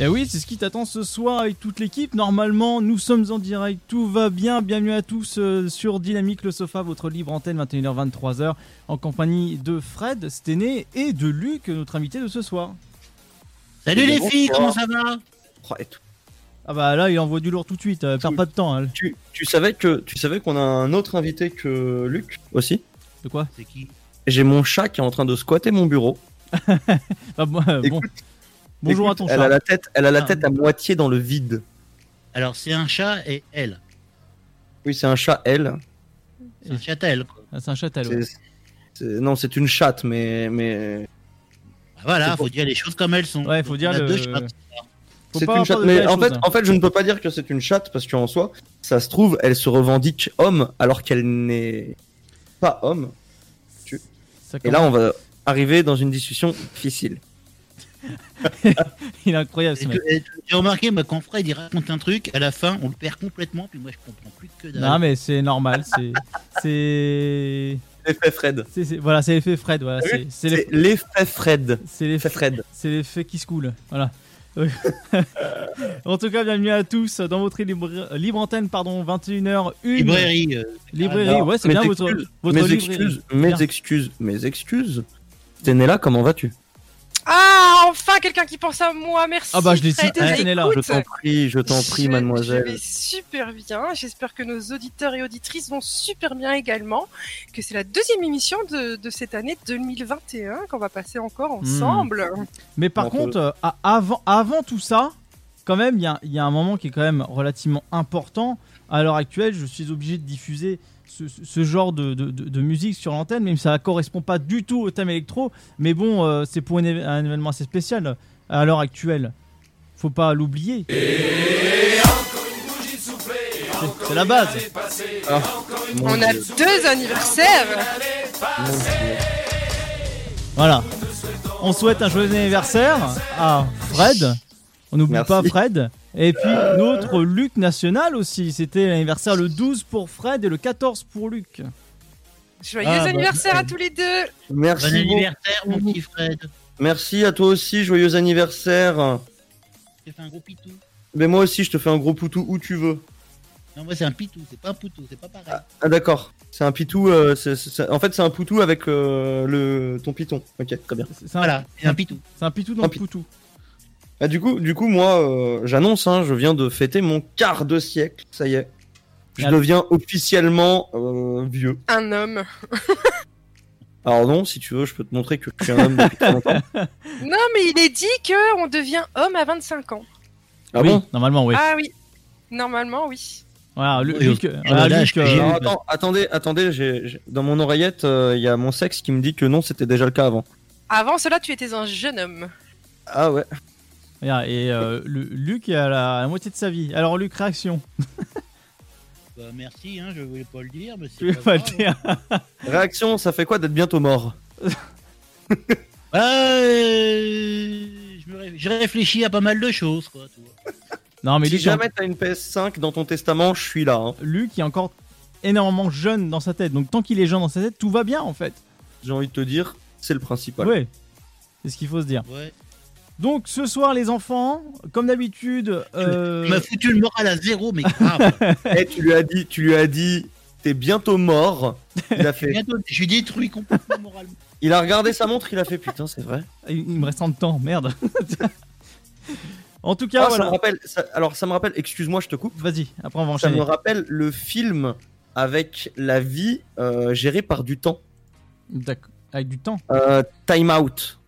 Et Eh oui, c'est ce qui t'attend ce soir avec toute l'équipe. Normalement, nous sommes en direct, tout va bien. Bienvenue à tous euh, sur Dynamique le Sofa, votre libre antenne 21h-23h, en compagnie de Fred, Stené et de Luc, notre invité de ce soir. Salut les filles, comment ça va Oh, et tout. Ah bah là, il envoie du lourd tout de suite, euh, perds pas de temps. hein. Tu, tu savais que tu savais qu'on a un autre invité que Luc aussi De quoi C'est qui J'ai mon chat qui est en train de squatter mon bureau. Ah, bon, euh, bon. Bonjour écoute, à ton Elle chat. a la tête, elle a la Ah. tête à moitié dans le vide. Alors c'est un chat et elle. Oui, c'est un chat elle. C'est un chat elle. Ah, c'est un châtel. ouais. C'est- c'est- Non, c'est une chatte, mais mais Bah voilà, faut dire les choses comme elles sont. Ouais, faut Donc, dire on a le- deux chats. Faut c'est pas une avoir chatte. peur de Mais les en fait, choses, hein. en fait, je ne peux pas dire que c'est une chatte parce qu'en soi, ça se trouve, elle se revendique homme alors qu'elle n'est pas homme. Ça Et là, on va arriver dans une discussion difficile. Il est incroyable ce mec. J'ai remarqué, moi, quand Fred il raconte un truc, à la fin, on le perd complètement, puis moi je comprends plus que dalle. Non mais c'est normal, c'est c'est L'effet Fred. voilà, c'est l'effet Fred, voilà, c'est l'effet- Fred. c'est l'effet Fred. C'est l'effet qui se coule. Voilà. en tout cas, bienvenue à tous dans votre libre, libre antenne, pardon, 21h, une Librairie. euh, librairie. Alors, Ouais, c'est mes bien votre, excuses, votre mes librairie. excuses, mes excuses, mes excuses. T'es né là, comment vas-tu? Ah, enfin quelqu'un qui pense à moi, merci. Ah bah, je l'ai cité, est là. Je t'en prie, je t'en prie, je- mademoiselle. Je vais super bien. J'espère que nos auditeurs et auditrices vont super bien également. Que c'est la deuxième émission de, de cette année 2021 qu'on va passer encore Hmm. ensemble. Mais par On peut- contre, euh, avant, avant tout ça, quand même, il y a, il y a un moment qui est quand même relativement important. À l'heure actuelle, je suis obligé de diffuser ce, genre de, de- de- de musique sur l'antenne, même si ça ne correspond pas du tout au thème électro. Mais bon, euh, c'est pour un, événement assez spécial à l'heure actuelle. Faut pas l'oublier. C'est- la base. Mon On a Dieu, deux anniversaires. Voilà. On souhaite un joyeux anniversaire à Fred. On n'oublie pas Fred. Et puis notre Luc national aussi. C'était l'anniversaire le 12 pour Fred et le 14 pour Luc. Joyeux Ah, bah, anniversaire bah, à tous les deux. Merci, Bon anniversaire, mon petit Fred. Merci à toi aussi, joyeux anniversaire. Je te fais un gros pitou. Mais moi aussi, je te fais un gros poutou où tu veux. Non, moi c'est un pitou, c'est pas un poutou, c'est pas pareil. Ah d'accord. C'est un pitou. euh, c'est- c'est- en fait, c'est un poutou avec euh, le ton piton. Ok, très bien. C'est un, Voilà, c'est un pitou. c'est un pitou dans Un le poutou. Ah, du coup, du coup, moi, euh, j'annonce, hein, je viens de fêter mon quart de siècle. Ça y est. Je Ah. deviens officiellement euh, vieux. Un homme. Alors non, si tu veux, je peux te montrer que je suis un homme depuis très longtemps. Non, mais il est dit que on devient homme à 25 ans. Ah oui, bon? normalement, oui. Ah oui. Normalement, oui. Voilà, Lu- Luc, voilà, Luc, euh. Alors, attends, attendez, attendez, j'ai- j'ai- dans mon oreillette, euh, il y a mon sexe qui me dit que non, c'était déjà le cas avant. Avant cela, tu étais un jeune homme. Ah ouais. Voilà, et euh, Luc est à la, à la moitié de sa vie. Alors Luc, réaction. Bah, merci, hein, je voulais pas le dire, mais Tu c'est pas pas le dire Réaction, ça fait quoi d'être bientôt mort Bah, euh, je, me ré- je réfléchis à pas mal de choses, quoi. tu vois. Non, mais Si Luc, jamais t'as une PS5 dans ton testament, je suis là. hein. Luc est encore énormément jeune dans sa tête. Donc tant qu'il est jeune dans sa tête, tout va bien en fait. J'ai envie de te dire, c'est le principal. Ouais. C'est ce qu'il faut se dire. Ouais. Donc ce soir les enfants, comme d'habitude, euh, Tu m'as foutu le moral à zéro, mais grave. Eh, tu lui as dit, tu lui as dit, t'es bientôt mort. Il a fait, Bientôt, je complètement moralement. il a regardé sa montre, il a fait putain, c'est vrai. il il me reste tant de temps, merde. en tout cas, Ah, ça me rappelle, ça- alors ça me rappelle, excuse-moi, je te coupe. Vas-y, après on va Ça me enchaîner. rappelle le film avec la vie euh, gérée par du temps. D'accord. Avec du temps. Euh, Time Out.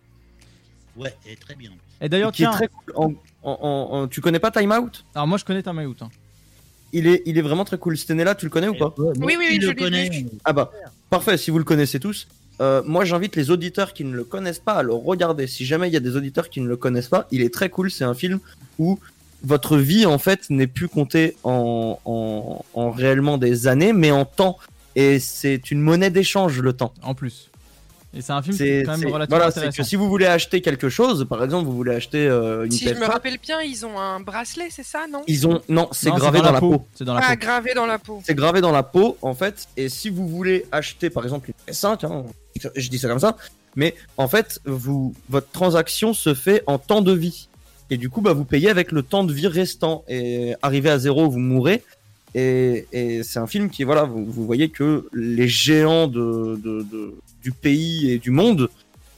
Ouais, et très bien. Et d'ailleurs, qui est tiens, très cool. En- en- en- en- tu connais pas Time Out? Alors moi je connais ta mailloute. hein. il est, il est vraiment très cool. Cette année-là, tu le connais ou pas? Oui, oui, oui, Tu je le l'ai connais. Ah bah, parfait, si vous le connaissez tous. Euh, moi, j'invite les auditeurs qui ne le connaissent pas à le regarder. Si jamais il y a des auditeurs qui ne le connaissent pas, il est très cool. C'est un film où votre vie, en fait, n'est plus comptée en, en, en réellement des années, mais en temps. Et c'est une monnaie d'échange, le temps. En plus. Et c'est un film qui est C'est quand même c'est- relativement voilà, c'est intéressant. que si vous voulez acheter quelque chose, par exemple, vous voulez acheter euh, une Si je me PS5, rappelle bien, ils ont un bracelet, c'est ça, non? ils ont non, c'est Non, gravé dans, la peau. C'est dans la Ah, peau. gravé dans la peau. C'est gravé dans la peau en fait. Et si vous voulez acheter par exemple une PS5, hein, je dis ça comme ça, mais en fait, vous votre transaction se fait en temps de vie. Et du coup, bah, vous payez avec le temps de vie restant. Et arrivé à zéro, vous mourrez. Et, et c'est un film qui, voilà, vous, vous voyez que les géants de, de- de- du pays et du monde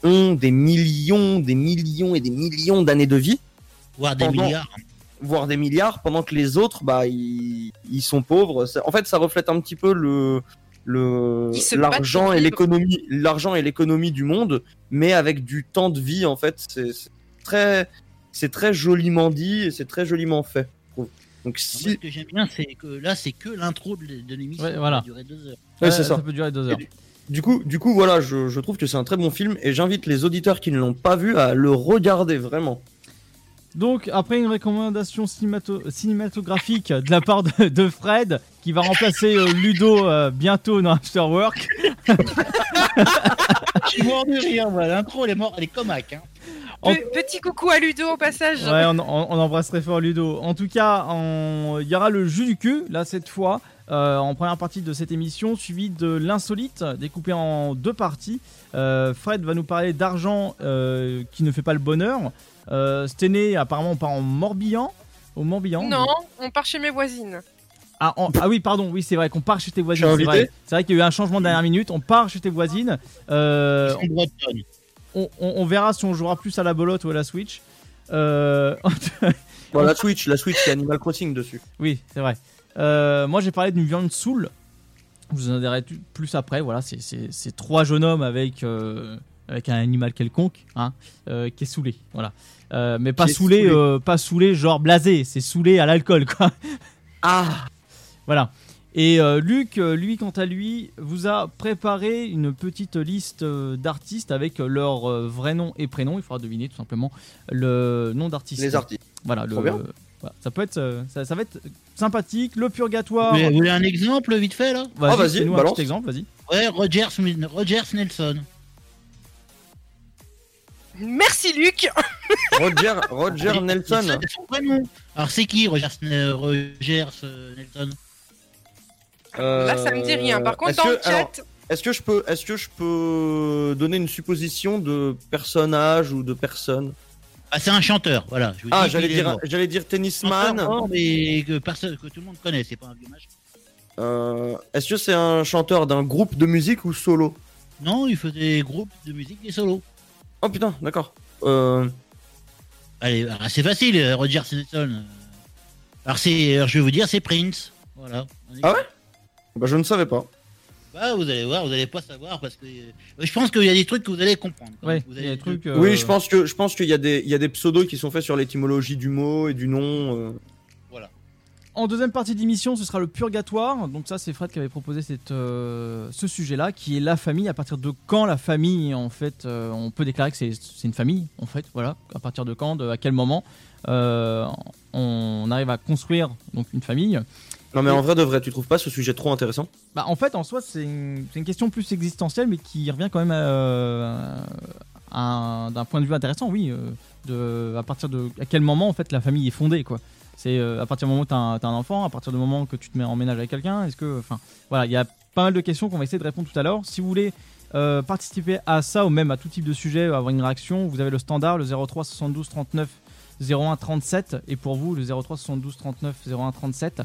ont des millions, des millions et des millions d'années de vie, Voire des Pendant- milliards. voire des milliards, pendant que les autres, bah, ils, ils sont pauvres. En fait, ça reflète un petit peu le l'argent et l'économie, l'argent et l'économie du monde, mais avec du temps de vie. En fait, c'est très c'est très joliment dit et c'est très joliment fait. je trouve. Donc si ce que j'aime bien, c'est que là, c'est que l'intro de, l'émission. Ouais, voilà. durer deux heures. Ouais, c'est Ouais, ça. peut durer deux heures. Du coup, du coup, voilà, je, je trouve que c'est un très bon film et j'invite les auditeurs qui ne l'ont pas vu à le regarder vraiment. Donc, après une recommandation cinémato- cinématographique de la part de, de Fred, qui va remplacer euh, Ludo euh, bientôt dans After Work, Je suis mort de rire, voilà. L'intro, elle est morte, elle est comaque. Hein. En- Petit coucou à Ludo au passage. Ouais, on, on, on embrasse très fort Ludo. En tout cas, on- il y aura le jus du cul, là, cette fois, euh, en première partie de cette émission, suivi de l'insolite, découpé en deux parties. Euh, Fred va nous parler d'argent euh, qui ne fait pas le bonheur. Euh, Stené, apparemment, on part en Morbihan. Au Morbihan. Non, on part chez mes voisines. Ah, en- ah oui, pardon, oui, c'est vrai qu'on part chez tes voisines. C'est vrai, c'est vrai qu'il y a eu un changement de dernière minute. On part chez tes voisines. Euh, on, on- on verra si on jouera plus à la bolotte ou à la Switch. Euh, Bon, la Switch, la Switch, il y a Animal Crossing dessus. oui, c'est vrai. Euh, moi, j'ai parlé d'une viande soul. Vous en tu- plus après. Voilà, c'est- trois jeunes hommes avec, euh, avec un animal quelconque hein, euh, qui est saoulé. Voilà. Mais pas saoulé, saoulé. pas saoulé genre blasé. C'est saoulé à l'alcool, quoi. Ah, Voilà. Et Luc, lui, quant à lui, vous a préparé une petite liste d'artistes avec leur vrai nom et prénom. Il faudra deviner tout simplement le nom d'artiste. les artistes. Voilà, Trop le, bien. Voilà, ça peut être, euh, ça, ça va être sympathique. Le purgatoire. Vous voulez, vous voulez un exemple vite fait là Ah, vas-y, fais-nous un balance. petit exemple, vas-y. Ouais, Rogers, Rogers Nelson. Merci Luc. Roger, et Nelson. Alors c'est qui Rogers, euh, Rogers euh, Nelson? Là, ça me dit rien. Par contre, dans que- le chat, alors, Est-ce que je peux, est-ce que je peux donner une supposition de personnage ou de personne? Ah, c'est un chanteur, voilà. Je vous Ah, j'allais dire, j'allais tennisman. mort, mais que personne, que tout le monde connaît. C'est pas un vieux match. Euh, est-ce que c'est un chanteur d'un groupe de musique ou solo? Non, il faisait des groupes de musique et solo. Oh putain, d'accord. Euh, Allez, alors, c'est facile, euh, Rogers Nelson. euh. Alors c'est, je vais vous dire, c'est Prince. Voilà. Ah ouais? Bah je ne savais pas. Vous allez voir, vous allez pas savoir parce que euh, je pense qu'il y a des trucs que vous allez comprendre. quand Ouais, même. Vous il y a allez- des trucs. euh, Oui, je pense que je pense qu'il y a des il y a des pseudos qui sont faits sur l'étymologie du mot et du nom. euh. En deuxième partie d'émission, ce sera le purgatoire. Donc ça, c'est Fred qui avait proposé cette, euh, ce sujet-là, qui est la famille. À partir de quand la famille, en fait, euh, on peut déclarer que c'est c'est une famille, en fait. Voilà. À partir de quand, de, à quel moment, euh, on arrive à construire donc une famille. Non mais en vrai de vrai, tu trouves pas ce sujet trop intéressant Bah, en fait, en soi, c'est une, question plus existentielle, mais qui revient quand même euh, à un- d'un point de vue intéressant, oui. euh, de, à partir de à quel moment, en fait, la famille est fondée, quoi. C'est euh, à partir du moment où tu as, un enfant, à partir du moment que tu te mets en ménage avec quelqu'un, est-ce que. Enfin, voilà, il y a pas mal de questions qu'on va essayer de répondre tout à l'heure. Si vous voulez euh, participer à ça ou même à tout type de sujet, avoir une réaction, vous avez le standard, le 03 72 39 01 37. Et pour vous, le 03 72 39 01 37.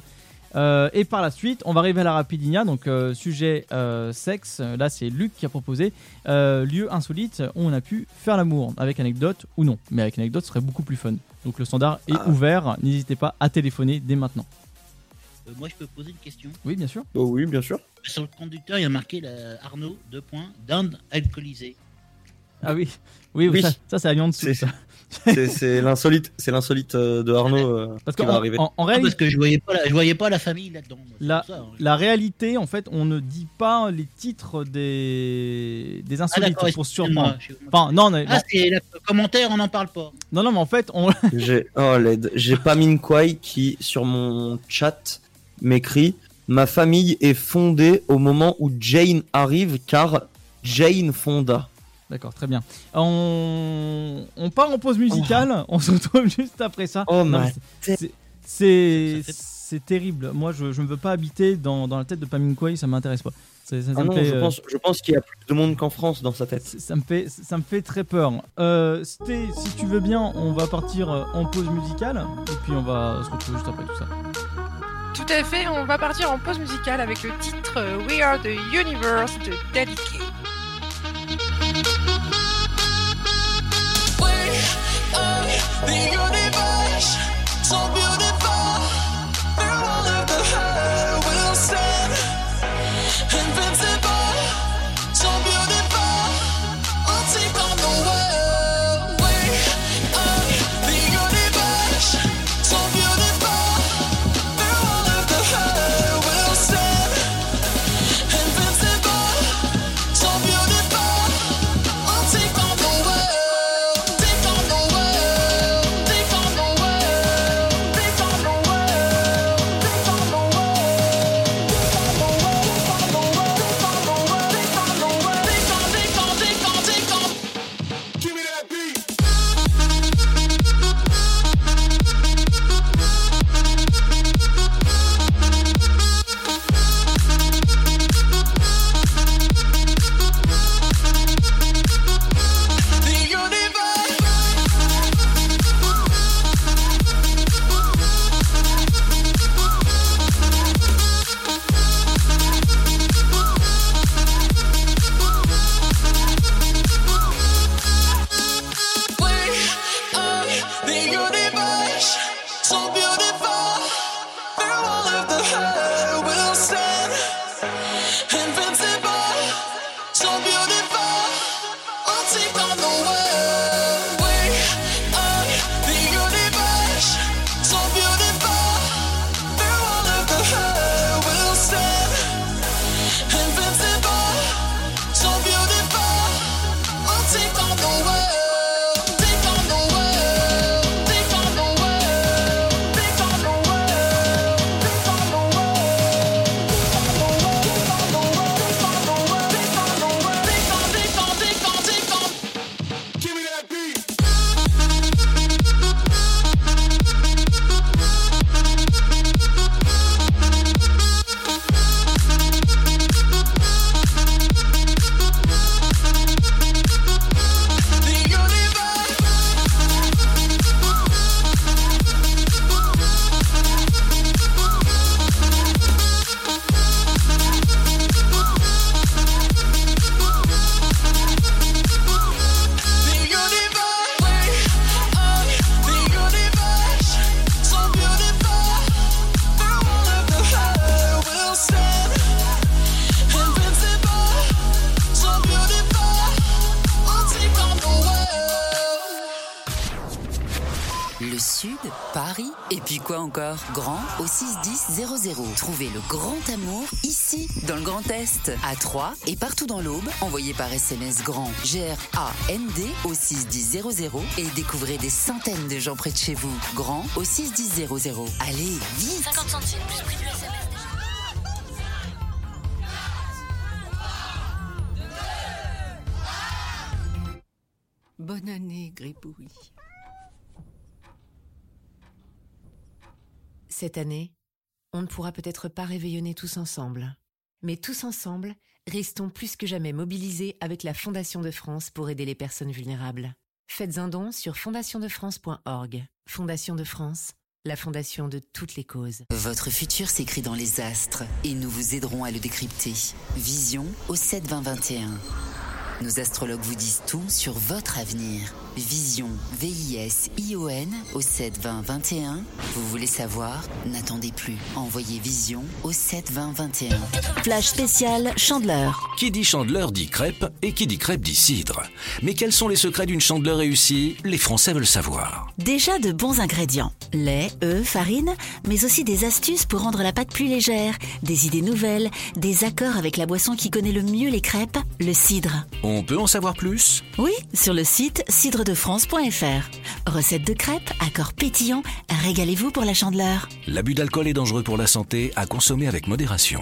Euh, et par la suite, on va arriver à la rapidinia, donc euh, sujet euh, sexe. Là, c'est Luc qui a proposé euh, lieu insolite où on a pu faire l'amour, avec anecdote ou non. Mais avec anecdote, ce serait beaucoup plus fun. Donc le standard est Ah. ouvert. N'hésitez pas à téléphoner dès maintenant. Euh, moi, je peux poser une question. Oui, bien sûr. Oh oui, bien sûr. Sur le conducteur, il y a marqué la Arnaud, deux points, d'Inde alcoolisée. Ah oui, oui, oui. Ça, ça, c'est à Lyon dessous. C'est- ça. C'est l'insolite, c'est l'insolite euh, de Arnaud euh, Parce qui va arriver. en, en Ah, réalité, parce que je voyais pas la, je voyais pas la famille là-dedans. La- ça, hein. la réalité, en fait, on ne dit pas les titres des, des Ah, insolites d'accord, pour surprendre. je suis- Enfin, non, non, Ah, c'est le commentaire, on n'en parle pas. non, non, mais en fait, on, J'ai oh j'ai pas Kwai qui sur mon chat m'écrit ma famille est fondée au moment où Jane arrive car Jane fonda. D'accord, très bien. On, on part en pause musicale. On se retrouve juste après ça. Oh, c'est- terrible. Moi, je, je ne veux pas habiter dans, dans la tête de Paminkway. Ça m'intéresse pas. Ça, ça- ça Ah me non, fait, je euh, pense, je pense qu'il y a plus de monde qu'en France dans sa tête. ça me fait, ça me fait très peur. Euh, Sté, si tu veux bien, on va partir euh, en pause musicale et puis on va se retrouver juste après tout ça. Tout à fait, on va partir en pause musicale avec le titre euh, We Are the Universe de Daddy The universe, so beautiful. 61000. Trouvez le grand amour ici, dans le Grand Est, à Troyes et partout dans l'Aube. Envoyez par SMS grand G-R-A-N-D au 61000 et découvrez des centaines de gens près de chez vous. Grand au 61000. Allez, vite 50 centimes plus prix du SMS. Bonne année, Gribouille. Cette année, on ne pourra peut-être pas réveillonner tous ensemble. Mais tous ensemble, restons plus que jamais mobilisés avec la Fondation de France pour aider les personnes vulnérables. Faites un don sur fondationdefrance.org. Fondation de France, la fondation de toutes les causes. Votre futur s'écrit dans les astres et nous vous aiderons à le décrypter. Vision au 7 20 21. Nos astrologues vous disent tout sur votre avenir. Vision, V-I-S-I-O-N au 7 20 21. Vous voulez savoir? N'attendez plus. Envoyez Vision au 7 20 21. Flash spécial Chandeleur. Qui dit chandeleur dit crêpe et qui dit crêpe dit cidre. Mais quels sont les secrets d'une chandeleur réussie? Les Français veulent savoir. Déjà de bons ingrédients. Lait, œufs, farine, mais aussi des astuces pour rendre la pâte plus légère, des idées nouvelles, des accords avec la boisson qui connaît le mieux les crêpes, le cidre. On peut en savoir plus? Oui, sur le site cidredefrance.fr. Recette de crêpes, accords pétillants, régalez-vous pour la chandeleur. L'abus d'alcool est dangereux pour la santé, à consommer avec modération.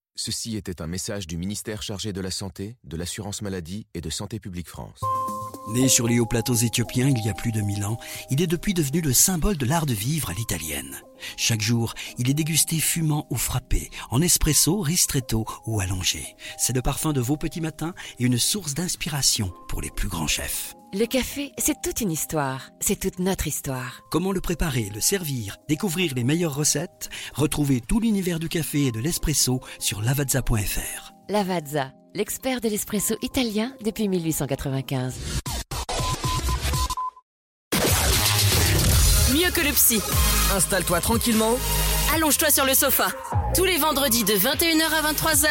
Ceci était un message du ministère chargé de la Santé, de l'Assurance Maladie et de Santé Publique France. Né sur les hauts plateaux éthiopiens il y a plus de mille ans, il est depuis devenu le symbole de l'art de vivre à l'italienne. Chaque jour, il est dégusté fumant ou frappé, en espresso, ristretto ou allongé. C'est le parfum de vos petits matins et une source d'inspiration pour les plus grands chefs. Le café, c'est toute une histoire. C'est toute notre histoire. Comment le préparer, le servir, découvrir les meilleures recettes? Retrouvez tout l'univers du café et de l'espresso sur lavazza.fr. Lavazza, l'expert de l'espresso italien depuis 1895. Mieux que le psy. Installe-toi tranquillement. Allonge-toi sur le sofa. Tous les vendredis de 21h à 23h,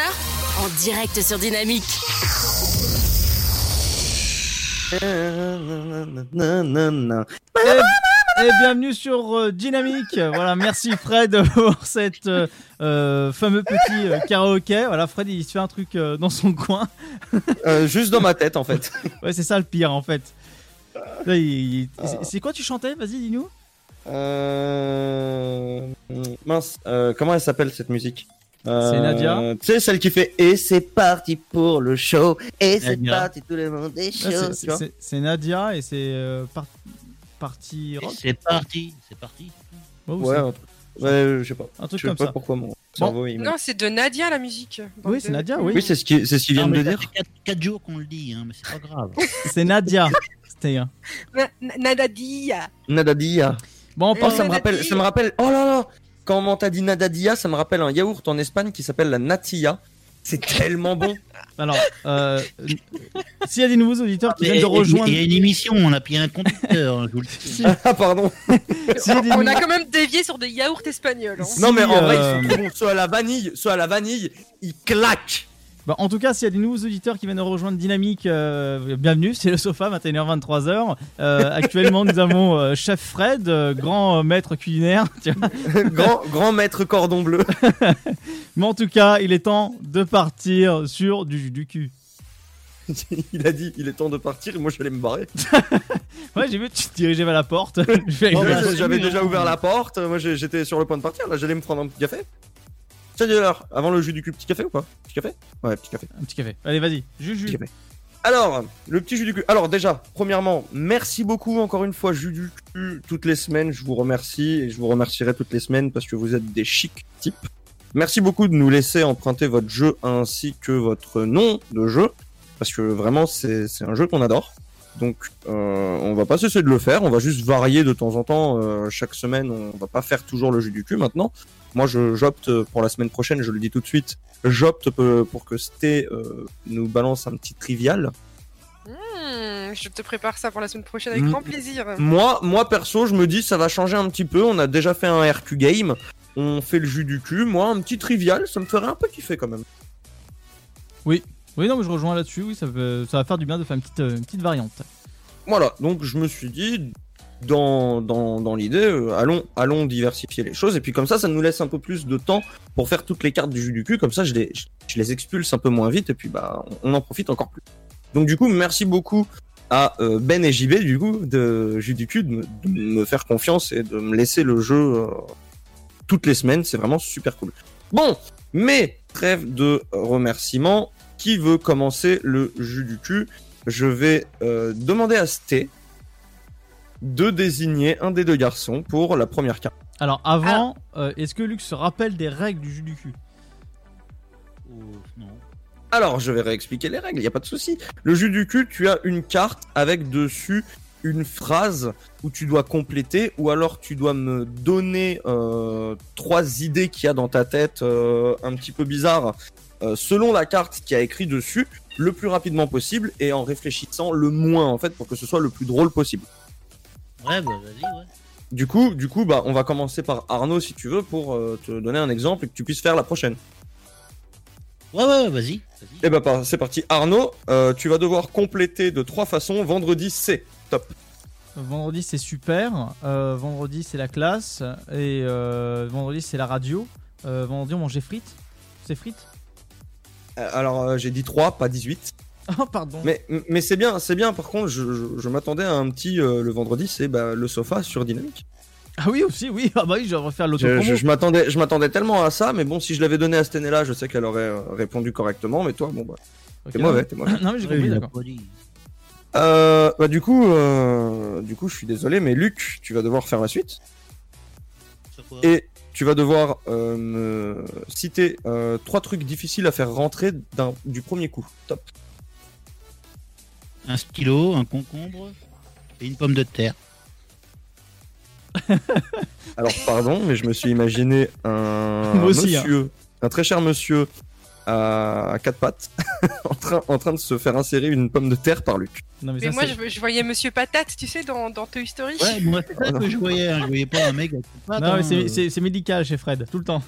en direct sur Dynamique. Et, et bienvenue sur euh, Dynamique. Voilà, merci Fred pour cette euh, euh, fameux petit euh, karaoké. Voilà, Fred il se fait un truc euh, dans son coin. Euh, juste dans ma tête en fait. Ouais, c'est ça le pire en fait. Il- c'est- quoi tu chantais? Vas-y, dis-nous. Mince, comment elle s'appelle cette musique? C'est Nadia Tu sais, celle qui fait Et c'est parti pour le show, et c'est parti, tout le monde est Là, chaud. c'est- Nadia et c'est euh, par- parti rock. C'est parti, c'est parti. Ouais, ou Ouais, un ouais, je sais pas. Un truc je sais comme pas ça. pourquoi mon Bon. cerveau il me- Non, c'est de Nadia la musique. Oui, c'est Nadia, oui. Oui, c'est ce qui- c'est ce qu'ils viennent de dire. 4, jours qu'on le dit, hein, mais c'est pas grave. C'est Nadia. C'était Nadadia. Nadadia. Bon, oh, ça me rappelle, ça me rappelle. Oh là là Quand t'as dit Nadadia, ça me rappelle un yaourt en Espagne qui s'appelle la Natilla. C'est tellement bon. Alors, euh, s'il y a des nouveaux auditeurs qui Mais viennent de rejoindre. Il y a une émission, on a payé un conducteur, hein, je vous le dis. Ah, pardon. On a quand même dévié sur des yaourts espagnols. hein. Non, mais en vrai, euh, ils sont trop bons. Soit à la vanille, soit à la vanille, ils claquent. Bah, en tout cas, s'il y a des nouveaux auditeurs qui viennent de rejoindre Dynamique, euh, bienvenue, c'est le sofa, 21h-23h. Euh, actuellement, nous avons euh, Chef Fred, grand maître culinaire. tu vois. grand, grand maître cordon bleu. Mais en tout cas, il est temps de partir sur du, du cul. il a dit, il est temps de partir, et moi j'allais me barrer. Ouais, j'ai vu, tu te dirigeais vers la porte. Je J'avais déjà ouvert la porte, moi j'étais sur le point de partir, là j'allais me prendre un petit café. Salut alors, avant le jus du cul, petit café ou pas? Petit café? Ouais, petit café. Un petit café. Allez, vas-y. Jus, jus. Petit café. Alors, le petit jus du cul. Alors déjà, premièrement, merci beaucoup encore une fois jus du cul toutes les semaines. Je vous remercie et je vous remercierai toutes les semaines parce que vous êtes des chics types. Merci beaucoup de nous laisser emprunter votre jeu ainsi que votre nom de jeu parce que vraiment c'est c'est un jeu qu'on adore. Donc euh, on va pas cesser de le faire, on va juste varier de temps en temps. euh, chaque semaine, on va pas faire toujours le jus du cul maintenant. Moi, je j'opte pour la semaine prochaine, je le dis tout de suite. J'opte pour que Sté euh, nous balance un petit trivial. Hmm, je te prépare ça pour la semaine prochaine avec grand plaisir. Moi, moi perso, je me dis ça va changer un petit peu. On a déjà fait un RQ game, on fait le jus du cul. Moi, un petit trivial, ça me ferait un peu kiffer quand même. Oui. Oui, non, mais je rejoins là-dessus. Oui, ça, peut- ça va faire du bien de faire une petite, euh, une petite variante. Voilà, donc je me suis dit, dans, dans, dans l'idée, euh, allons, allons diversifier les choses. Et puis comme ça, ça nous laisse un peu plus de temps pour faire toutes les cartes du jus du cul. Comme ça, je les, je, les expulse un peu moins vite. Et puis bah, on, en profite encore plus. Donc du coup, merci beaucoup à euh, Ben et JB du coup de Jus du cul de me, faire confiance et de me laisser le jeu euh, toutes les semaines. C'est vraiment super cool. Bon, mais trêve de remerciements. Qui veut commencer le jus du cul? Je vais demander à Sté de désigner un des deux garçons pour la première carte. Alors avant, euh, est-ce que Luc se rappelle des règles du jus du cul? Alors, je vais réexpliquer les règles, il n'y a pas de souci. Le jus du cul, tu as une carte avec dessus une phrase où tu dois compléter, ou alors tu dois me donner euh, trois idées qu'il y a dans ta tête euh, un petit peu bizarres, euh, selon la carte qui a écrit dessus, le plus rapidement possible, et en réfléchissant le moins, en fait, pour que ce soit le plus drôle possible. Ouais, bah vas-y, ouais. Du coup, du coup, bah, on va commencer par Arnaud, si tu veux, pour euh, te donner un exemple et que tu puisses faire la prochaine. Ouais, ouais, vas-y. Et bah, par- c'est parti. Arnaud, euh, tu vas devoir compléter de trois façons. Vendredi, c'est top. Vendredi c'est super, euh, vendredi c'est la classe et euh, vendredi c'est la radio. Euh, vendredi on mangeait frites. C'est frites? Euh, Alors, euh, j'ai dit 3, pas 18. Oh pardon. Mais, mais c'est bien, c'est bien. Par contre, je, je- je m'attendais à un petit euh, le vendredi, c'est bah, le sofa sur Dynamique. Ah oui aussi, oui. Ah bah oui, je vais refaire Je, l'autopromo. je- je m'attendais, je m'attendais tellement à ça, mais bon, si je l'avais donné à Stenella, je sais qu'elle aurait euh, répondu correctement. Mais toi, bon bah, Ok, t'es mauvais, t'es mauvais. non mais j'ai compris, d'accord. Euh, bah du coup, euh, du coup, je suis désolé, mais Luc, tu vas devoir faire la suite. Et tu vas devoir euh, me citer euh, trois trucs difficiles à faire rentrer d'un- du premier coup. Top. Un stylo, un concombre et une pomme de terre. Alors pardon, mais je me suis imaginé un Moi aussi, hein. monsieur, un très cher monsieur à quatre pattes, en train, en train de se faire insérer une pomme de terre par Luc. Non Mais moi, je, je voyais Monsieur Patate, tu sais, dans, dans Toy Story. Ouais, moi c'est ça que je voyais, hein. je voyais pas un mec avec une patte, Non mais hein, c'est- euh. c'est c'est médical chez Fred, tout le temps.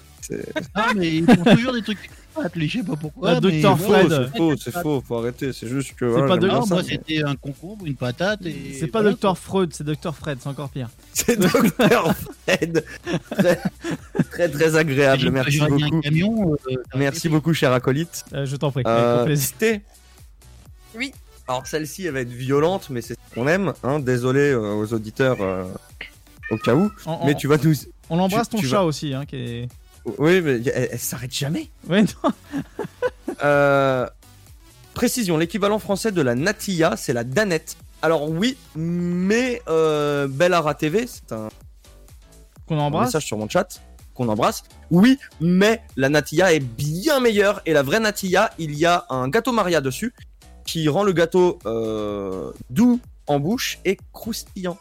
Ah, mais ils font toujours des trucs je sais pas pourquoi. Ah, mais Docteur Fred. C'est faux, c'est faux, faut arrêter. C'est juste que. C'est voilà, pas de- Non, ça, moi c'était un concombre, une patate et. C'est pas voilà, Docteur Freud, c'est Docteur Fred, c'est encore pire. C'est Docteur Fred. Très, très, très agréable. Merci beaucoup. camion, euh, Merci beaucoup, cher acolyte. Euh, je t'en prie. Euh. Oui. Alors celle-ci, elle va être violente, mais c'est ce qu'on aime. Hein. Désolé euh, aux auditeurs euh, au cas où. On- mais on- tu vas nous. On embrasse tu- ton tu chat vas- aussi, hein, qui est. Oui, mais elle, elle s'arrête jamais. Non. Euh, précision, l'équivalent français de la natilla, c'est la danette. Alors oui, mais euh, Bellara TV, c'est un, Qu'on un embrasse. message sur mon chat qu'on embrasse. Oui, mais la natilla est bien meilleure et la vraie natilla, il y a un gâteau Maria dessus qui rend le gâteau euh, doux en bouche et croustillant.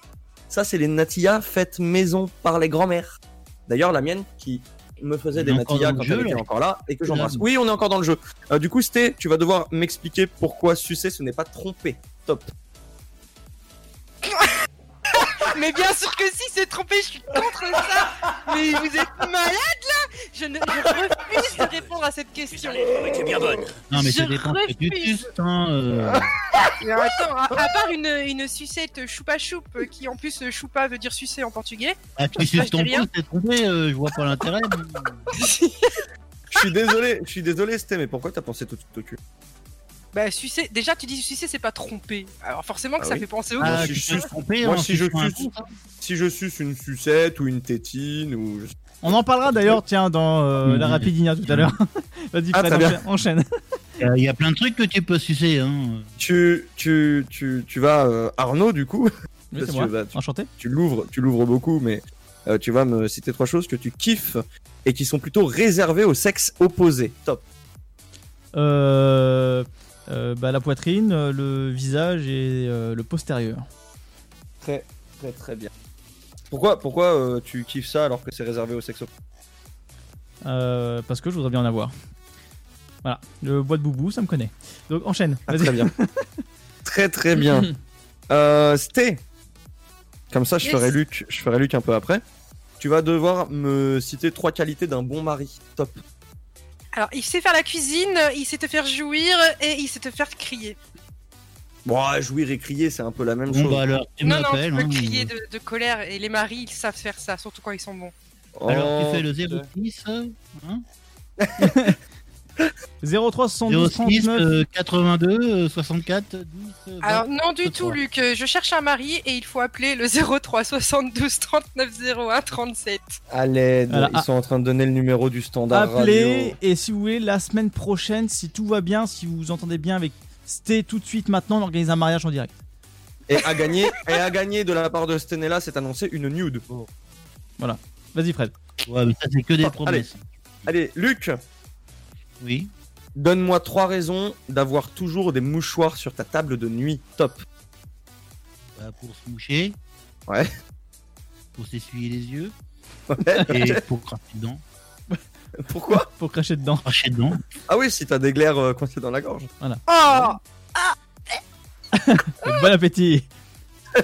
Ça, c'est les natillas faites maison par les grands-mères. D'ailleurs, la mienne qui me faisait des dans quand là. encore là et que j'embrasse. Oui, on est encore dans le jeu. Euh, du coup, Sté, tu vas devoir m'expliquer pourquoi sucer ce n'est pas tromper. Top. Mais bien sûr que si, c'est trompé, je suis contre ça. Mais vous êtes malade là je, ne, je refuse de répondre à cette question. bien bonne. Non, mais Je refuse. suces, hein, euh. Mais attends, à, à part une, une sucette choupa choup, euh, qui en plus euh, choupa veut dire sucer en portugais. Ah, tu Ça, suces je ton pouce, t'es trompé, euh, je vois pas l'intérêt. mais- Je suis désolé, je suis désolé, Sté, mais pourquoi t'as pensé tout de suite au cul? Bah sucer, déjà tu dis sucer c'est pas tromper. Alors forcément que Ah ça oui. fait penser au cul. si je suce- tromper, moi, hein, si je suce, coup, si je suce une sucette ou une tétine ou je- On en parlera d'ailleurs, tiens, dans euh, la Mhm. Rapidinia tout à l'heure. Vas-y, Ah, Fred, enchaîne-. Il y a- il y a plein de trucs que tu peux sucer. Hein. tu tu tu tu vas euh, Arnaud du coup. Oui, Parce c'est que, moi. bah, tu, Enchanté. tu l'ouvres, tu l'ouvres beaucoup, mais euh, tu vas me citer trois choses que tu kiffes et qui sont plutôt réservées au sexe opposé. Top. Euh, bah, la poitrine, euh, le visage et euh, le postérieur. Très très très bien. Pourquoi pourquoi euh, tu kiffes ça alors que c'est réservé au Euh, parce que je voudrais bien en avoir. Voilà, le bois de boubou, ça me connaît. Donc enchaîne. Ah, vas-y. très bien. Très très bien. Euh, Sté. Comme ça, je Yes. ferai Luc, je ferai Luc un peu après. Tu vas devoir me citer trois qualités d'un bon mari. Top. Alors il sait faire la cuisine, il sait te faire jouir et il sait te faire crier. Bon, jouir et crier, c'est un peu la même Bon, chose. bah alors, tu non, non, tu peux hein. crier de, de colère et les maris ils savent faire ça, surtout quand ils sont bons. Alors, Oh, tu fais le putain. 06, hein? 03 72 06 39. euh, 82 euh, 64 10 euh, Alors 20, non du 23. tout Luc, Euh, je cherche un mari et il faut appeler le 03 72 39 01 37. À l'aide, Voilà, ils sont en train de donner le numéro du standard Appelez radio. et si vous voulez la semaine prochaine, si tout va bien, si vous vous entendez bien avec Sté tout de suite maintenant, on organise un mariage en direct. Et à gagner, et à gagner de la part de Stenella, c'est annoncé une nude. Voilà. Vas-y Fred. Ouais, mais ça c'est que des promesses. Allez, Luc. Oui. Donne-moi trois raisons d'avoir toujours des mouchoirs sur ta table de nuit. Top. Bah, pour se moucher, Ouais. pour s'essuyer les yeux Ouais. et pour cracher dedans. Pourquoi? Pour cracher dedans. Cracher dedans. Ah oui, si t'as des glaires euh, coincées dans la gorge. Voilà. Oh bon appétit.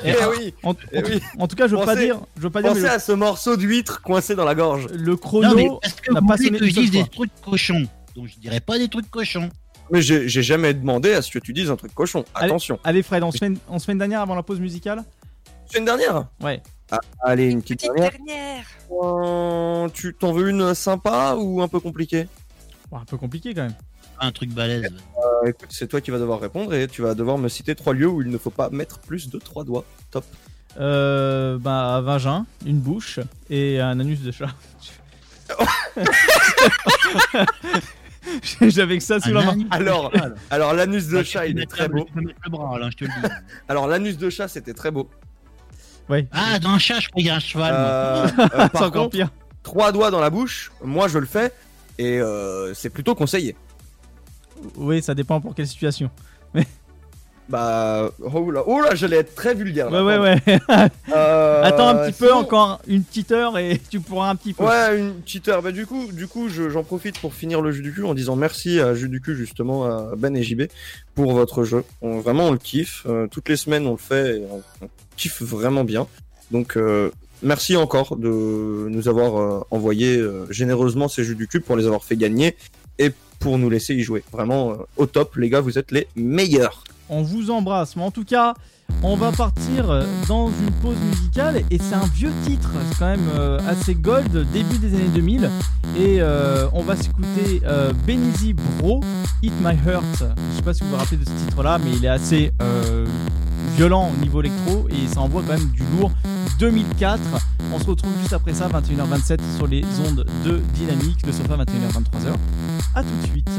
Eh en, oui. En, Eh oui. en tout cas, je veux pas dire, je veux pas dire, mais Pensez le, à ce morceau d'huître coincé dans la gorge. le Non, mais chrono est-ce que n'a vous pas voulez sonné que une je seule dise fois. des trucs cochons Donc je dirais pas des trucs cochons. Mais j'ai jamais demandé à ce que tu dises un truc cochon. Attention. Allez Fred, en semaine, en semaine dernière avant la pause musicale. Semaine dernière Ouais. Ah, Allez, une petite Petite dernière. dernière. Euh, tu t'en veux une sympa ou un peu compliquée Bon, un peu compliqué quand même. Un truc balèze. Euh, Écoute, c'est toi qui vas devoir répondre et tu vas devoir me citer trois lieux où il ne faut pas mettre plus de trois doigts. Top. Euh, bah, un vagin, une bouche et un anus de chat. J'avais que ça sous Un la main. Alors, alors l'anus de chat, il est très beau. tu peux mettre le bras, là, je te le dis. Alors l'anus de chat, c'était très beau. Ouais. Ah, dans un chat, je croyais un cheval. moi. Euh, euh, encore contre, pire. trois doigts dans la bouche, moi je le fais et euh, c'est plutôt conseillé. Oui, ça dépend pour quelle situation. Bah, oh là, oh là, j'allais être très vulgaire. Ouais, là, ouais, ouais. Euh, Attends un petit peu, encore une petite heure et tu pourras un petit peu. Ouais, une petite heure. Bah, du coup, du coup, je- j'en profite pour finir le jeu du cul en disant merci à Jeu du cul justement à Ben et JB pour votre jeu. On, vraiment, on le kiffe. Euh, toutes les semaines, on le fait. Et on, on kiffe vraiment bien. Donc, euh, merci encore de nous avoir envoyé généreusement ces jeux du cul pour les avoir fait gagner et pour nous laisser y jouer. Vraiment au top, les gars, vous êtes les meilleurs. On vous embrasse. Mais en tout cas, on va partir dans une pause musicale et c'est un vieux titre. C'est quand même euh, assez gold, début des années 2000. Et euh, on va s'écouter euh, Benizzy Bro, Hit My Heart. Je sais pas si vous vous rappelez de ce titre-là, mais il est assez euh, violent au niveau électro et ça envoie quand même du lourd. 2004. On se retrouve juste après ça, 21h27 sur les ondes de Dynamique, le sofa 21h23h. A tout de suite.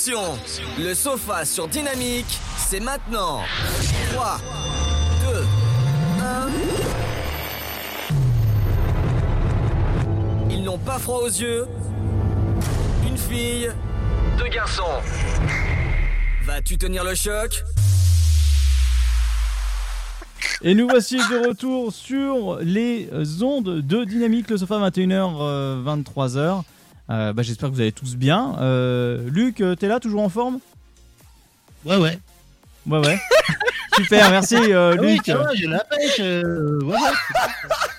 Attention, Le sofa sur Dynamique, c'est maintenant 3, 2, 1... Ils n'ont pas froid aux yeux. Une fille, deux garçons. Vas-tu tenir le choc? Et nous voici de retour sur les ondes de Dynamique, le sofa 21h, 23h. Euh, bah, J'espère que vous allez tous bien. Euh, Luc, euh, t'es là, toujours en forme? Ouais, ouais. Ouais, ouais. Super, merci euh, Ah Luc. la pêche. euh, ouais.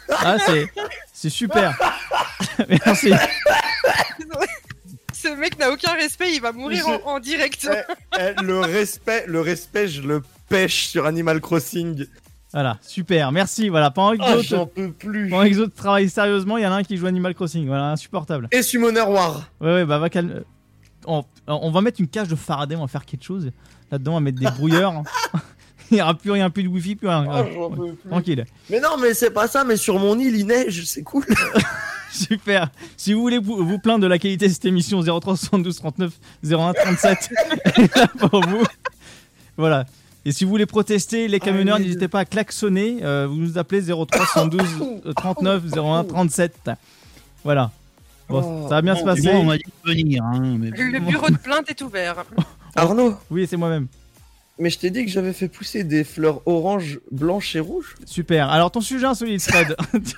Ah, c'est, c'est super. merci. Ce mec n'a aucun respect, il va mourir Je- en, en direct. Eh, le respect, le respect, je le pêche sur Animal Crossing. Voilà, super, merci. Voilà, pendant que Ah, d'autres, j'en peux plus. pendant que les autres travaillent sérieusement, il y en a un qui joue Animal Crossing. Voilà, insupportable. Et Summoner War. Ouais, ouais, bah va calmer. On, on va mettre une cage de Faraday, on va faire quelque chose. Là-dedans, on va mettre des brouilleurs. il n'y aura plus rien, plus de wifi, plus rien. Ah, j'en peux plus. Tranquille. Mais non, mais c'est pas ça, mais sur mon île, il neige, c'est cool. Super. Si vous voulez vous, vous plaindre de la qualité de cette émission, 03 72 39 01 37 est là pour vous. Voilà. Et si vous voulez protester, les camionneurs, oui. n'hésitez pas à klaxonner. Euh, vous nous appelez 03 72 39 01 37. Voilà. Bon, ça va bien se passer. on m'a dit de venir. Hein, mais... Le bureau de plainte est ouvert. Arnaud Oui, c'est moi-même. Mais je t'ai dit que j'avais fait pousser des fleurs orange, blanches et rouges. Super. Alors, ton sujet insolite, Fred.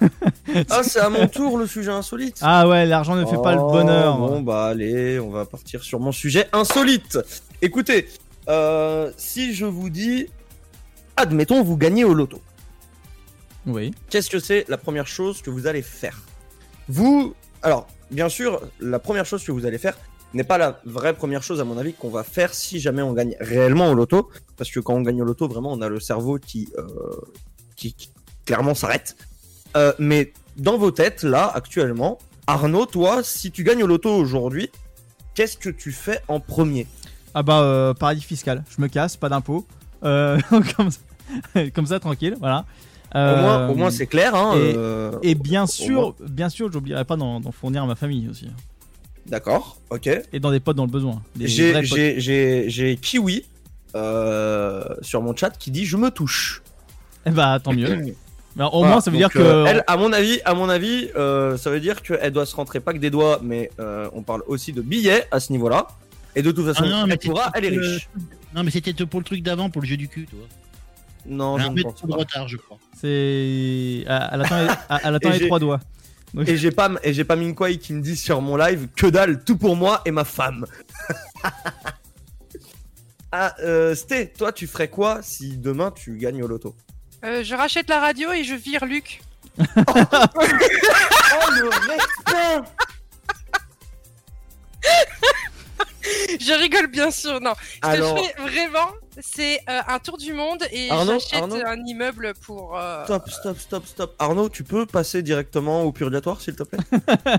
Ah, c'est à mon tour le sujet insolite. ah ouais, l'argent ne fait pas le Oh, bonheur. Bon, bah allez, on va partir sur mon sujet insolite. Écoutez, euh, si je vous dis, admettons, vous gagnez au loto. Oui. Qu'est-ce que c'est la première chose que vous allez faire? Vous, alors, bien sûr, la première chose que vous allez faire n'est pas la vraie première chose, à mon avis, qu'on va faire si jamais on gagne réellement au loto. Parce que quand on gagne au loto, vraiment, on a le cerveau qui, euh, qui, qui clairement s'arrête. Euh, mais dans vos têtes, là, actuellement, Arnaud, toi, si tu gagnes au loto aujourd'hui, qu'est-ce que tu fais en premier? Ah bah, euh, paradis fiscal. Je me casse, pas d'impôt. Euh, comme, ça, comme ça, tranquille, voilà. Au moins, Euh, moins c'est clair. Hein, et, et bien sûr, bien sûr, j'oublierai pas d'en fournir à ma famille aussi. D'accord, ok. Et dans des potes dans le besoin. J'ai- Kiwi sur mon chat qui dit je me touche. Eh bah, tant mieux. Mais au Voilà, moins, ça veut dire que. euh, elle, à mon avis, à mon avis, euh, ça veut dire qu'elle doit se rentrer pas que des doigts, mais euh, on parle aussi de billets à ce niveau-là. Et de toute façon, Ah non, mais elle pourra, c'était elle est pour le- riche. Non, mais c'était pour le truc d'avant, pour le jeu du cul, toi. Non, je un ne mètre pense de pas. retard, je crois. C'est. Elle attend, les- elle attend les trois doigts. Donc- Et j'ai pas, et j'ai pas Minkwai qui me dit sur mon live que dalle, tout pour moi et ma femme. ah, euh, Sté, toi, tu ferais quoi si demain tu gagnes au loto? Euh, je rachète la radio et je vire Luc. Oh le respect Je rigole bien sûr, non. Ce Alors- que je fais vraiment, c'est euh, un tour du monde et Arnaud, j'achète Arnaud un immeuble pour. euh, Stop, stop, stop, stop. Arnaud, tu peux passer directement au purgatoire, s'il te plaît?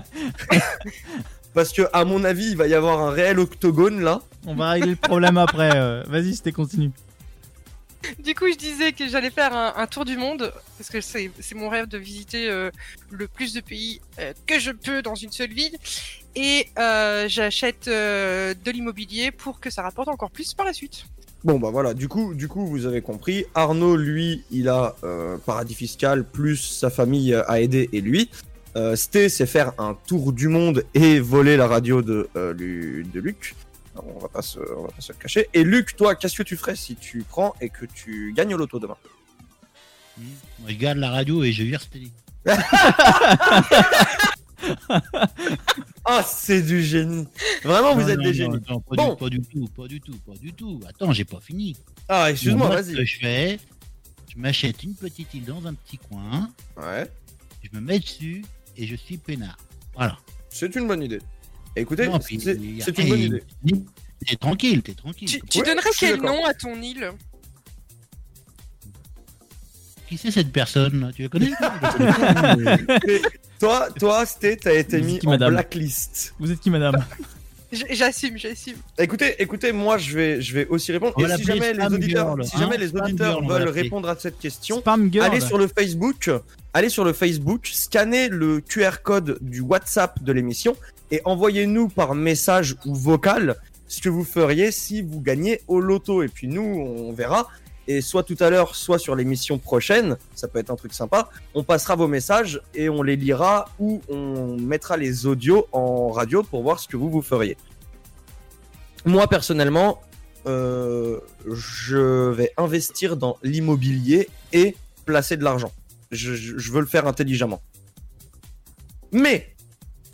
Parce que, à mon avis, il va y avoir un réel octogone là. On va régler le problème après. euh, Vas-y, c'était continue. Du coup, je disais que j'allais faire un, tour du monde parce que c'est mon rêve de visiter euh, le plus de pays euh, que je peux dans une seule ville. Et euh, j'achète de l'immobilier pour que ça rapporte encore plus par la suite. Bon, bah voilà, du coup, du coup vous avez compris. Arnaud, lui, il a paradis fiscal, plus sa famille a aidé et lui. Sté, c'est faire un tour du monde et voler la radio de Luc. On va, pas se, on va pas se le cacher. Et Luc, toi, qu'est-ce que tu ferais si tu prends et que tu gagnes au loto demain? Moi, je garde la radio et je vire Stélé. Ah, c'est du génie. Vraiment, vous Non, êtes non, des non, génies. attends, pas, Bon. du, pas du tout, pas du tout, pas du tout. Attends, j'ai pas fini. Ah, excuse-moi, Moi, vas-y. Ce que je fais, je m'achète une petite île dans un petit coin. Ouais. Je me mets dessus et je suis peinard. Voilà. C'est une bonne idée. Écoutez, c'est une bonne hey, idée. T'es tranquille, t'es tranquille. Tu, tu Ouais, donnerais quel nom à ton île Qui c'est cette personne là? Tu la connais? Toi, toi, Sté, t'as été mis qui, en madame? blacklist. Vous êtes qui, madame? J'assume, j'assume. Écoutez, écoutez, moi je vais, je vais aussi répondre. On va Et si l'appeler jamais les Spam auditeurs, Girl, si hein, jamais les Spam auditeurs Girl, on va veulent l'appeler. répondre à cette question, Spam Girl. allez sur le Facebook, allez sur le Facebook, scannez le QR code du WhatsApp de l'émission et envoyez-nous par message ou vocal ce que vous feriez si vous gagnez au loto. Et puis nous, on verra. Et soit tout à l'heure, soit sur l'émission prochaine, ça peut être un truc sympa, on passera vos messages et on les lira ou on mettra les audios en radio pour voir ce que vous vous feriez. Moi personnellement, euh, je vais investir dans l'immobilier et placer de l'argent. Je, je- veux le faire intelligemment. Mais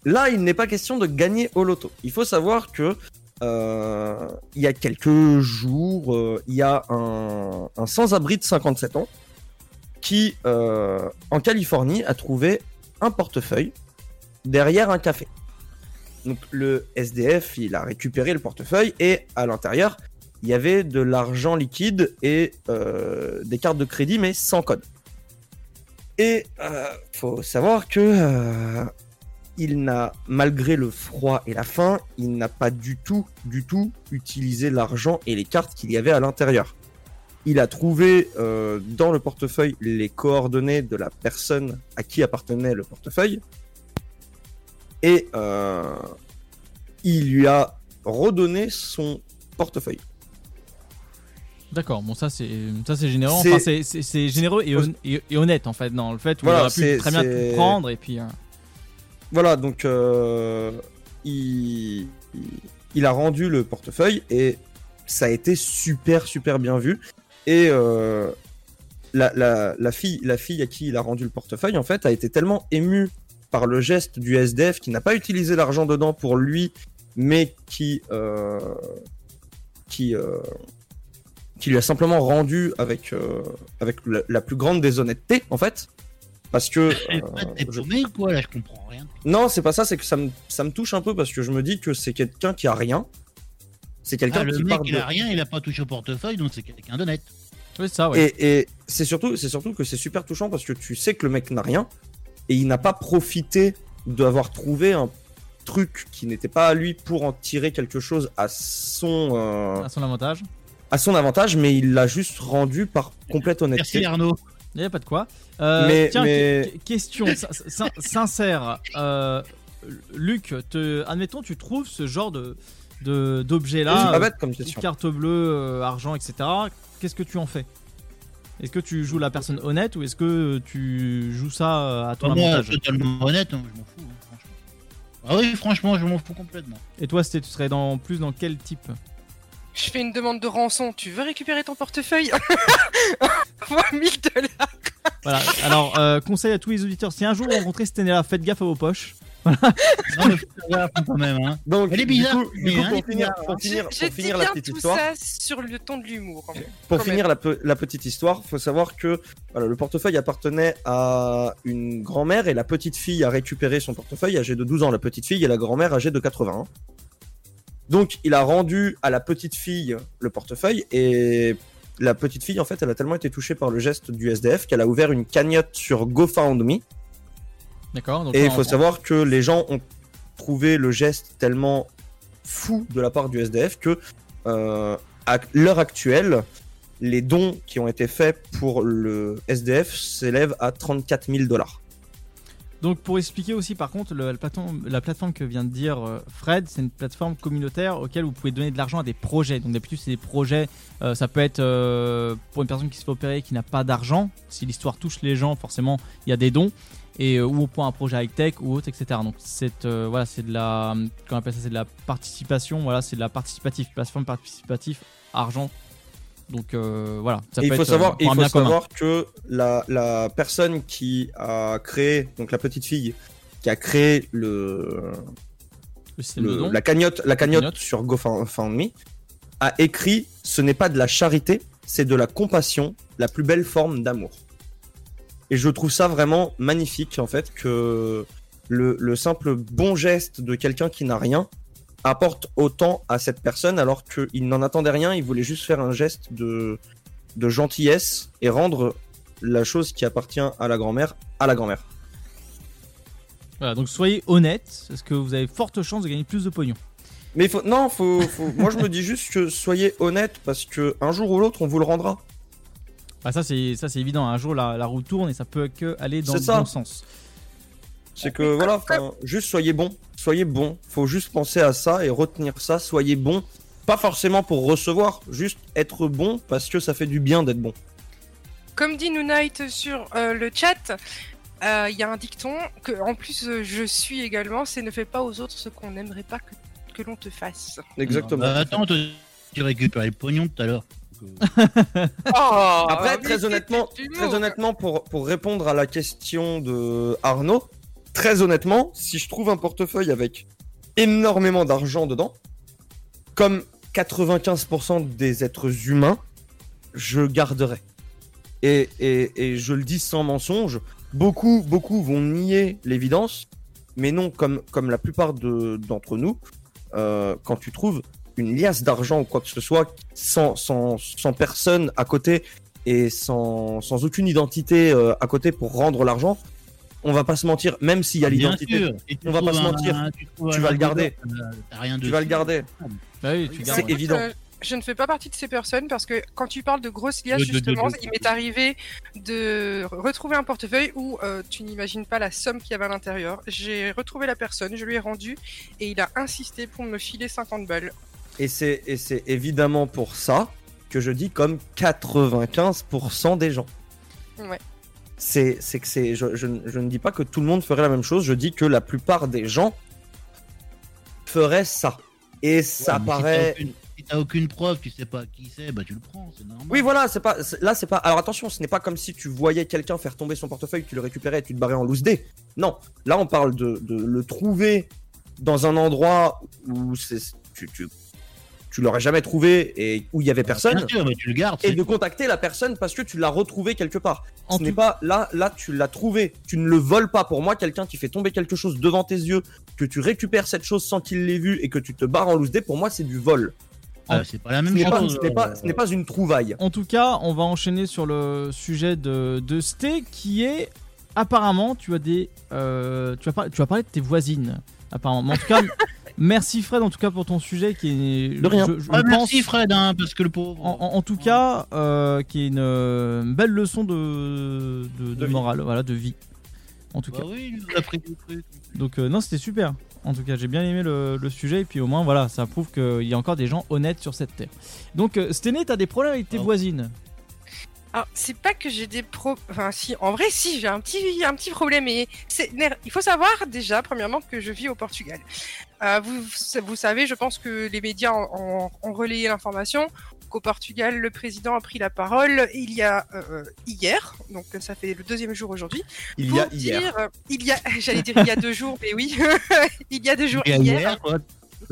là, il n'est pas question de gagner au loto. Il faut savoir que il y a quelques jours, euh, il y a un, sans-abri de 57 ans qui, euh, en Californie, a trouvé un portefeuille derrière un café. Donc le SDF, il a récupéré le portefeuille et à l'intérieur, il y avait de l'argent liquide et euh, des cartes de crédit, mais sans code. Et euh, faut savoir que euh, il n'a, malgré le froid et la faim, il n'a pas du tout, du tout utilisé l'argent et les cartes qu'il y avait à l'intérieur. Il a trouvé euh, dans le portefeuille les coordonnées de la personne à qui appartenait le portefeuille et euh, il lui a redonné son portefeuille. D'accord, bon ça c'est ça c'est généreux, C'est- enfin généreux et, hon- et- et honnête en fait dans le fait où Voilà, il aurait pu très bien tout prendre et puis euh, Voilà, donc euh, il, a rendu le portefeuille et ça a été super super bien vu. Et euh, la, fille, la fille à qui il a rendu le portefeuille, en fait, a été tellement émue par le geste du SDF qui n'a pas utilisé l'argent dedans pour lui, mais qui, euh, lui a simplement rendu avec, la, la plus grande déshonnêteté, en fait. Parce que. euh, quoi là Je comprends rien. non, c'est pas ça, c'est que ça me, ça me touche un peu parce que je me dis que c'est quelqu'un qui a rien. C'est quelqu'un Ah, le qui mec, part il de- a rien, il a pas touché au portefeuille, donc c'est quelqu'un d'honnête. Oui, ça, Et, et c'est surtout, c'est surtout que c'est super touchant parce que tu sais que le mec n'a rien et il n'a pas profité d'avoir trouvé un truc qui n'était pas à lui pour en tirer quelque chose à son euh, à son avantage. à son avantage, mais il l'a juste rendu par complète honnêteté. Arnaud. Il n'y a pas de quoi. Euh, Mais- tiens, mais- question sin- sin- sincère. Euh, Luc, te, admettons, tu trouves ce genre de C'est pas euh, bête comme question. carte bleue, euh, argent, etc. Qu'est-ce que tu en fais? Est-ce que tu joues la personne honnête ou est-ce que tu joues ça à ton Moi, avantage? totalement honnête, hein, je m'en fous, hein, franchement. Ah oui, franchement, je m'en fous complètement. Et toi, c'était- tu serais dans plus dans quel type? Je fais une demande de rançon. Tu veux récupérer ton portefeuille? Envoie 1000 dollars. Voilà. Alors, euh, conseil à tous les auditeurs si un jour vous rencontrez Stenella, faites gaffe à vos poches. Voilà. Non, mais quand même. Hein. Donc, Elle est bizarre. du coup, du mais, coup, hein, pour elle est finir, bizarre, pour hein. finir, pour la petite tout histoire. ça sur le ton de l'humour. Pour Quand finir la, pe- la petite histoire, faut savoir que voilà, le portefeuille appartenait à une grand-mère et la petite fille a récupéré son portefeuille âgée de 12 ans, la petite fille et la grand-mère âgée de 80 ans. Donc il a rendu à la petite fille le portefeuille et la petite fille en fait elle a tellement été touchée par le geste du SDF qu'elle a ouvert une cagnotte sur GoFundMe D'accord. et il faut savoir que les gens ont trouvé le geste tellement fou de la part du SDF que, euh, à l'heure actuelle, les dons qui ont été faits pour le SDF s'élèvent à 34 000 dollars. Donc pour expliquer aussi par contre la, plateforme, la plateforme que vient de dire euh, Fred, c'est une plateforme communautaire auquel vous pouvez donner de l'argent à des projets. Donc d'habitude c'est des projets, euh, ça peut être euh, pour une personne qui se fait opérer et qui n'a pas d'argent. Si l'histoire touche les gens, forcément il y a des dons. Et ou pour un projet high tech ou autre, etc. Donc c'est voilà, c'est de la, on c'est de la participation. Voilà, c'est de la participative, plateforme participative, argent. Donc euh, voilà. Ça Et il faut être, euh, savoir, il faut savoir que la, la personne qui a créé, donc la petite fille qui a créé le, Le le- la cagnotte, la cagnotte cagnotte. sur GoFundMe a écrit ce n'est pas de la charité, c'est de la compassion, la plus belle forme d'amour. Et je trouve ça vraiment magnifique en fait que le, le simple bon geste de quelqu'un qui n'a rien apporte autant à cette personne alors qu'il n'en attendait rien, il voulait juste faire un geste de, de gentillesse et rendre la chose qui appartient à la grand-mère à la grand-mère. Voilà, donc soyez honnête, parce que vous avez forte chance de gagner plus de pognon. Mais faut, non, faut, faut- moi je me dis juste que soyez honnête parce que un jour ou l'autre on vous le rendra. Bah ça c'est ça c'est évident. Un jour la, la roue tourne et ça peut que aller dans le bon sens. C'est que voilà, juste soyez bon, soyez bon. Faut juste penser à ça et retenir ça. Soyez bon, pas forcément pour recevoir, juste être bon parce que ça fait du bien d'être bon. Comme dit Noonite sur euh, le chat, euh, il y a un dicton que, en plus, euh, je suis également c'est ne fais pas aux autres ce qu'on n'aimerait pas que, que l'on te fasse. Exactement. Bah, attends, tu récupères le pognon tout à l'heure. Oh, Après, mais très honnêtement, très honnêtement, pour, pour répondre à la question de Arnaud, très honnêtement, si je trouve un portefeuille avec énormément d'argent dedans, comme 95% des êtres humains, je garderai. Et, et, et je le dis sans mensonge, beaucoup, beaucoup vont nier l'évidence, mais non, comme, la plupart de- d'entre nous, euh, quand tu trouves une liasse d'argent ou quoi que ce soit, sans, personne à côté et sans, sans aucune identité euh, à côté pour rendre l'argent, on va pas se mentir, même s'il y a l'identité, on va pas se un- mentir, tu vas le garder. euh, rien Tu vas le garder. Bah oui. C'est évident. Euh, je ne fais pas partie de ces personnes parce que quand tu parles de grosses liasses, De- de- de- justement, de- il m'est arrivé de retrouver un portefeuille où euh, tu n'imagines pas la somme qu'il y avait à l'intérieur. J'ai retrouvé la personne, je lui ai rendu et il a insisté pour me filer 50 balles. Et c'est et c'est évidemment pour ça que je dis comme 95% des gens. Ouais. C'est que c'est je, je, je ne dis pas que tout le monde ferait la même chose, je dis que la plupart des gens feraient ça. Et ça Ouais, paraît Si t'as aucune, si aucune preuve, tu sais pas qui c'est, bah tu le prends, c'est normal. Oui, voilà, c'est pas là c'est pas alors attention, ce n'est pas comme si tu voyais quelqu'un faire tomber son portefeuille, tu le récupérais et tu te barrais en loose day. Non, là on parle de, de le trouver dans un endroit où c'est tu, tu tu l'aurais jamais trouvé et où il y avait personne. Bien sûr, mais tu le gardes. Et c'est de contacter la personne parce que tu l'as retrouvé quelque part. En Ce n'est pas là, là tu l'as trouvé. Tu ne le voles pas. Pour moi, quelqu'un qui fait tomber quelque chose devant tes yeux, que tu récupères cette chose sans qu'il l'ait vu et que tu te barres en loose day, pour moi c'est du vol. Ah, c'est pas la Ce même n'est pas, chose. ce n'est pas, ce n'est pas une trouvaille. En tout cas, on va enchaîner sur le sujet de, de Sté qui est apparemment tu as des euh, tu as par- tu as parlé de tes voisines apparemment. Mais en tout cas, merci Fred en tout cas pour ton sujet qui est De rien. je- je Ah, pense- merci Fred, hein, parce que le pauvre. en, en- en tout cas, euh, qui est une euh, belle leçon de, de, morale, voilà, de vie. En tout Bah cas. oui, il nous a pris des trucs. Donc euh, non, c'était super. En tout cas, j'ai bien aimé le, le sujet et puis au moins voilà, ça prouve qu'il y a encore des gens honnêtes sur cette terre. Donc euh, Stené, t'as des problèmes avec tes Oh. voisines? Alors, c'est pas que j'ai des pro... Enfin, si, en vrai, si, j'ai un petit, un petit problème. Et il faut savoir, déjà, premièrement, que je vis au Portugal. Euh, vous, vous savez, je pense que les médias ont, ont- ont relayé l'information qu'au Portugal, le président a pris la parole il y a euh, hier, donc ça fait le deuxième jour aujourd'hui. Il pour y a hier. dire- euh, il y a, j'allais dire il y a deux jours, mais oui, il y a deux jours Il y a hier. hier, quoi.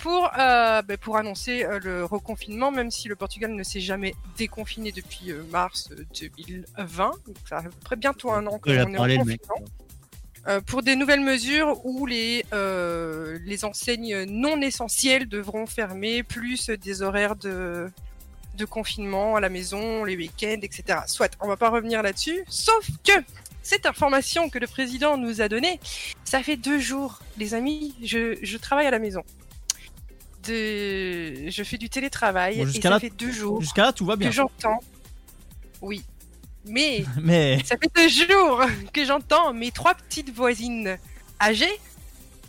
Pour, euh, ben, pour annoncer euh, le reconfinement, même si le Portugal ne s'est jamais déconfiné depuis euh, mars euh, 2020. Donc ça fait à peu près bientôt un an qu'on est en confinement. Euh, pour des nouvelles mesures où les, euh, les enseignes non essentielles devront fermer, plus des horaires de, de confinement à la maison, les week-ends, etc. Soit, on va pas revenir là-dessus, sauf que cette information que le président nous a donnée, ça fait deux jours, les amis, je, je travaille à la maison. De... Je fais du télétravail Bon, et ça là- fait deux jours Jusqu'à là, tout va bien. que j'entends. Oui, mais Mais ça fait deux jours que j'entends mes trois petites voisines âgées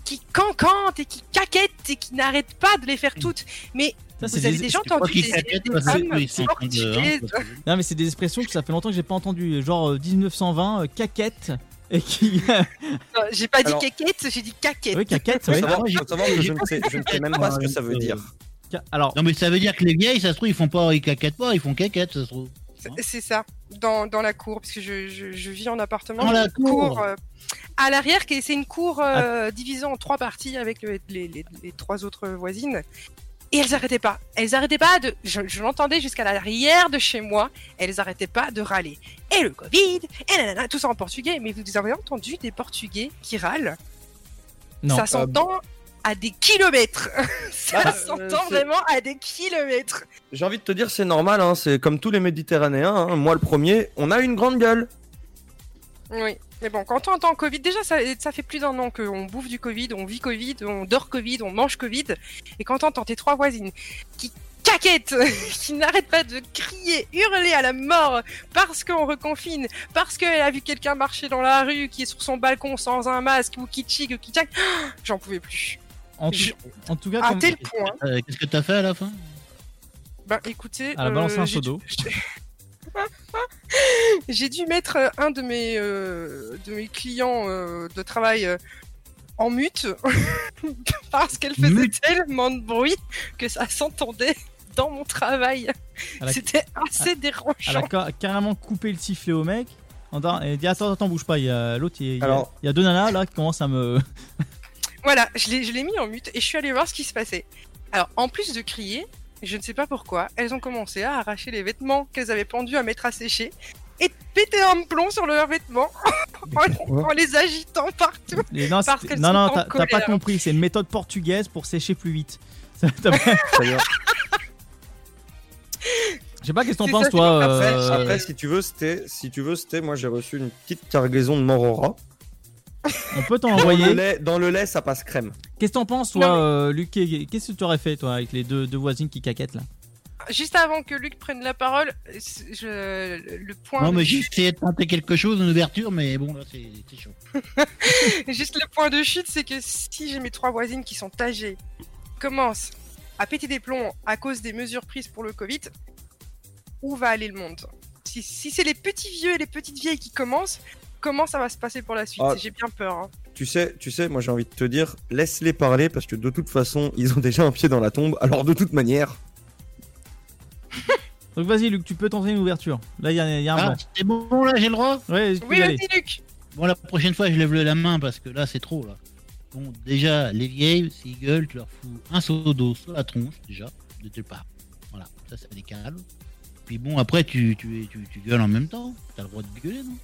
qui cancantent et qui caquettent et qui n'arrêtent pas de les faire toutes. Mais Ça, c'est vous avez des- déjà entendu des, caquettent des parce que- femmes oui, ils sont en train de- portugaises Non, mais c'est des expressions que ça fait longtemps que j'ai pas entendu. Genre euh, 1920, euh, caquette. Et qui. J'ai pas dit Alors- caquette, j'ai dit caquette. oui, caquette, oui. savoir, faut savoir que je ne sais, je ne sais même pas ce que ça veut dire. Alors, Non, mais ça veut dire que les vieilles, ça se trouve, ils font pas, ils caquettent pas, ils font caquette, ça se trouve. C'est- C'est ça, dans, dans la cour, parce que je, je, je vis en appartement. Dans la cour. euh, à l'arrière, c'est une cour Ah. euh, divisée en trois parties avec les, les, les- les trois autres voisines. Et elles arrêtaient pas. Elles arrêtaient pas de. Je, je l'entendais jusqu'à l'arrière de chez moi. Elles arrêtaient pas de râler. Et le Covid, et nanana, tout ça en portugais. Mais vous avez entendu des Portugais qui râlent? Non. Ça s'entend à des kilomètres. ça Bah, s'entend vraiment à des kilomètres. J'ai envie de te dire, c'est normal, hein, c'est comme tous les Méditerranéens. hein, moi, le premier, on a une grande gueule. Oui, mais bon, quand on entend Covid, déjà ça, ça fait plus d'un an qu'on bouffe du Covid, on vit Covid, on dort Covid, on mange Covid, et quand t'entends tes trois voisines qui caquettent, qui n'arrêtent pas de crier, hurler à la mort parce qu'on reconfine, parce qu'elle a vu quelqu'un marcher dans la rue qui est sur son balcon sans un masque ou qui chic ou qui tchac, j'en pouvais plus. En tout, Je- en tout cas, À comme- tel point. Euh, Qu'est-ce que t'as fait à la fin? Ben écoutez, Elle a balancé un j'ai seau dû- d'eau. J'ai dû mettre euh, un de mes, euh, de mes clients euh, de travail euh, en mute parce qu'elle faisait tellement de bruit que ça s'entendait dans mon travail. C'était assez Elle a dérangeant. ca- carrément coupé le sifflet au mec. Elle dit attends, attends, bouge pas. Il y a l'autre, il Alors- il y a deux nanas là qui commencent à me. Voilà, je l'ai je l'ai mis en mute et je suis allée voir ce qui se passait. Alors, en plus de crier, je ne sais pas pourquoi, elles ont commencé à arracher les vêtements qu'elles avaient pendus à mettre à sécher et de péter un plomb sur leurs vêtements en, en les agitant partout. Et non, parce c'était- qu'elles non, sont non, en t'as t'as pas compris. C'est une méthode portugaise pour sécher plus vite. Je sais pas qu'est-ce que t'en penses toi. euh, après, si tu veux, c'était, si tu veux, c'était, moi j'ai reçu une petite cargaison de Morora. On peut t'en Dans le envoyer. lait, dans le lait, ça passe crème. Qu'est-ce que t'en penses toi, euh, Luc Qu'est-ce que tu aurais fait toi avec les deux, deux voisines qui caquettent là? Juste avant que Luc prenne la parole, je- le point. Non, de mais chute- j'ai essayé de tenter quelque chose, une ouverture, mais bon, là, c'est c'est chaud. Juste le point de chute, c'est que si j'ai mes trois voisines qui sont âgées, commencent à péter des plombs à cause des mesures prises pour le Covid, où va aller le monde? Si, si c'est les petits vieux et les petites vieilles qui commencent, comment ça va se passer pour la suite Ah. J'ai bien peur. hein. Tu sais, tu sais, moi j'ai envie de te dire, laisse-les parler parce que de toute façon, ils ont déjà un pied dans la tombe. Alors de toute manière, Donc vas-y Luc, tu peux tenter une ouverture. Là il y, a- il y a un Ah, c'est bon, là, j'ai le droit? Ouais, Oui, vas-y, Luc Bon, la prochaine fois, je lève la main parce que là, c'est trop, là. Bon, déjà, les vieilles, s'ils gueulent, tu leur fous un seau d'eau sur la tronche, déjà, de tes pas. Voilà, ça, ça les calme. Puis bon, après, tu, tu, tu, tu gueules en même temps. T'as le droit de gueuler, non?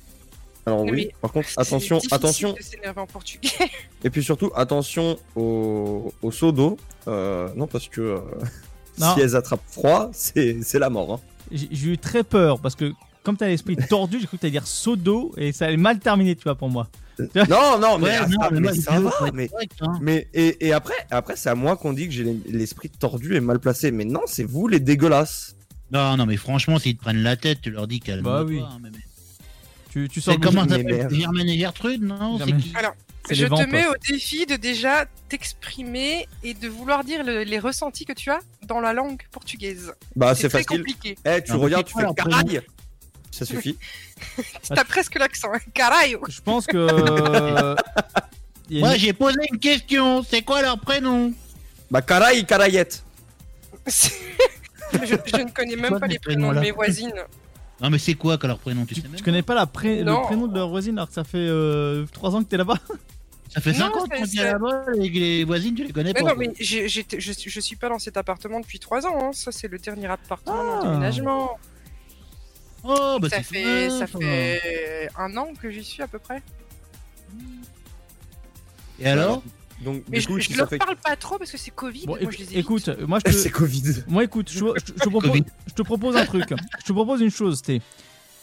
Alors Mais oui. Par contre, attention, attention. de s'énerver en portugais. Et puis surtout, attention au, au seau d'eau. Euh, non, parce que euh, Non. si elles attrapent froid, c'est c'est la mort. hein. J'ai eu très peur parce que comme t'as l'esprit tordu, j'ai cru que t'allais dire saut d'eau et ça allait mal terminer, tu vois, pour moi. Non, non, mais, Ouais, ah, non, ah, mais ça va. Mais, correct, hein. mais et, et après, après c'est à moi qu'on dit que j'ai l'es- l'esprit tordu et mal placé. Mais non, c'est vous les dégueulasses. Non, non, mais franchement, s'ils te prennent la tête, tu leur dis qu'elle Bah oui. Tu, tu sors comment s'appelle Germaine et Gertrude, non Germaine. Alors, je te mets au défi de déjà t'exprimer et de vouloir dire le- les ressentis que tu as dans la langue portugaise. Bah, c'est facile. compliqué. Eh, tu Non, regardes, tu fais caraille. Ça suffit. T'as presque l'accent, hein. Je pense que. euh, Moi, une- j'ai posé une question. C'est quoi leur prénom? Bah, caraille, caraillette. je, je ne connais même pas les prénoms de mes voisines. Non, mais c'est quoi que leur prénom Tu sais même Tu connais pas la pré- le prénom de leur voisine alors que ça fait 3 ans que t'es là-bas? Ça fait Non, 5 ans que tu es là-bas et que les voisines, tu les connais Mais pas. non, mais j'ai- je, je suis pas dans cet appartement depuis 3 ans. hein. Ça, c'est le dernier appartement Ah. de déménagement. Oh, bah ça c'est fait, ça fait un an que j'y suis à peu près. Et alors? Donc, Mais du je, coup, je si leur fait. parle pas trop parce que c'est Covid. Bon, et moi, je les écoute, moi je te, C'est Covid. moi écoute, je, je- je te propose, Covid. je te propose un truc. Je te propose une chose, Sté.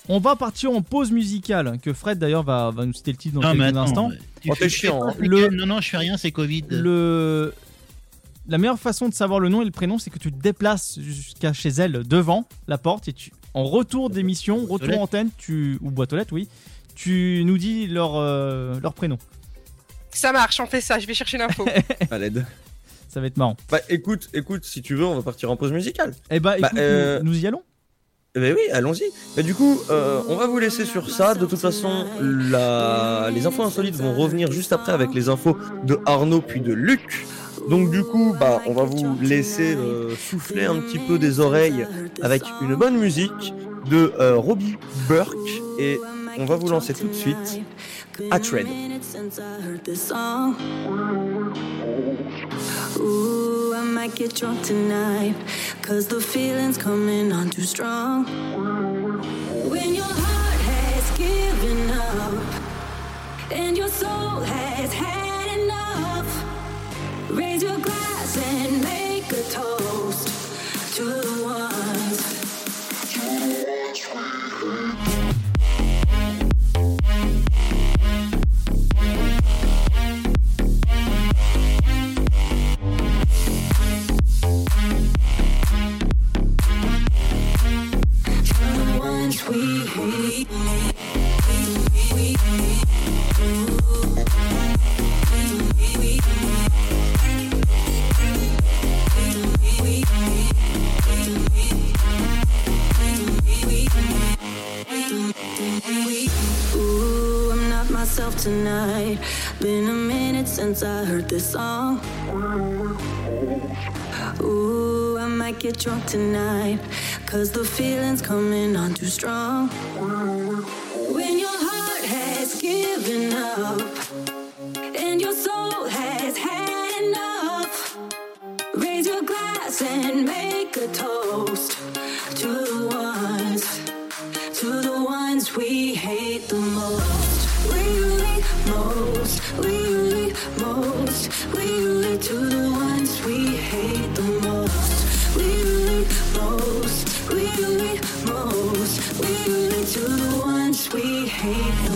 On va partir en pause musicale, que Fred d'ailleurs va, va nous citer le titre dans Non, quelques attends, instants. Oh, fais- chiant, hein. Non, non, je fais rien, c'est Covid. Le... La meilleure façon de savoir le nom et le prénom, c'est que tu te déplaces jusqu'à chez elle, devant la porte, et tu, en retour d'émission, retour antenne, tu, ou boîte aux lettres, oui, tu nous dis leur, euh, leur prénom. Ça marche, on fait ça. Je vais chercher l'info. À l'aide. Ça va être marrant. Bah, écoute, écoute, si tu veux, on va partir en pause musicale. Eh bah, Bah, euh, nous, nous y allons. Eh ben oui, allons-y. Mais du coup, euh, on va vous laisser sur ça. De toute façon, la... les infos insolites vont revenir juste après avec les infos de Arnaud puis de Luc. Donc du coup, bah, on va vous laisser euh, souffler un petit peu des oreilles avec une bonne musique de euh, Robbie Burke et on va vous lancer tout de suite à Trade. since I heard this song. Ooh, I might get drunk tonight. Cause the feeling's coming on too strong. When your heart has given up and your soul has had enough, raise your glass and make a toast i'm not myself tonight. Been a minute since I heard this song. Ooh, I might get drunk tonight. Cause the feeling's coming on too strong. When your heart has given up and your soul has. And make a toast to the ones, to the ones we hate the most. Really, most, really, most, really to the ones we hate the most. Really, most, really, most, really to the ones we hate the most.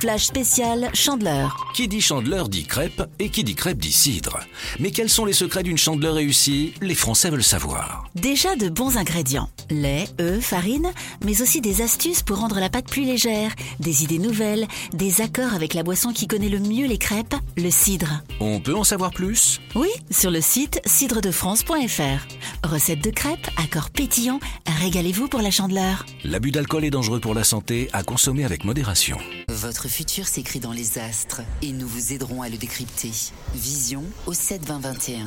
Flash spécial Chandeleur. Qui dit chandeleur dit crêpe et qui dit crêpe dit cidre. Mais quels sont les secrets d'une chandeleur réussie? Les Français veulent savoir. Déjà de bons ingrédients. Lait, œufs, farine, mais aussi des astuces pour rendre la pâte plus légère, des idées nouvelles, des accords avec la boisson qui connaît le mieux les crêpes, le cidre. On peut en savoir plus? Oui, sur le site cidredefrance.fr. Recette de crêpes, accords pétillants, régalez-vous pour la chandeleur. L'abus d'alcool est dangereux pour la santé, à consommer avec modération. Votre futur s'écrit dans les astres et nous vous aiderons à le décrypter. Vision au 7 20 21.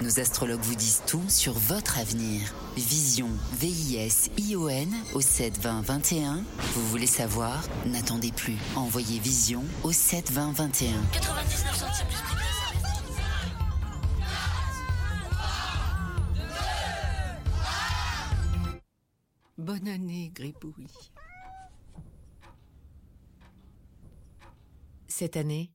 Nos astrologues vous disent tout sur votre avenir. Vision, V-I-S-I-O-N au 7 20 21. Vous voulez savoir? N'attendez plus. Envoyez Vision au 7 20 21. 99 centimes plus prix. Bonne année, Gribouille. Cette année,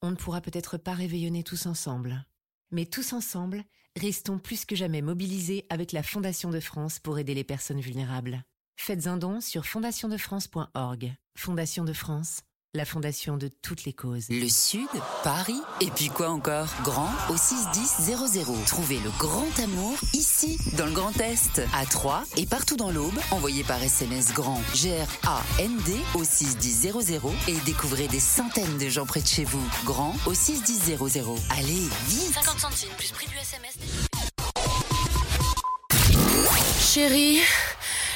on ne pourra peut-être pas réveillonner tous ensemble. Mais tous ensemble, restons plus que jamais mobilisés avec la Fondation de France pour aider les personnes vulnérables. Faites un don sur fondationdefrance.org. Fondation de France, la fondation de toutes les causes. Le Sud, Paris, et puis quoi encore? Grand au 61000. Trouvez le grand amour ici, dans le Grand Est, à Troyes et partout dans l'Aube. Envoyez par SMS grand G-R-A-N-D au 61000 et découvrez des centaines de gens près de chez vous. Grand au 61000. Allez, vite 50 centimes plus prix du SMS. Chérie,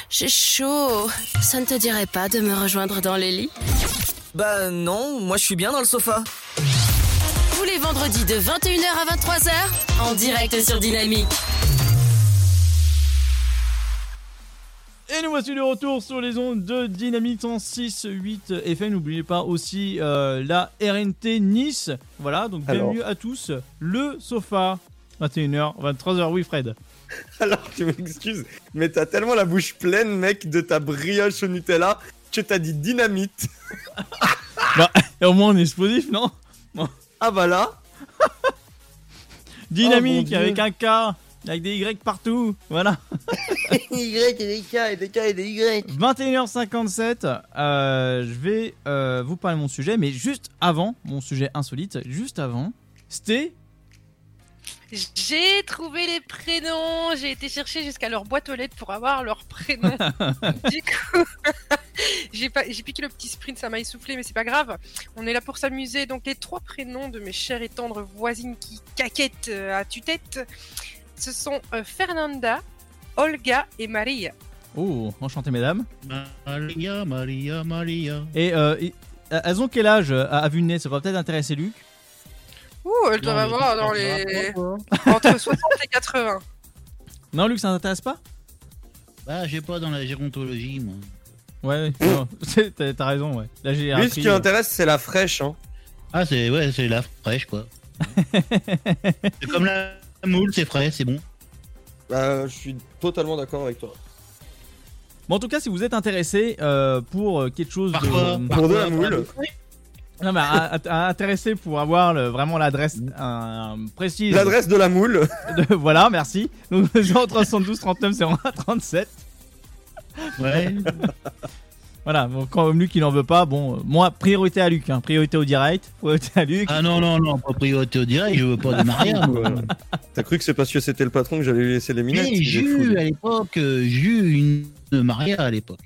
j'ai chaud. Ça ne te dirait pas de me rejoindre dans les lits? Bah non, moi je suis bien dans le sofa. Tous les vendredis de 21h à 23h, en direct sur Dynamique. Et nous voici de retour sur les ondes de Dynamique 106.8 FM. N'oubliez pas aussi euh, la RNT Nice. Voilà, donc bienvenue Alors. à tous. Le sofa, 21h, 23h. Oui, Fred. Alors, tu m'excuses, mais t'as tellement la bouche pleine, mec, de ta brioche au Nutella que t'as dit dynamite. bah, au moins on est explosif, non Bon. Ah bah là Dynamique Oh, avec un K, avec des Y partout. Voilà. Y et des K et des K et des Y. 21h57, euh, je vais euh, vous parler de mon sujet, mais juste avant, mon sujet insolite, juste avant, c'était J'ai trouvé les prénoms, j'ai été chercher jusqu'à leur boîte aux lettres pour avoir leurs prénoms. du coup, j'ai pas- j'ai piqué le petit sprint, ça m'a essoufflé, mais c'est pas grave. On est là pour s'amuser. Donc, les trois prénoms de mes chères et tendres voisines qui caquettent euh, à tue-tête, ce sont euh, Fernanda, Olga et Maria. Oh, enchanté mesdames. Maria, Maria, Maria. Et euh, elles ont quel âge à, à vue de nez Ça va peut-être intéresser Luc. Ouh, elles doivent mais avoir dans les... grave, entre 60 et 80. Non, Luc, ça t'intéresse pas? Bah, j'ai pas dans la gérontologie, moi. Ouais, t'as raison, ouais. La Lui, ce qui euh, l'intéresse, c'est la fraîche. Hein. Ah, c'est ouais, c'est la fraîche, quoi. c'est comme la moule, c'est frais, c'est bon. Bah, je suis totalement d'accord avec toi. Bon, en tout cas, si vous êtes intéressé euh, pour euh, quelque chose Par de. quoi Par Pour de la moule. Non, mais à- à- intéressé pour avoir le- vraiment l'adresse euh, précise. L'adresse de la moule. de- voilà, merci. Donc 0372 39 01 37. Ouais. Voilà, bon, quand Luc il en veut pas, bon, euh, moi, priorité à Luc, hein, priorité au direct, priorité à Luc. Ah non, non, non, pas priorité au direct, je veux pas de Maria, moi. T'as cru que c'est parce que c'était le patron que j'allais lui laisser les minettes Mais j'ai eu à l'époque, j'ai eu une Maria à l'époque.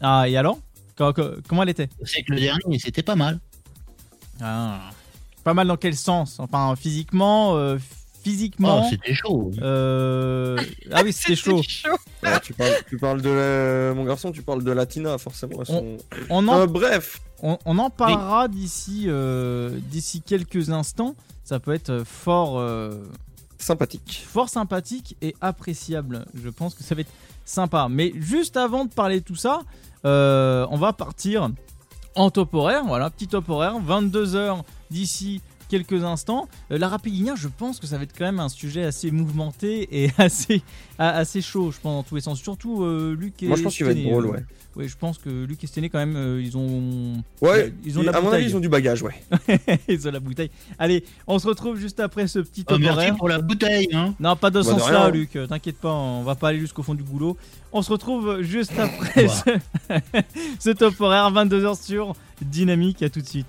Ah, et alors? Co- co- Comment elle était? C'est que le dernier, c'était pas mal. Ah. Pas mal dans quel sens? Enfin, physiquement, euh, physiquement. Oh, c'était chaud. euh, Ah oui, c'était chaud. Ouais, tu, parles, tu parles de la... mon garçon, tu parles de Latina forcément. elles sont- On en, Euh, bref, on, on en parlera d'ici euh, d'ici quelques instants. Ça peut être fort euh, sympathique. fort sympathique et appréciable. Je pense que ça va être sympa. Mais juste avant de parler de tout ça, euh, on va partir en top horaire. Voilà, petit top horaire, 22h d'ici quelques instants. Euh, la Rapidinia, je pense que ça va être quand même un sujet assez mouvementé et assez, a- assez chaud, je pense, dans tous les sens. Surtout euh, Luc et Moi, je pense qu'il va être drôle, euh, ouais. Ouais, je pense que Luc et Stené, quand même, euh, ils ont. Ouais, ils ont la à mon avis, ils ont du bagage, ouais. ils ont la bouteille. Allez, on se retrouve juste après ce petit Oh, top merci horaire. pour la bouteille, hein. Non, pas de Bah, de sens-là, rien. Luc. T'inquiète pas, on va pas aller jusqu'au fond du goulot. On se retrouve juste après ce, ce top horaire, 22h sur Dynamique. À tout de suite.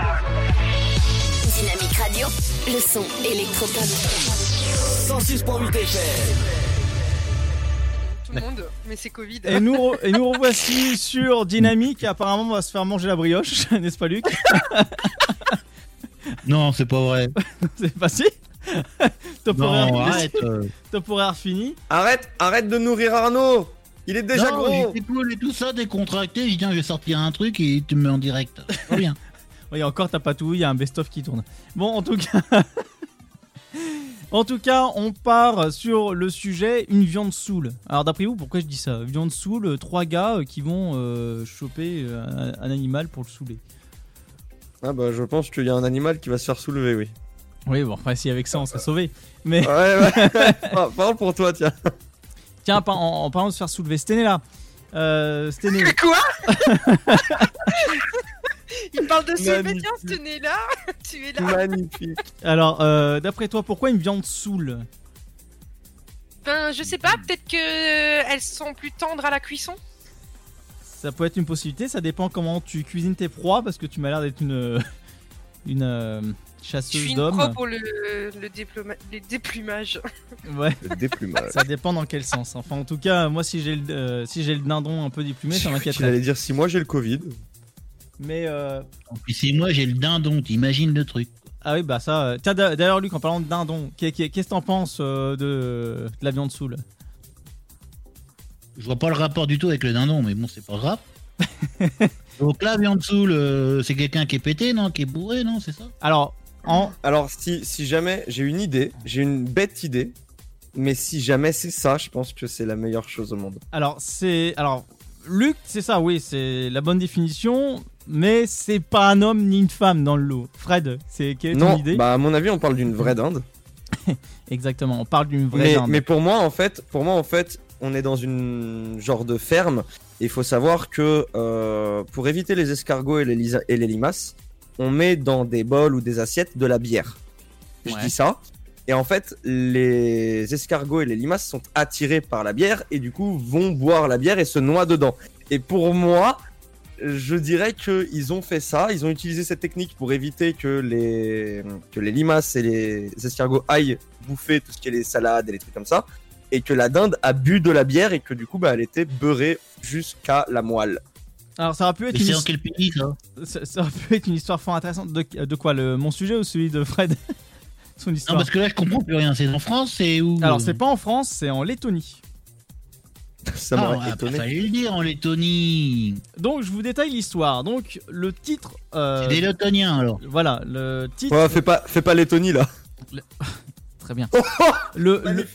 Le son électropop. 106.8 FM. Tout le monde, mais c'est Covid. Et nous, re- et nous revoici sur Dynamique. Apparemment, on va se faire manger la brioche, n'est-ce pas, Luc Non, c'est pas vrai. C'est pas si Top Non, horaire, arrête, euh. top horaire fini. Arrête, arrête de nourrir Arnaud. Il est déjà non, gros. Tout ça, décontracté. Dit, tiens, je vais sortir un truc et tu me mets en direct. Très bien. Oui, encore t'as pas tout, il y a un best-of qui tourne. Bon, en tout cas. En tout cas, on part sur le sujet une viande saoule. Alors d'après vous, pourquoi je dis ça? Viande saoule, euh, trois gars euh, qui vont euh, choper un, un animal pour le saouler. Ah bah je pense qu'il y a un animal qui va se faire soulever, oui. Oui, bon, enfin si avec ça on serait sauvé. Mais Ouais, ouais. Parle pour toi, tiens. tiens, par- en, en parlant de se faire soulever, Stené là. Euh, Stené. Quoi? Il parle de soulever, Magnifique. tiens, ce nez-là, tu es là. Magnifique. Alors, euh, d'après toi, pourquoi une viande saoule Ben, je sais pas, peut-être que euh, elles sont plus tendres à la cuisson. Ça peut être une possibilité, ça dépend comment tu cuisines tes proies, parce que tu m'as l'air d'être une, une euh, Je chasseuse suis une d'hommes. pro pour le, le, déploma- les déplumage. Ouais. Le déplumage. Ça dépend dans quel sens. Enfin, en tout cas, moi, si j'ai le, euh, si j'ai le dindon un peu déplumé, ça Il m'inquièterait. allait dire si moi j'ai le Covid. Mais euh, c'est moi, j'ai le dindon, t'imagines le truc. ah oui, bah ça. euh, Tiens, d'a- d'ailleurs, Luc, en parlant de dindon, qu'est- qu'est- qu'est-ce que t'en penses euh, de, de la viande saoule? Je vois pas le rapport du tout avec le dindon, mais bon, c'est pas grave. Donc là, viande saoule, euh, c'est quelqu'un qui est pété, non Qui est bourré, non C'est ça? Alors, en... Alors si, si jamais j'ai une idée, j'ai une bête idée, mais si jamais c'est ça, je pense que c'est la meilleure chose au monde. Alors, c'est. Alors, Luc, c'est ça, oui, c'est la bonne définition, mais c'est pas un homme ni une femme dans le lot. Fred, c'est quelle est ton Non, idée bah à mon avis on parle d'une vraie dinde. Exactement, on parle d'une vraie Mais, dinde. mais pour moi en fait, pour moi en fait, on est dans une genre de ferme. Il faut savoir que euh, pour éviter les escargots et les, lisa- et les limaces, on met dans des bols ou des assiettes de la bière. Je dis ça. Et en fait, les escargots et les limaces sont attirés par la bière et du coup vont boire la bière et se noient dedans. Et pour moi, je dirais qu'ils ont fait ça, ils ont utilisé cette technique pour éviter que les, que les limaces et les escargots aillent bouffer tout ce qui est les salades et les trucs comme ça, et que la dinde a bu de la bière et que du coup bah, elle était beurrée jusqu'à la moelle. Alors, ça aurait pu être une c'est en his- quel pays, ça? Ça, ça aurait pu être une histoire fort intéressante. De, de quoi? Le, Mon sujet ou celui de Fred? Son histoire. Non, parce que là, je comprends plus rien. C'est en France, c'est où? Alors, c'est pas en France, c'est en Lettonie. Ça Ah, m'aurait fallait le dire en Lettonie. Donc, je vous détaille l'histoire. Donc, le titre. euh, C'est des Lettoniens, alors. Voilà, le titre. Ouais, fais pas, fais pas Lettonie là. Très bien. le, le,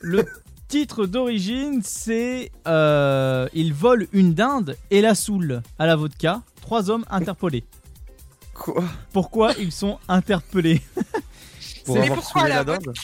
le titre d'origine, c'est euh, Ils volent une dinde et la saoule à la vodka. Trois hommes interpellés. Quoi? Pourquoi ils sont interpellés? Pour C'est- avoir pourquoi la la dinde?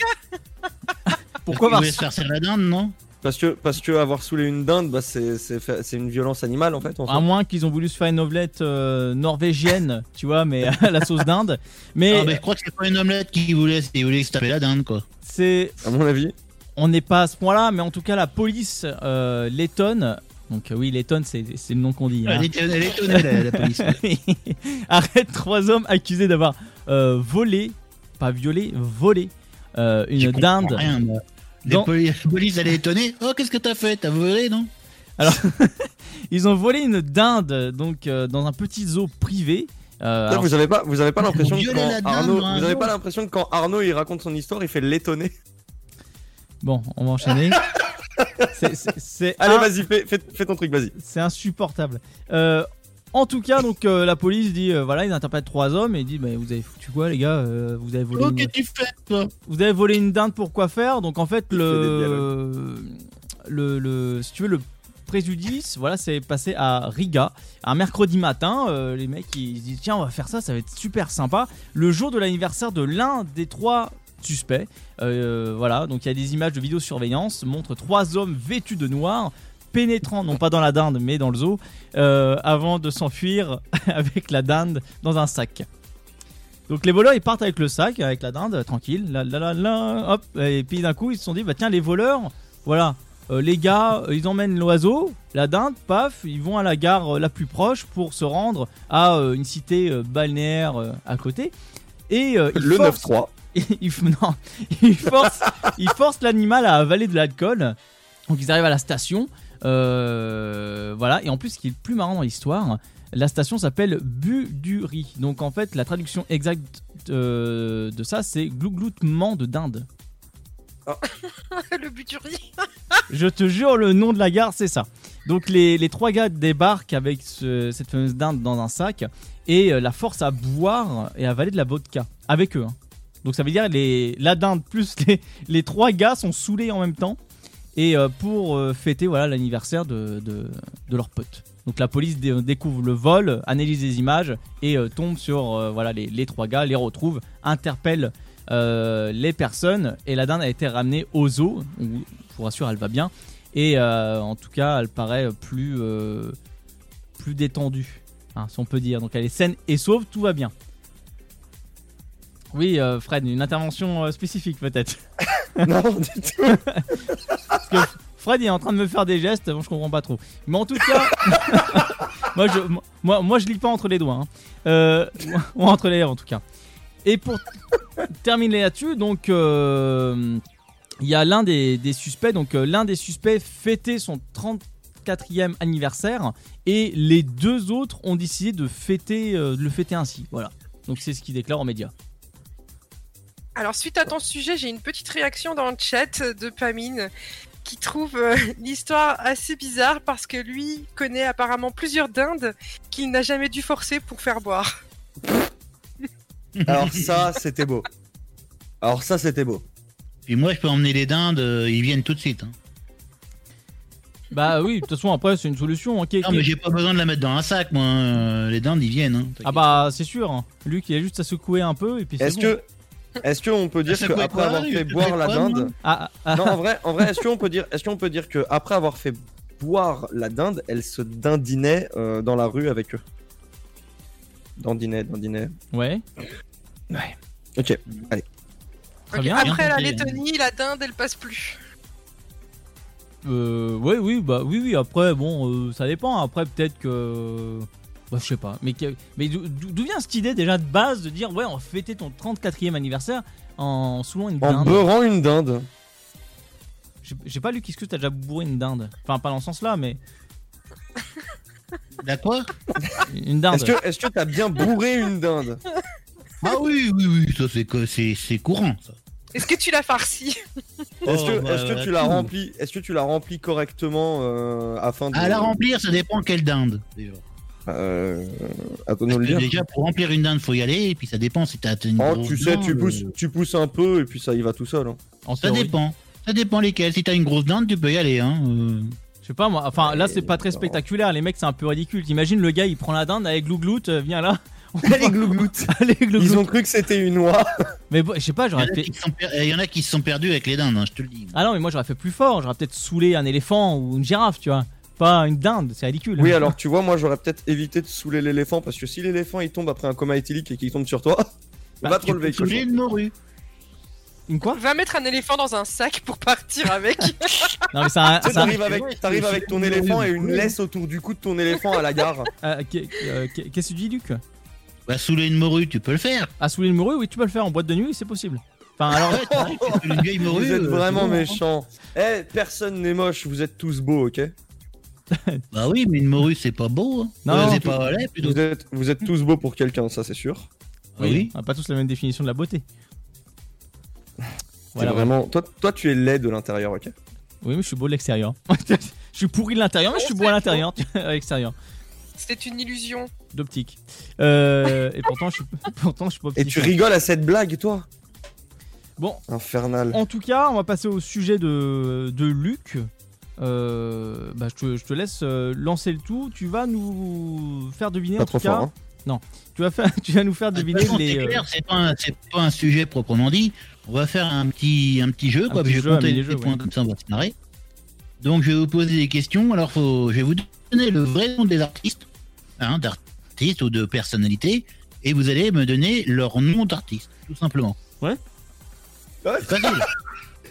Pourquoi Ils voulaient se faire la dinde, non? Parce que, parce que avoir saoulé une dinde, bah, c'est c'est fa- c'est une violence animale en fait. En fait. À moins qu'ils ont voulu se faire une omelette euh, norvégienne, tu vois, mais à la sauce dinde. Mais Ah, mais je crois que c'est pas une omelette qu'ils voulaient, ils voulaient se taper la dinde, quoi. c'est. À mon avis. On n'est pas à ce point-là, mais en tout cas, la police euh, lettonne. Donc, euh, oui, lettonne, c'est c'est le nom qu'on dit. hein. Elle est- étonnée, la, la police. Arrête trois hommes accusés d'avoir euh, volé, pas violé, volé euh, une dinde. rien, moi. Les Dans- poli- la police, elle est étonnée. Oh, qu'est-ce que t'as fait? T'as volé, non? Alors, ils ont volé une dinde donc euh, dans un petit zoo privé. Euh, Là, alors, vous avez pas, vous avez pas l'impression que quand dinde Arnaud, vous avez pas l'impression que quand Arnaud il raconte son histoire, il fait l'étonner? Bon, on va enchaîner. Allez, un- vas-y, fais, fais, fais ton truc, vas-y. C'est insupportable. Euh, en tout cas, donc euh, la police dit euh, voilà, ils interpellent trois hommes et disent mais vous avez foutu quoi les gars Euh, Vous avez volé Oh, une... tu fais, toi vous avez volé une dinde pour quoi faire Donc en fait le... le le si tu veux le préjudice, voilà, c'est passé à Riga un mercredi matin. euh, les mecs ils se disent tiens on va faire ça, ça va être super sympa. Le jour de l'anniversaire de l'un des trois suspects. Euh, voilà, donc il y a des images de vidéosurveillance montrent trois hommes vêtus de noir pénétrant non pas dans la dinde mais dans le zoo euh, avant de s'enfuir avec la dinde dans un sac. Donc les voleurs ils partent avec le sac, avec la dinde, tranquille, là, là, là, là, hop, et puis d'un coup ils se sont dit bah tiens les voleurs, voilà, euh, les gars euh, ils emmènent l'oiseau, la dinde, paf, ils vont à la gare la plus proche pour se rendre à euh, une cité balnéaire à côté. Et Le forcent- 9-3. ils, non, ils forcent, ils forcent l'animal à avaler de l'alcool. Donc ils arrivent à la station. Euh, voilà. Et en plus, ce qui est le plus marrant dans l'histoire, la station s'appelle Buduri. Donc en fait, la traduction exacte euh, de ça, c'est glougloutement de dinde. le but du riz. Je te jure, le nom de la gare, c'est ça. Donc les, les trois gars débarquent avec ce- cette fameuse dinde dans un sac et euh, la force à boire et à avaler de la vodka avec eux. hein. Donc ça veut dire les, la dinde plus les, les trois gars sont saoulés en même temps. Et euh, pour euh, fêter voilà l'anniversaire de, de, leur pote. Donc la police dé- découvre le vol, analyse les images et euh, tombe sur euh, voilà les, trois gars, les retrouve, interpelle euh, les personnes et la dinde a été ramenée au zoo. où, je vous rassure, elle va bien. Et euh, en tout cas, elle paraît plus euh, plus détendue, hein, si on peut dire. Donc elle est saine et sauve, tout va bien. Oui, euh, Fred, une intervention euh, spécifique peut-être. non, du tout. Parce que Fred est en train de me faire des gestes, bon, je comprends pas trop. Mais en tout cas, moi, je, moi, moi je lis pas entre les doigts, hein. Euh, ou entre les lèvres en tout cas. Et pour terminer là-dessus, donc il y a l'un des, des suspects, donc l'un des suspects fêtait son 34e anniversaire et les deux autres ont décidé de fêter, de le fêter ainsi. Voilà. Donc c'est ce qu'ils déclarent aux médias. Alors, suite à ton sujet, j'ai une petite réaction dans le chat de Pamine qui trouve euh, l'histoire assez bizarre parce que lui connaît apparemment plusieurs dindes qu'il n'a jamais dû forcer pour faire boire. Alors ça, c'était beau. Alors ça, c'était beau. Puis moi, je peux emmener les dindes, euh, ils viennent tout de suite. hein. Bah oui, de toute façon après c'est une solution. ok, Non, mais j'ai pas besoin de la mettre dans un sac, moi. euh, les dindes, ils viennent. hein. Ah bah c'est sûr. hein. Luc il a juste à secouer un peu et puis c'est Est-ce bon. que, est-ce qu'on peut dire que après avoir fait boire la dinde, moi Ah, ah, non en vrai, en vrai, est-ce qu'on peut dire, est-ce qu'on peut dire que après avoir fait boire la dinde, elle se dindinait euh, dans la rue avec eux? Dandinait, dandinait. Ouais. Ouais. Ok, allez. Bien. Après la. Lettonie, la dinde, elle passe plus. Euh, ouais, oui, bah oui, oui. Après, bon, euh, ça dépend. Après, peut-être que, bah, je sais pas. Mais, mais d'où vient cette idée déjà de base de dire ouais, on va fêter ton 34e anniversaire en saoulant une En dinde? beurrant une dinde. J'ai- pas lu qu'est-ce que t'as déjà bourré une dinde. Enfin, pas dans ce sens-là, mais D'accord une dinde. Est-ce que, est-ce que t'as bien bourré une dinde? Ah oui, oui, oui, ça c'est que- c'est c'est courant. Ça. Est-ce que tu l'as farci Est-ce que, Oh, bah, est-ce que bah, tu l'as tout. rempli, est-ce que tu l'as rempli correctement euh, afin de. À la remplir, ça dépend quelle dinde. Déjà. Euh, à toi de nous Parce le que dire. déjà, pour remplir une dinde, faut y aller, et puis ça dépend si t'as une Oh, grosse tu sais, dinde, tu pousses, euh, tu pousses un peu et puis ça y va tout seul. hein. En Ça théorie. dépend. Ça dépend lesquels. Si t'as une grosse dinde, tu peux y aller. Hein. euh. Je sais pas moi. Enfin, là, c'est pas très spectaculaire. Les mecs, c'est un peu ridicule. T'imagines le gars, il prend la dinde avec glouglout, viens là. Allez, glouglout. Allez, glouglout. Ils ont cru que c'était une oie. Mais bon, je sais pas, Il y, en j'aurais a fait. qui se sont per- il y en a qui se sont perdus avec les dindes, hein, je te le dis. Ah non, mais moi j'aurais fait plus fort. J'aurais peut-être saoulé un éléphant ou une girafe, tu vois. Pas une dinde, c'est ridicule. Oui, alors tu vois, moi j'aurais peut-être évité de saouler l'éléphant parce que si l'éléphant il tombe après un coma éthylique et qu'il tombe sur toi, Bah, va te tu relever. Tu une morue. Une quoi Va mettre un éléphant dans un sac pour partir avec. Non, mais ça. a- Tu sais, ça T'arrives avec, t'arrives avec ton éléphant et une laisse autour du cou de ton éléphant à la gare. Euh, euh, qu'est- Qu'est-ce que tu dis, Luc Bah, saouler une morue, tu peux le faire. À saouler une morue, oui, tu peux le faire en boîte de nuit, c'est possible. Enfin, alors. Ouais, une vieille morue. Vous êtes euh, vraiment bon, hein. méchants. Eh, personne n'est moche, vous êtes tous beaux, ok? Bah oui, mais une morue, c'est pas beau. Hein. Non, pas vous êtes, vous êtes tous beaux pour quelqu'un, ça c'est sûr. Ah oui. On a pas tous la même définition de la beauté. C'est vraiment. Toi, toi, tu es laid de l'intérieur, ok? Oui, mais je suis beau de l'extérieur. je suis pourri de l'intérieur, mais je suis beau à l'intérieur, à l'extérieur. C'était une illusion. D'optique. Euh, et pourtant, je suis, pourtant, je suis pas Et tu rigoles à cette blague, toi? Bon, Infernal. En tout cas, on va passer au sujet de, de Luc. Euh, bah, je, te, je te laisse euh, lancer le tout. Tu vas nous faire deviner Pas en trop tout cas. fort, hein. Non, tu vas, faire, tu vas nous faire deviner façon, les. c'est euh, clair, c'est pas, pas un sujet proprement dit. On va faire un petit, un petit jeu, quoi. petit je vais compter les points ouais. comme ça, on va se marrer. Donc, je vais vous poser des questions. Alors, faut, je vais vous donner le vrai nom des artistes, hein, d'artistes ou de personnalités, et vous allez me donner leur nom d'artiste, tout simplement. Ouais. Ouais. C'est facile.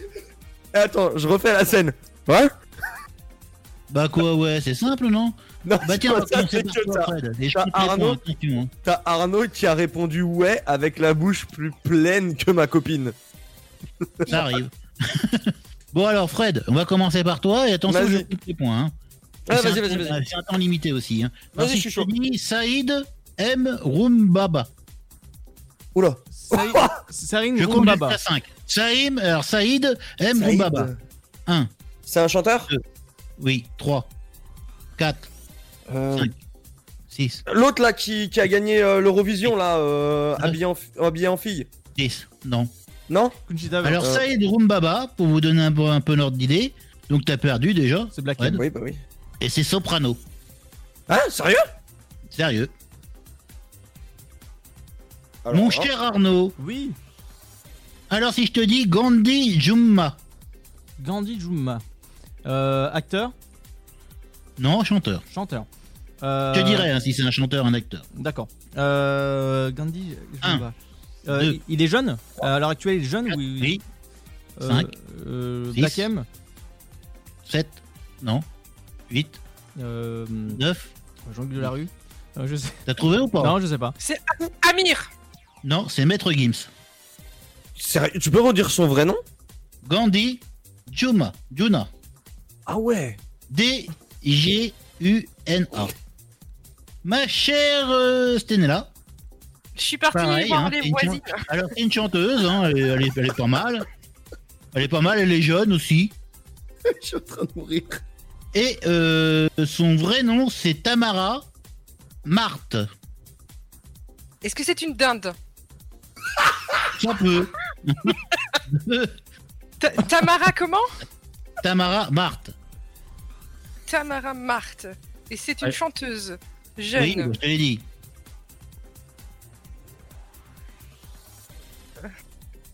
Attends, je refais la scène. Ouais bah quoi, ouais, c'est simple, non Non, Bah tiens, c'est ça, que toi. Fred. T'as Arnaud. hein. T'as Arnaud qui a répondu ouais avec la bouche plus pleine que ma copine. Ça arrive. bon alors Fred, on va commencer par toi et attention, je compte les points. Hein. Ah, C'est vas-y, un vas-y, temps- vas-y. C'est un temps limité aussi. Hein. Vas-y, je suis chaud. Saïd M. Rumbaba. Oula. Saïd- Sarim Je compte Rumbaba. jusqu'à 5. Saïm, alors Saïd M. Saïd. Rumbaba. 1, C'est un chanteur? Oui, 3, 4, Euh, 5, 6, L'autre là qui, qui a gagné euh, l'Eurovision là, euh, habillé, en, fi- habillé en fille. 10. Non. Non? Alors Euh, Saïd Rumbaba, pour vous donner un peu, un peu l'ordre d'idée. Donc t'as perdu déjà. C'est Black Fred. M. Oui, bah oui. Et c'est Soprano. Ah, sérieux? Sérieux. Alors, Mon hein. cher Arnaud. Oui. Alors si je te dis Gandhi Jumma. Gandhi Jumma. Euh, acteur Non, chanteur. Chanteur. Euh, Je te dirais hein, si c'est un chanteur, un acteur. D'accord. Euh, Gandhi. Euh, deux. il- il est jeune À l'heure actuelle, il est jeune ou il- Oui. Euh, Cinq. euh, Six. Black M 7. Non. 8. euh, 9. Jean-Luc Delarue Euh, Je sais. T'as trouvé ou pas Non, je sais pas. C'est Amir. Non, c'est Maître Gims. Sérieux Tu peux redire son vrai nom? Gandhi Juma. Juna. Ah ouais D-G-U-N-A. Ma chère euh, Stenella. Je suis partie Pareil, voir hein, les une voisines. chan- Alors, c'est une chanteuse, hein, elle, est, elle est- elle est pas mal. Elle est pas mal, elle est jeune aussi. Je suis en train de mourir. Et euh, son vrai nom, c'est Tamara Marthe. Est-ce que c'est une dinde? Ça peut. Ta- Tamara comment? Tamara Marthe. Tamara Marthe. Et c'est une Ouais. chanteuse Oui, jeune. je te l'ai dit.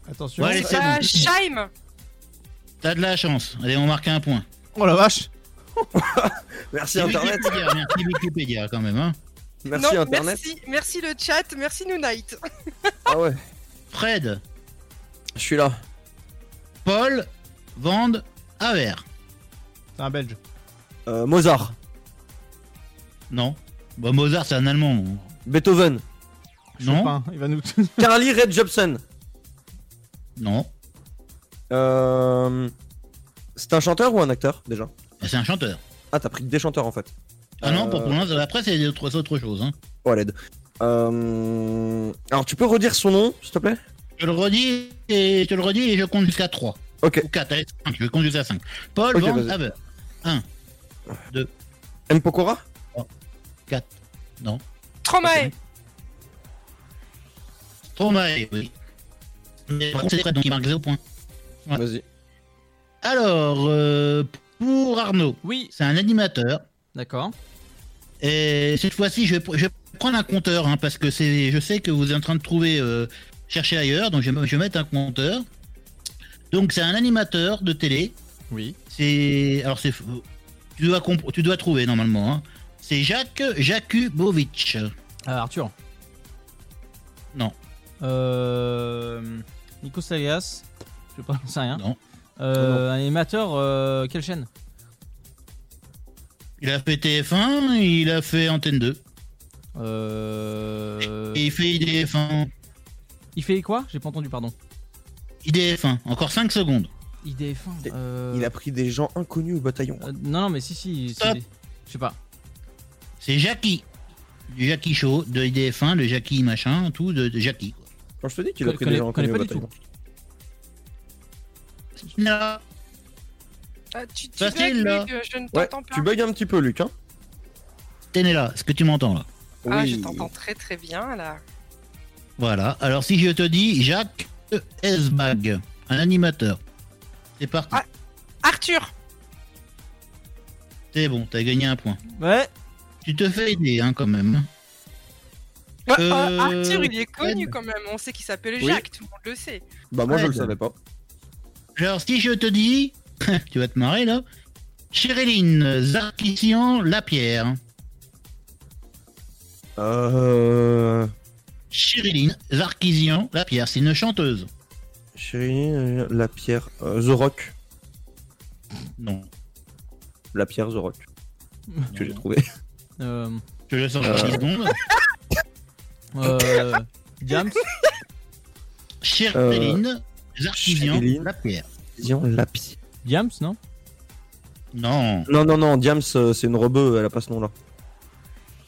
Attention. Ouais, bon. Shaim T'as de la chance. Allez, on marque un point. Oh la vache Merci Internet. Wikipédia, Merci Wikipédia quand même. Hein. Merci non, Internet. merci, merci le chat, merci Noonite. Ah ouais. Fred, Je suis là. Paul, Vand, Aver. C'est un belge. Euh, Mozart. Non. Bah, Mozart, c'est un Allemand. Beethoven. Non. Chopin, il va nous. Carly Red Jepsen. Non. Euh... C'est un chanteur ou un acteur déjà? C'est un chanteur. Ah, t'as pris que des chanteurs en fait. Ah non, Euh, pour, pour l'instant, après, c'est autre, autre chose. Hein. Oh, l'aide. Euh... Alors, tu peux redire son nom, s'il te plaît? Je le redis et je te le redis et je compte jusqu'à 3. Ok. Ou 4, allez, 5, je compte jusqu'à 5. Paul, Ok, Van. Haber. 1, 2, M. Pokora 4. Non. Stromae. Stromae, oui. Mais c'est Fred, donc il marque 0 points. Ouais. Vas-y. Alors, euh, pour Arnaud, Oui. c'est un animateur. D'accord. Et cette fois-ci, je vais, pr- je vais prendre un compteur, hein, parce que c'est, je sais que vous êtes en train de trouver, euh, chercher ailleurs, donc je vais, je vais mettre un compteur. Donc c'est un animateur de télé. Oui. C'est, alors c'est, tu dois, tu dois trouver normalement. hein. C'est Jacques Jakubowicz. Ah, Arthur. Non. Euh... Nico Salias. Je j'en sais rien. Non. Euh, un animateur, euh, quelle chaîne? Il a fait TF1, il a fait Antenne 2. euh... Et il fait IDF1. Il fait quoi? J'ai pas entendu, pardon. IDF1, encore 5 secondes. IDF1. Euh... Il a pris des gens inconnus au bataillon. euh, non, non, mais si, si. Stop. Je sais pas. C'est Jackie. Du Jackie Show, de IDF1, le Jackie machin, tout de, de Jackie. Quand je te dis qu'il a Connais- pris des gens inconnus au pas du bataillon. Là, Ah, tu tu Facile, bugs. Luc, je ne Ouais, t'entends pas. tu bugs un petit peu, Luc. Hein t'es là, est-ce que tu m'entends là? Ah, je t'entends très très bien là. Voilà, alors si je te dis Jacques Esbag, un animateur. C'est parti. Ah. Arthur C'est bon, t'as gagné un point. Ouais. Tu te fais aider hein, quand même. Bah, Euh, euh, Arthur, il est connu Fred. quand même. On sait qu'il s'appelle Oui. Jacques, tout le monde le sait. Bah, moi, je le savais pas. Alors si je te dis, tu vas te marrer là, Cheryline Zarkissian Lapierre. Euh. Cheryline Zarkissian Lapierre, c'est une chanteuse. Chérie, euh, la pierre. euh, The Rock. Non. La pierre, The Rock. Que j'ai trouvé. Euh... Je Euh. 10 secondes. euh... Diams. Cheryline Zarkissian Cheryline. Lapierre. Disons la pierre. Diams, non? Non. Non, non, non, Diams, euh, c'est une rebeu, elle a pas ce nom-là.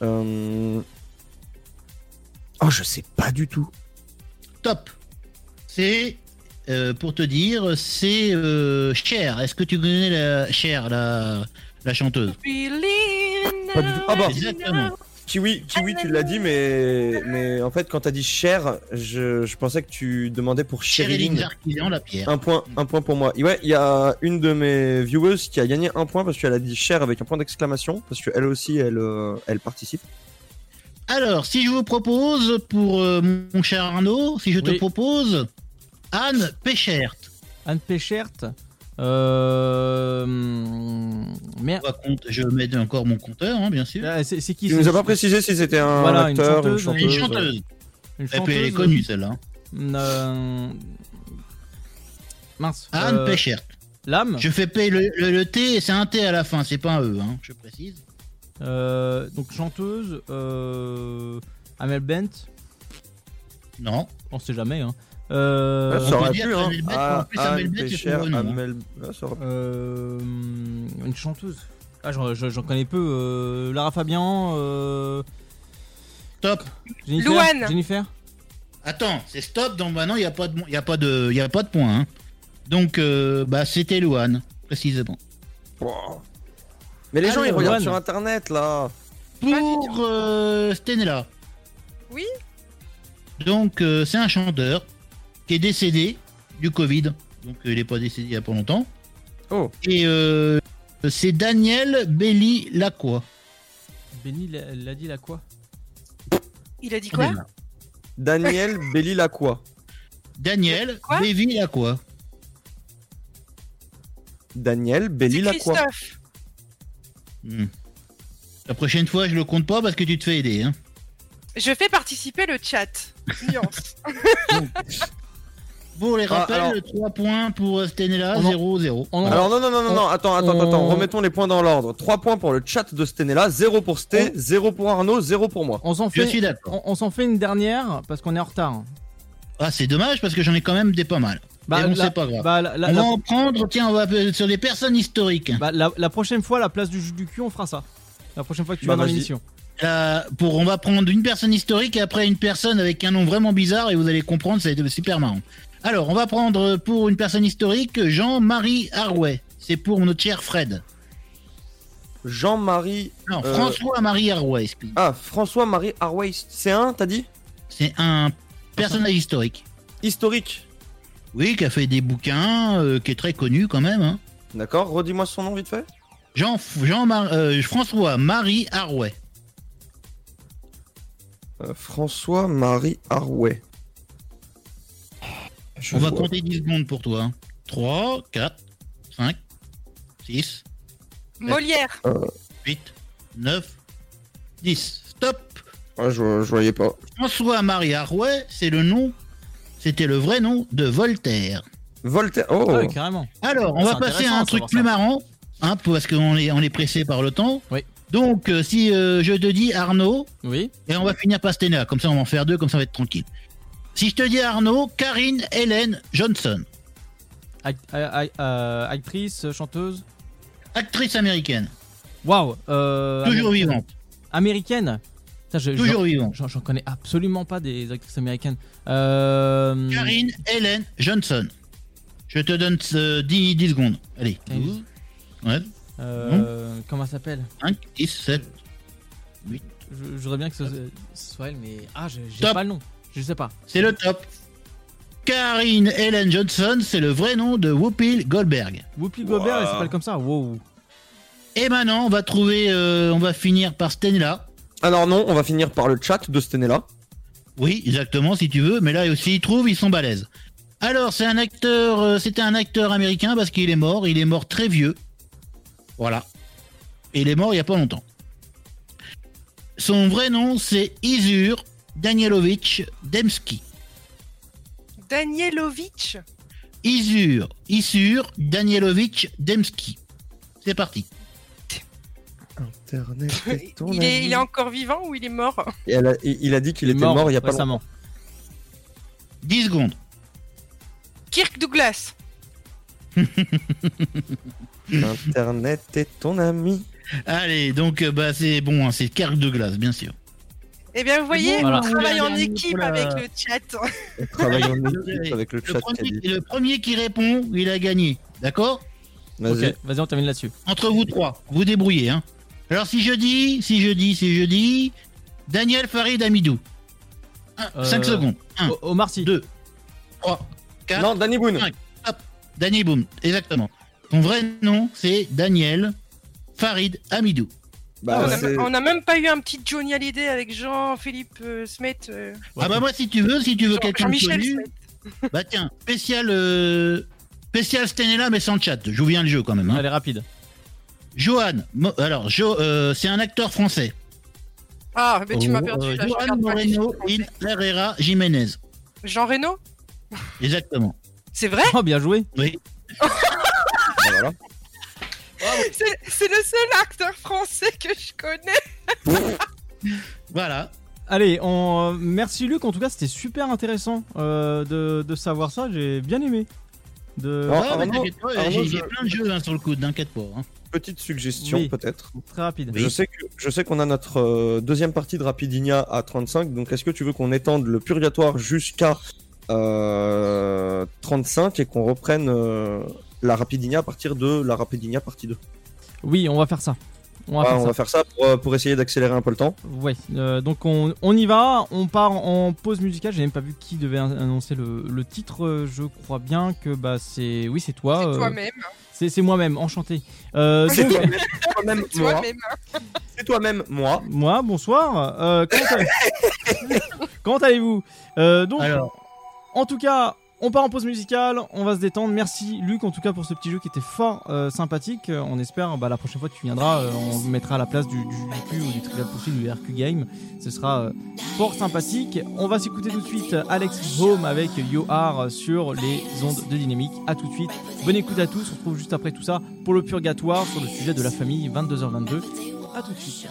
Euh... Oh, je sais pas du tout. Top. C'est, euh, pour te dire, c'est euh, Cher. Est-ce que tu connais la Cher, la, la chanteuse? Pas du tout. Ah bah, Exactement. Kiwi, Kiwi, tu l'as dit, mais, mais en fait, quand t'as dit cher, je, je pensais que tu demandais pour Sherilyn la pierre. Un point, un point pour moi. Et ouais, il y a une de mes viewers qui a gagné un point parce qu'elle a dit cher avec un point d'exclamation parce qu'elle aussi, elle, euh, elle participe. Alors, si je vous propose, pour euh, mon cher Arnaud, si je te propose Anne Péchert. Anne Péchert. Euh... Merde. Je mets encore mon compteur, hein, bien sûr. Ah, C'est c'est qui Tu nous as pas précisé si c'était un Voilà, acteur, une une chanteuse. chanteuse. Une chanteuse. Une Et puis elle est chanteuse, connue celle-là. euh, Mince. Anne euh, Péchert. L'âme Je fais payer le, le, le T, c'est un T à la fin, c'est pas un E, hein, je précise. Euh, donc chanteuse, euh, Amel Bent. Non. On sait jamais. Hein. Euh, Ah, ça aurait pu, hein. Ah, hein. Ah, euh, une chanteuse. Ah, j'en, connais peu. Euh, Lara Fabian. Euh, Top. Jennifer. Louane. Jennifer. Attends, c'est stop, donc maintenant il n'y a pas de, il y a pas de, il y a pas de point. hein. Donc, euh, bah, c'était Louane, précisément. Wow. Mais les gens, ils regardent sur internet là. Pour euh, Stenella, Oui donc euh, c'est un chanteur qui est décédé du Covid. Donc euh, il n'est pas décédé il n'y a pas longtemps. Oh. Et euh, c'est Daniel Belli Lacroix. Benny l'a, l'a dit quoi Il a dit quoi Daniel Belli Lacroix. Daniel Quoi Belli Lacroix. Daniel Belli Lacroix. Christophe. Hmm. La prochaine fois, je le compte pas parce que tu te fais aider. Hein. Je fais participer le chat. Nuance. Pour les Ah, rappels, alors- 3 points pour Stenella, On en- 0-0. On en- Alors non, non, non, non, on- non, attends, attends, on- attends, remettons les points dans l'ordre. 3 points pour le chat de Stenella, 0 pour Sté, 0 pour Arnaud, 0 pour moi. on s'en Je fait. suis d'accord. On, on s'en fait une dernière parce qu'on est en retard. Ah, c'est dommage parce que j'en ai quand même des pas mal. Mais bon, la- c'est pas grave. bah, la, la- on va la- en prendre, tiens, on va euh, sur des personnes historiques. bah, la- la prochaine fois, la place du jus du cul, on fera ça. La prochaine fois que tu Bah, vas dans l'émission. Là, pour, on va prendre une personne historique et après une personne avec un nom vraiment bizarre et vous allez comprendre, c'est super marrant. Alors, on va prendre pour une personne historique Jean-Marie Arouet. C'est pour notre cher Fred. Jean-Marie. Non, euh, François-Marie Arouet, excuse. Ah, François-Marie Harway. C'est un, t'as dit? C'est un personnage historique. Historique. Oui, qui a fait des bouquins, euh, qui est très connu quand même. hein. D'accord, redis-moi son nom vite fait. Jean, Jean euh, François-Marie Arouet. Euh, François-Marie Harway. Je On va vois. compter 10 secondes pour toi. hein. 3, 4, 5, 6, Molière. 8, 9, 10. Stop Ouais, je, je voyais pas. François-Marie Arouet, c'est le nom, c'était le vrai nom de Voltaire. Voltaire. Oh Ah oui, carrément. Alors, on C'est va passer intéressant à un de truc savoir plus ça. marrant, hein, parce qu'on est, on est pressé par le temps. Oui. Donc, euh, si euh, je te dis Arnaud, Oui. et on va finir par Stena, comme ça on va en faire deux, comme ça on va être tranquille. Si je te dis Arnaud, Karine Hélène Johnson, Act- euh, euh, actrice, chanteuse? actrice américaine, Waouh. euh, toujours américaine. vivante, Américaine? Putain, je- toujours vivante. J'en connais absolument pas des actrices américaines. Euh... Karine Hélène Johnson. Je te donne euh, 10, 10 secondes. Allez. Karine. 12, ouais, Euh, comment elle s'appelle? 5, 10, 7. Je je voudrais bien que ce, ce soit elle, mais ah, j'ai pas le nom. Je sais pas. C'est le top. Karine Hélène Johnson, c'est le vrai nom de Whoopi Goldberg. Whoopi Goldberg, elle s'appelle comme ça. Wow. Et maintenant, on va trouver, euh, on va finir par Stenella. Alors non, on va finir par le chat de Stenella. Oui, exactement, si tu veux. Mais là, s'ils y trouvent, ils sont balèzes. Alors, c'est un acteur, euh, c'était un acteur américain parce qu'il est mort. Il est mort très vieux. Voilà. Et il est mort il y a pas longtemps. Son vrai nom, c'est Izur Danielovitch Demski. Danielovitch. Izur, Isur Danielovitch Demski. C'est parti. Internet est ton Il est, ami. il est encore vivant ou il est mort Et elle a- il a dit qu'il était mort, il y a pas récemment. longtemps. 10 secondes. Kirk Douglas. Internet est ton ami. Allez, donc euh, bah c'est bon, hein, c'est Kirk de glace, bien sûr. Eh bien, vous voyez, Voilà. on travaille en équipe avec le chat. On travaille en équipe avec le Le chat premier, le premier qui répond, il a gagné. D'accord Vas-y. On termine là-dessus. Entre vous trois, vous débrouillez. Hein. Alors si je dis, si je dis, si je dis, Daniel Farid Amidou. 5 Euh, secondes. 1, O- Omar Sy. 2, 3, 4. Non, Danny Boone. Hop, Danny Boone, exactement. Son vrai nom, c'est Daniel Farid Amidou. Bah, on, a, c'est- on a même pas eu un petit Johnny Hallyday avec Jean-Philippe euh, Smet. euh, Ah bah moi, si tu veux, si tu veux quelqu'un connu, bah tiens, spécial, euh, spécial Stenella, mais sans chat. Je vous viens le jeu quand même. Hein. Allez, rapide. Johan, Mo- alors Jo, euh, c'est un acteur français. Ah, mais tu m'as perdu. euh, là, je Johan Moreno in Herrera Jiménez. Jean Reno? Exactement. C'est vrai? Oh, bien joué. Oui. Bah, voilà. C'est le seul acteur français que je connais. Voilà. Allez, on... euh, merci Luc. En tout cas, c'était super intéressant euh, de, de savoir ça. J'ai bien aimé. De... Oh, Ouais, j'ai plein de jeux hein, sur le coup, t'inquiète pas. hein. Petite suggestion Oui. peut-être. Très rapide. Je sais que je sais qu'on a notre euh, deuxième partie de Rapidinia à 35, donc est-ce que tu veux qu'on étende le purgatoire jusqu'à euh, 35 et qu'on reprenne euh, la Rapidinia à partir de la Rapidinia partie 2 Oui, on va faire ça. On va Ah, faire on ça. va faire ça pour, euh, pour essayer d'accélérer un peu le temps. Ouais, euh, donc on, on y va, on part en pause musicale. J'ai même pas vu qui devait an- annoncer le, le titre. euh, Je crois bien que bah c'est, oui c'est toi. euh, Toi-même. C'est c'est moi-même, enchanté. Euh, C'est donc- toi-même, toi-même, C'est moi. toi-même. C'est toi-même, moi. moi, bonsoir. Euh, comment comment allez-vous? Euh, Donc, Alors. en tout cas, on part en pause musicale, on va se détendre. Merci Luc en tout cas pour ce petit jeu qui était fort euh, sympathique. Euh, On espère bah, la prochaine fois que tu viendras, euh, on mettra à la place du, du ou du Trivial Pursuit du RQ Game. Ce sera fort sympathique. On va s'écouter tout de suite Alex Home avec Yohar sur les ondes de dynamique. À tout de suite. Bonne écoute à tous. On se retrouve juste après tout ça pour le purgatoire sur le sujet de la famille 22h22. À tout de suite.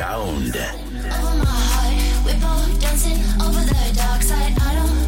Sound. over my heart. We're both dancing over the dark side. I don't, I don't,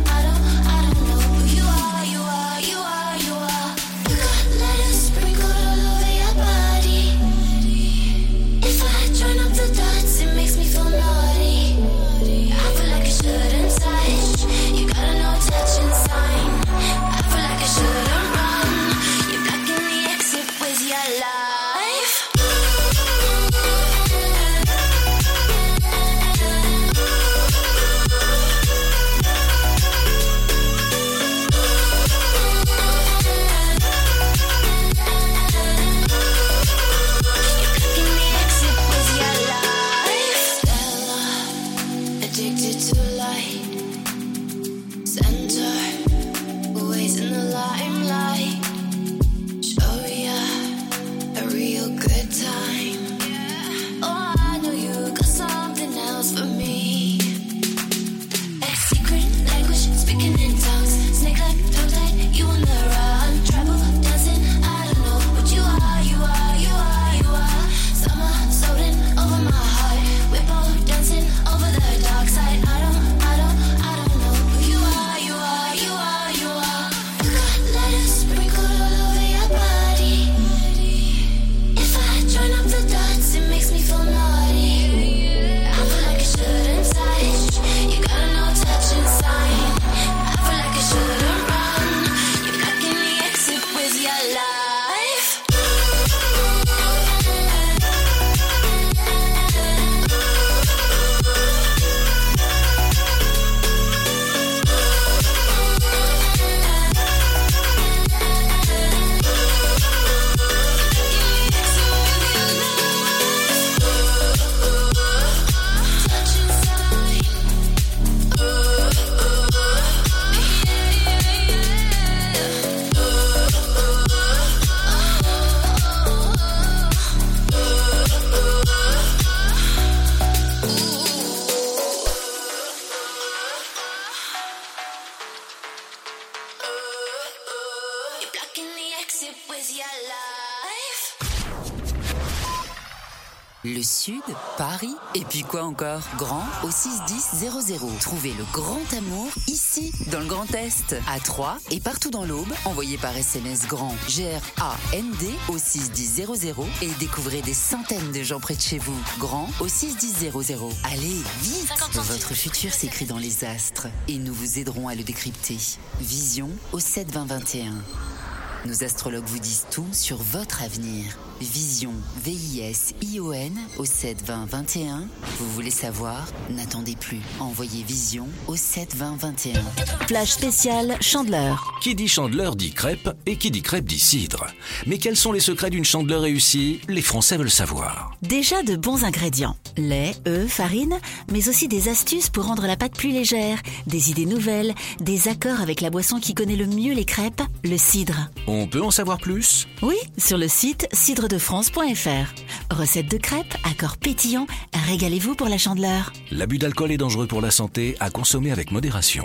quoi encore? Grand au 61000. Trouvez le grand amour ici, dans le Grand Est, à Troyes et partout dans l'Aube. Envoyez par SMS grand G-R-A-N-D au 61000 et découvrez des centaines de gens près de chez vous. Grand au 61000. Allez, vite Votre futur s'écrit dans les astres et nous vous aiderons à le décrypter. Vision au 72021. Nos astrologues vous disent tout sur votre avenir. Vision, V-I-S-I-O-N au 7 20 21. Vous voulez savoir? N'attendez plus. Envoyez Vision au 7 20 21. Flash spécial Chandeleur. Qui dit chandeleur dit crêpe et qui dit crêpe dit cidre. Mais quels sont les secrets d'une chandeleur réussie? Les Français veulent savoir. Déjà de bons ingrédients. Lait, œufs, farine, mais aussi des astuces pour rendre la pâte plus légère, des idées nouvelles, des accords avec la boisson qui connaît le mieux les crêpes, le cidre. On peut en savoir plus? Oui, sur le site Recette de crêpes, accords pétillants, régalez-vous pour la chandeleur. L'abus d'alcool est dangereux pour la santé, à consommer avec modération.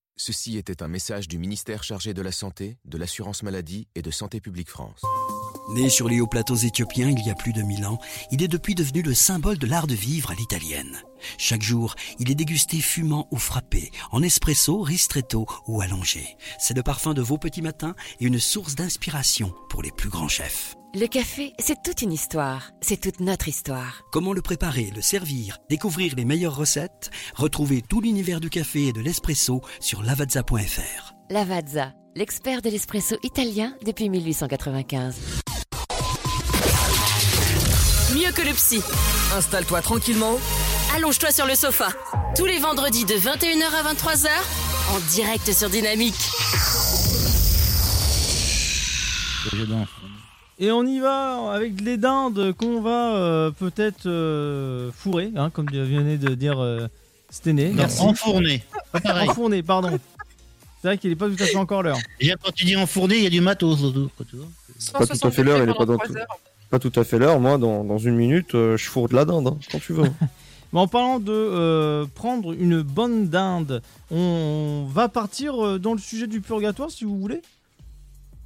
Ceci était un message du ministère chargé de la Santé, de l'Assurance Maladie et de Santé Publique France. Né sur les hauts plateaux éthiopiens il y a plus de mille ans, il est depuis devenu le symbole de l'art de vivre à l'italienne. Chaque jour, il est dégusté fumant ou frappé, en espresso, ristretto ou allongé. C'est le parfum de vos petits matins et une source d'inspiration pour les plus grands chefs. Le café, c'est toute une histoire. C'est toute notre histoire. Comment le préparer, le servir, découvrir les meilleures recettes? Retrouvez tout l'univers du café et de l'espresso sur lavazza.fr. Lavazza, l'expert de l'espresso italien depuis 1895. Mieux que le psy. Installe-toi tranquillement. Allonge-toi sur le sofa. Tous les vendredis de 21h à 23h, en direct sur Dynamique. Et on y va avec les dindes qu'on va euh, peut-être euh, fourrer, hein, comme venait de dire euh, Stené. Merci. enfourner. Enfourner, pardon. C'est vrai qu'il n'est pas tout à fait encore l'heure. Déjà, quand tu dis enfourner, il y a du matos autour. C'est pas tout à fait l'heure, il est pas dans tout- Pas tout à fait l'heure, moi dans, dans une minute, euh, je fourre de la dinde, hein, quand tu veux. Mais en parlant de euh, prendre une bonne dinde, on va partir euh, dans le sujet du purgatoire si vous voulez.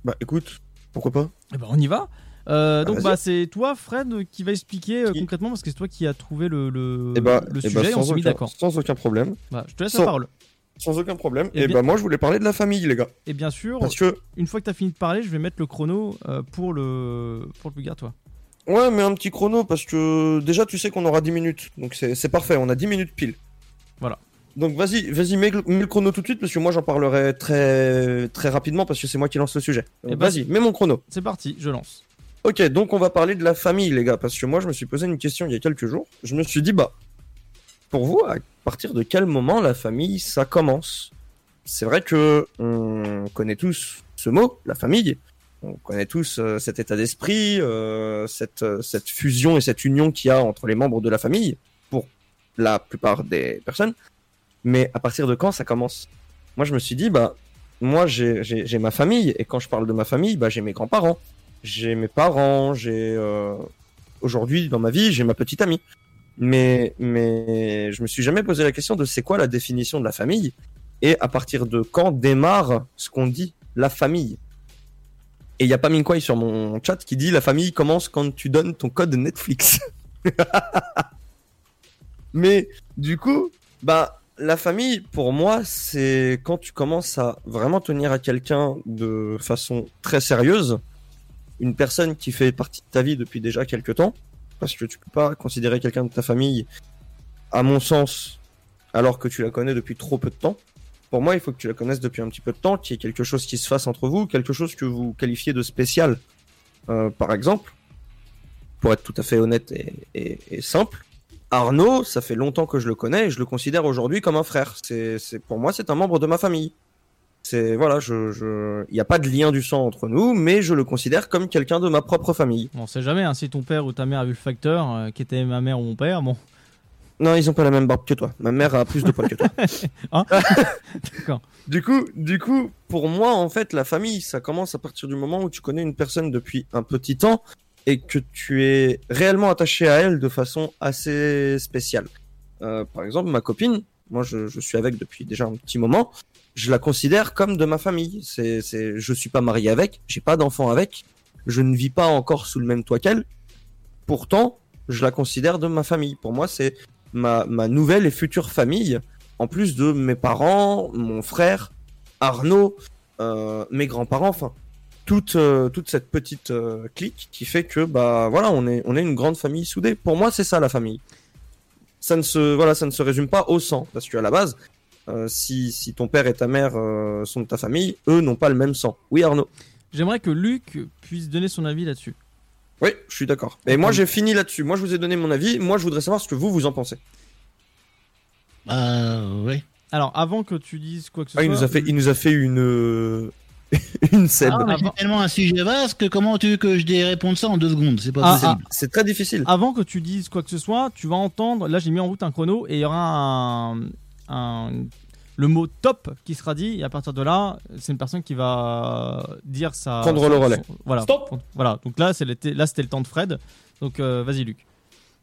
bah écoute, pourquoi pas Eh ben, on y va. Euh, Ah, donc bah, c'est toi Fred qui va expliquer euh, concrètement parce que c'est toi qui as trouvé le, le, Eh bah, le eh sujet bah, et on sans, s'est mis aucun, d'accord. sans aucun problème. Bah, je te laisse Sans- la parole. Sans aucun problème. Eh Et, bien- bah moi je voulais parler de la famille les gars. Et bien sûr, Parce que une fois que tu as fini de parler, je vais mettre le chrono euh, pour le pour le purgatoire. Ouais, mais un petit chrono parce que déjà tu sais qu'on aura 10 minutes. Donc c'est c'est parfait, on a 10 minutes pile. Voilà. Donc vas-y, vas-y, mets, le- mets le chrono tout de suite parce que moi j'en parlerai très très rapidement parce que c'est moi qui lance le sujet. Eh ben, vas-y, mets mon chrono. C'est parti, je lance. Ok, donc on va parler de la famille les gars parce que moi je me suis posé une question il y a quelques jours. Je me suis dit bah pour vous à partir de quel moment la famille ça commence? C'est vrai que on connaît tous ce mot, la famille. On connaît tous euh, cet état d'esprit, euh, cette, euh, cette fusion et cette union qu'il y a entre les membres de la famille, pour la plupart des personnes. Mais à partir de quand ça commence? Moi, je me suis dit, bah, moi, j'ai ma famille, et quand je parle de ma famille, bah, j'ai mes grands-parents, j'ai mes parents, j'ai... euh, Aujourd'hui, dans ma vie, j'ai ma petite amie. Mais, mais je me suis jamais posé la question de c'est quoi la définition de la famille? et à partir de quand démarre ce qu'on dit la famille? Et il y a pas Minkwai sur mon chat qui dit la famille commence quand tu donnes ton code Netflix. Mais du coup, bah la famille pour moi c'est quand tu commences à vraiment tenir à quelqu'un de façon très sérieuse, une personne qui fait partie de ta vie depuis déjà quelques temps, parce que tu peux pas considérer quelqu'un de ta famille, à mon sens, alors que tu la connais depuis trop peu de temps. Pour moi, il faut que tu la connaisses depuis un petit peu de temps, qu'il y ait quelque chose qui se fasse entre vous, quelque chose que vous qualifiez de spécial. Euh, par exemple, pour être tout à fait honnête et, simple, Arnaud, ça fait longtemps que je le connais et je le considère aujourd'hui comme un frère. C'est, pour moi, c'est un membre de ma famille. C'est voilà, je, je, il n'y a pas de lien du sang entre nous, mais je le considère comme quelqu'un de ma propre famille. On sait jamais hein, si ton père ou ta mère a vu le facteur, euh, qui était ma mère ou mon père. Bon. Non, ils ont pas la même barbe que toi. Ma mère a plus de poils que toi. D'accord. Du coup, du coup, pour moi, en fait, la famille, ça commence à partir du moment où tu connais une personne depuis un petit temps et que tu es réellement attaché à elle de façon assez spéciale. Euh, par exemple, ma copine, moi, je, je suis avec depuis déjà un petit moment. Je la considère comme de ma famille. C'est, c'est, je suis pas marié avec, j'ai pas d'enfant avec, je ne vis pas encore sous le même toit qu'elle. Pourtant, je la considère de ma famille. Pour moi, c'est ma, ma nouvelle et future famille, en plus de mes parents, mon frère, Arnaud, euh, mes grands-parents, enfin, toute, euh, toute cette petite euh, clique qui fait que, bah voilà, on est, on est une grande famille soudée. Pour moi, c'est ça la famille. Ça ne se, voilà, ça ne se résume pas au sang, parce qu'à la base, euh, si, si ton père et ta mère euh, sont de ta famille, eux n'ont pas le même sang. Oui, Arnaud? J'aimerais que Luc puisse donner son avis là-dessus. Oui, je suis d'accord. Et moi, j'ai fini là-dessus. Moi, je vous ai donné mon avis. Moi, je voudrais savoir ce que vous, vous en pensez. Bah, ouais. Alors, avant que tu dises quoi que ce Ah, soit. il nous a fait, il nous a fait une, euh, une scène. Ah, c'est tellement un sujet vaste que comment tu veux que je dé- réponde ça en deux secondes? C'est pas Ah, possible. ah. C'est très difficile. Avant que tu dises quoi que ce soit, tu vas entendre. Là, j'ai mis en route un chrono et il y aura un, un- le mot top qui sera dit. Et à partir de là, c'est une personne qui va dire ça. Prendre le relais. voilà. Stop. Voilà. Donc là, c'est l'été- là, c'était le temps de Fred. Donc, euh, vas-y, Luc.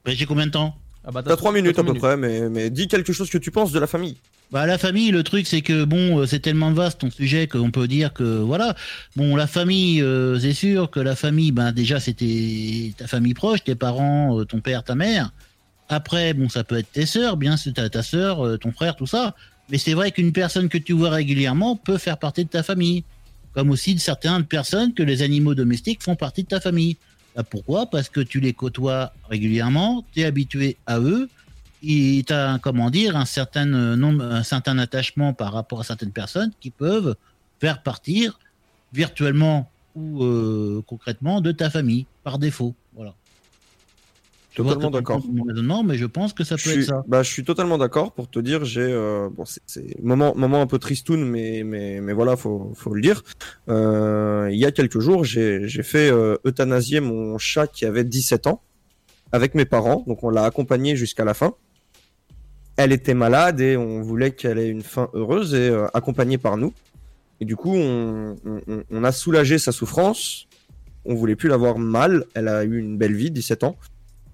J'ai combien de temps? Ah bah, T'as trois minutes t'as à peu près, mais, mais dis quelque chose que tu penses de la famille. Bah la famille, le truc c'est que bon, euh, c'est tellement vaste ton sujet qu'on peut dire que voilà, bon la famille, euh, c'est sûr que la famille, ben déjà c'était ta famille proche, tes parents, euh, ton père, ta mère. Après, bon ça peut être tes sœurs, bien sûr ta, ta sœur, euh, ton frère, tout ça. Mais c'est vrai qu'une personne que tu vois régulièrement peut faire partie de ta famille, comme aussi de certaines personnes que les animaux domestiques font partie de ta famille. Bah, pourquoi? Parce que tu les côtoies régulièrement, tu es habitué à eux, tu as, comment dire, un certain euh, nombre, un certain attachement par rapport à certaines personnes qui peuvent faire partir virtuellement ou euh, concrètement de ta famille par défaut. Voilà. Totalement d'accord. Mon raisonnement, mais je pense que ça Je peut suis, être ça. bah, je suis totalement d'accord pour te dire, j'ai euh, bon, c'est- moment moment un peu tristoun, mais mais mais voilà, faut faut le dire. Euh, il y a quelques jours, j'ai j'ai fait euthanasier mon chat qui avait 17 ans avec mes parents, donc on l'a accompagné jusqu'à la fin. Elle était malade et on voulait qu'elle ait une fin heureuse et euh, accompagnée par nous. Et du coup, on, on, on- on a soulagé sa souffrance. On voulait plus la voir mal. Elle a eu une belle vie, 17 ans.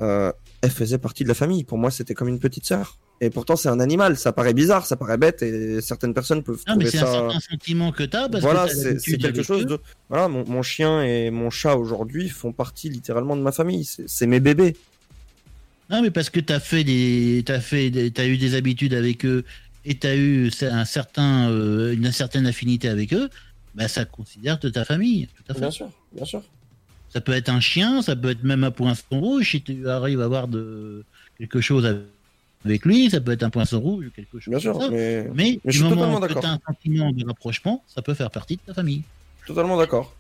Euh, elle faisait partie de la famille. Pour moi, c'était comme une petite sœur. Et pourtant, c'est un animal. Ça paraît bizarre, ça paraît bête, et certaines personnes peuvent Ah, mais c'est un certain sentiment que tu as parce Voilà, que t'as c'est quelque chose eux. de. Voilà, mon, mon chien et mon chat aujourd'hui font partie littéralement de ma famille. C'est c'est mes bébés. Non, mais parce que t'as fait des, t'as fait, des- eu des habitudes avec eux et t'as eu un certain, euh, une certaine affinité avec eux, bah ça considère de ta famille. Tout à fait. Bien sûr, bien sûr. Ça peut être un chien, ça peut être même un poinçon rouge si tu arrives à avoir de quelque chose avec lui, ça peut être un poinçon rouge ou quelque chose. Bien sûr, ça. mais- mais, mais je suis moment que d'accord. t'as un sentiment de rapprochement, ça peut faire partie de ta famille. Totalement d'accord.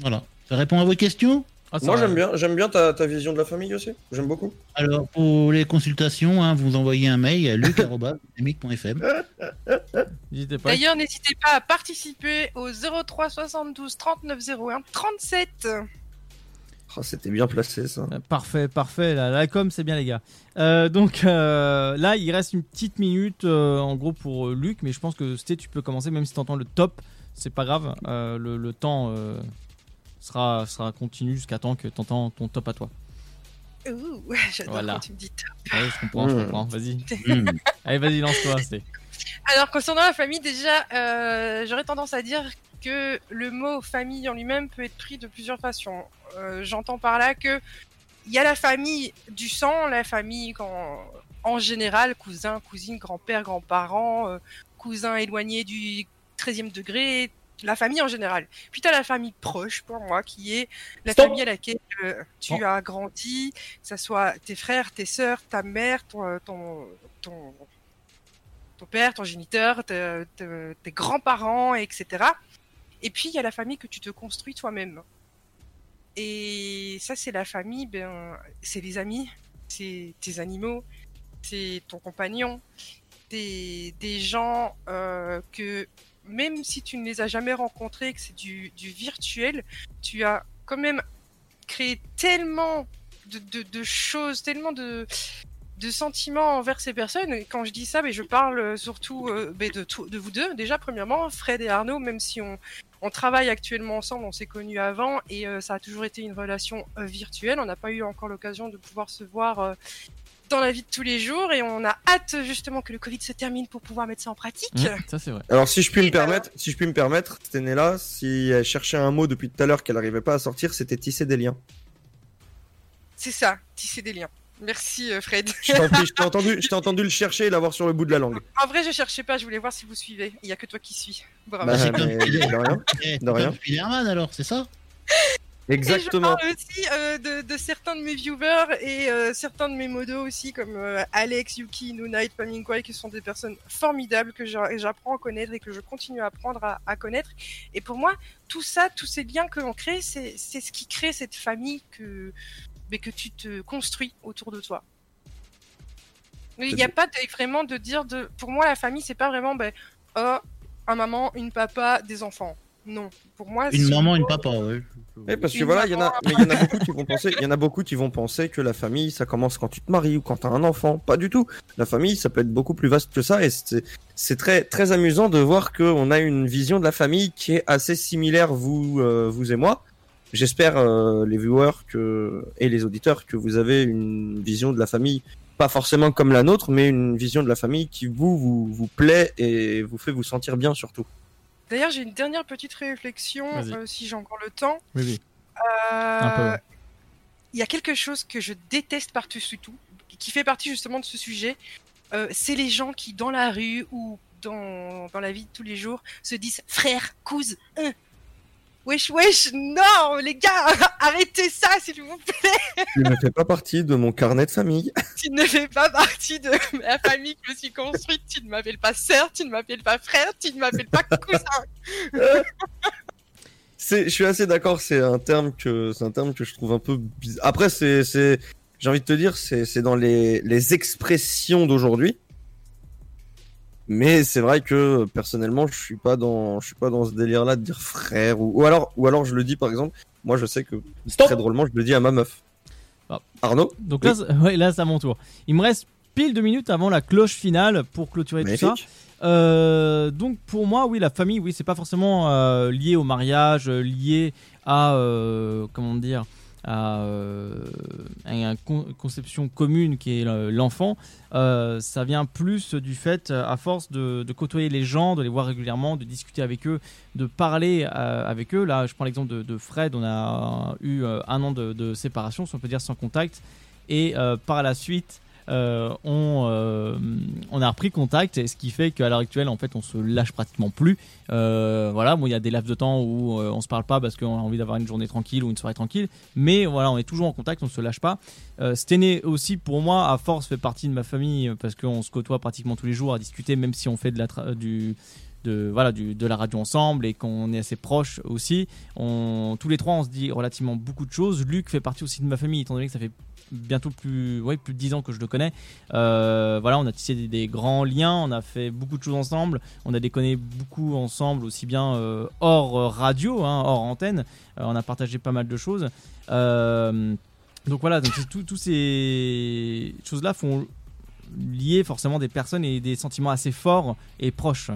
Voilà. Ça répond à vos questions? Moi, j'aime bien, j'aime bien ta, ta vision de la famille aussi. J'aime beaucoup. Alors, pour les consultations, hein, vous envoyez un mail à luc.dynamique.fm. D'ailleurs, n'hésitez pas à participer au 03 72 39 01 37. Oh, C'était bien placé ça. Parfait, parfait. La, la com, c'est bien, les gars. Euh, donc euh, là, il reste une petite minute euh, en gros pour euh, Luc, mais je pense que Sté, tu peux commencer, même si tu entends le top, c'est pas grave. Euh, le, le temps euh, sera, sera continu jusqu'à temps que tu entends ton top à toi. Ouh, j'adore Voilà. quand tu me dis top. Ouais, je comprends, je Mmh. comprends. Vas-y. Mmh. Allez, vas-y, lance-toi. Alors, concernant la famille, déjà, euh, j'aurais tendance à dire que le mot famille en lui-même peut être pris de plusieurs façons. Euh, J'entends par là que il y a la famille du sang, la famille quand, en général, cousin, cousine, grand-père, grands-parents, euh, cousins éloignés du 13e degré, la famille en général. Puis tu as la famille proche, pour moi, qui est la Stop. famille à laquelle euh, tu Oh. as grandi, que ce soit tes frères, tes sœurs, ta mère, ton, euh, ton, ton, ton père, ton géniteur, te- te- tes grands-parents, etc. Et puis il y a la famille que tu te construis toi-même. Et ça, c'est la famille, ben, c'est les amis, c'est tes animaux, c'est ton compagnon, des, des gens euh, que même si tu ne les as jamais rencontrés, que c'est du, virtuel, tu as quand même créé tellement de, choses, tellement de, sentiments envers ces personnes. Et quand je dis ça, mais je parle surtout euh, de, vous deux. Déjà, premièrement, Fred et Arnaud, même si on, travaille actuellement ensemble, on s'est connus avant et euh, ça a toujours été une relation euh, virtuelle. On n'a pas eu encore l'occasion de pouvoir se voir dans la vie de tous les jours et on a hâte justement que le Covid se termine pour pouvoir mettre ça en pratique. ça c'est vrai. Alors si je puis me permettre, si je puis me permettre, cette année-là, si elle cherchait un mot depuis tout à l'heure qu'elle n'arrivait pas à sortir, c'était tisser des liens. C'est ça, tisser des liens. Merci euh, Fred. Je t'ai entendu, je t'ai entendu le chercher et l'avoir sur le bout de la langue. En vrai, je cherchais pas, je voulais voir si vous suivez. Il y a que toi qui suis. Bravo. Bah, c'est mais de rien, Eh, de rien. alors, c'est ça? Exactement. Et je parle aussi euh, de, de certains de mes viewers et euh, certains de mes modos aussi, comme euh, Alex, Yuki, Nunite, Paminkwai, qui sont des personnes formidables que j'a- j'apprends à connaître et que je continue à apprendre à, à connaître. Et pour moi, tout ça, tous ces liens que l'on crée, c'est ce qui crée cette famille que, mais que tu te construis autour de toi. Il n'y a pas de- vraiment de dire de. Pour moi, la famille, c'est pas vraiment ben, oh, un maman, une papa, des enfants. Non. Pour moi, Une c'est- maman, une papa. Oui, parce que Une voilà, il y en a, mais il y en a beaucoup qui vont penser, il y en a beaucoup qui vont penser que la famille, ça commence quand tu te maries ou quand t'as un enfant. Pas du tout. La famille, ça peut être beaucoup plus vaste que ça, et c'est, c'est très, très amusant de voir qu'on a une vision de la famille qui est assez similaire, vous, euh, vous et moi. J'espère euh, les viewers que et les auditeurs que vous avez une vision de la famille, pas forcément comme la nôtre, mais une vision de la famille qui vous, vous, vous plaît et vous fait vous sentir bien surtout. D'ailleurs, j'ai une dernière petite réflexion, euh, si j'ai encore le temps. Oui, oui. Euh. Il y a quelque chose que je déteste par-dessus tout, qui fait partie justement de ce sujet. Euh, c'est les gens qui, dans la rue ou dans, dans la vie de tous les jours, se disent frère, cousin. hein. Wesh, wesh, non, les gars, arrêtez ça, s'il vous plaît. Tu ne fais pas partie de mon carnet de famille. Tu ne fais pas partie de la famille que je me suis construite. Tu ne m'appelles pas sœur, tu ne m'appelles pas frère, tu ne m'appelles pas cousin. Je suis assez d'accord. C'est un terme que, c'est un terme que je trouve un peu bizarre. Après, c'est, c'est, j'ai envie de te dire, c'est, c'est dans les, les expressions d'aujourd'hui. Mais c'est vrai que personnellement, je suis pas dans, je suis pas dans ce délire-là de dire frère ou, ou alors, ou alors je le dis par exemple. Moi, je sais que très drôlement, je le dis à ma meuf. Arnaud. Donc Oui. là, c'est- ouais, là, c'est à mon tour. Il me reste pile deux minutes avant la cloche finale pour clôturer tout ça. Euh, donc pour moi, oui, la famille, oui, c'est pas forcément euh, lié au mariage, euh, lié à euh, comment dire, euh, à une con- conception commune qui est le- l'enfant. Euh, ça vient plus du fait, euh, à force de, côtoyer les gens, de les voir régulièrement, de discuter avec eux, de parler euh, avec eux. Là, je prends l'exemple de, Fred. On a eu euh, un an de, séparation, si on peut dire sans contact, et euh, par la suite. Euh, on, euh, on a repris contact, et ce qui fait qu'à l'heure actuelle, en fait, on se lâche pratiquement plus. Euh, voilà, bon, il y a des laps de temps où on se parle pas parce qu'on a envie d'avoir une journée tranquille ou une soirée tranquille, mais voilà, on est toujours en contact, on se lâche pas. Stené aussi, pour moi, à force, fait partie de ma famille parce qu'on se côtoie pratiquement tous les jours à discuter, même si on fait de la radio ensemble et qu'on est assez proches aussi. Tous les trois, on se dit relativement beaucoup de choses. Luc fait partie aussi de ma famille, étant donné que ça fait bientôt plus ouais, plus de 10 ans que je le connais. Euh, voilà, on a tissé des, grands liens, on a fait beaucoup de choses ensemble, on a déconné beaucoup ensemble, aussi bien euh, hors euh, radio, hein, hors antenne. On a partagé pas mal de choses. Donc voilà, c'est tout- ces choses-là font lier forcément des personnes et des sentiments assez forts et proches.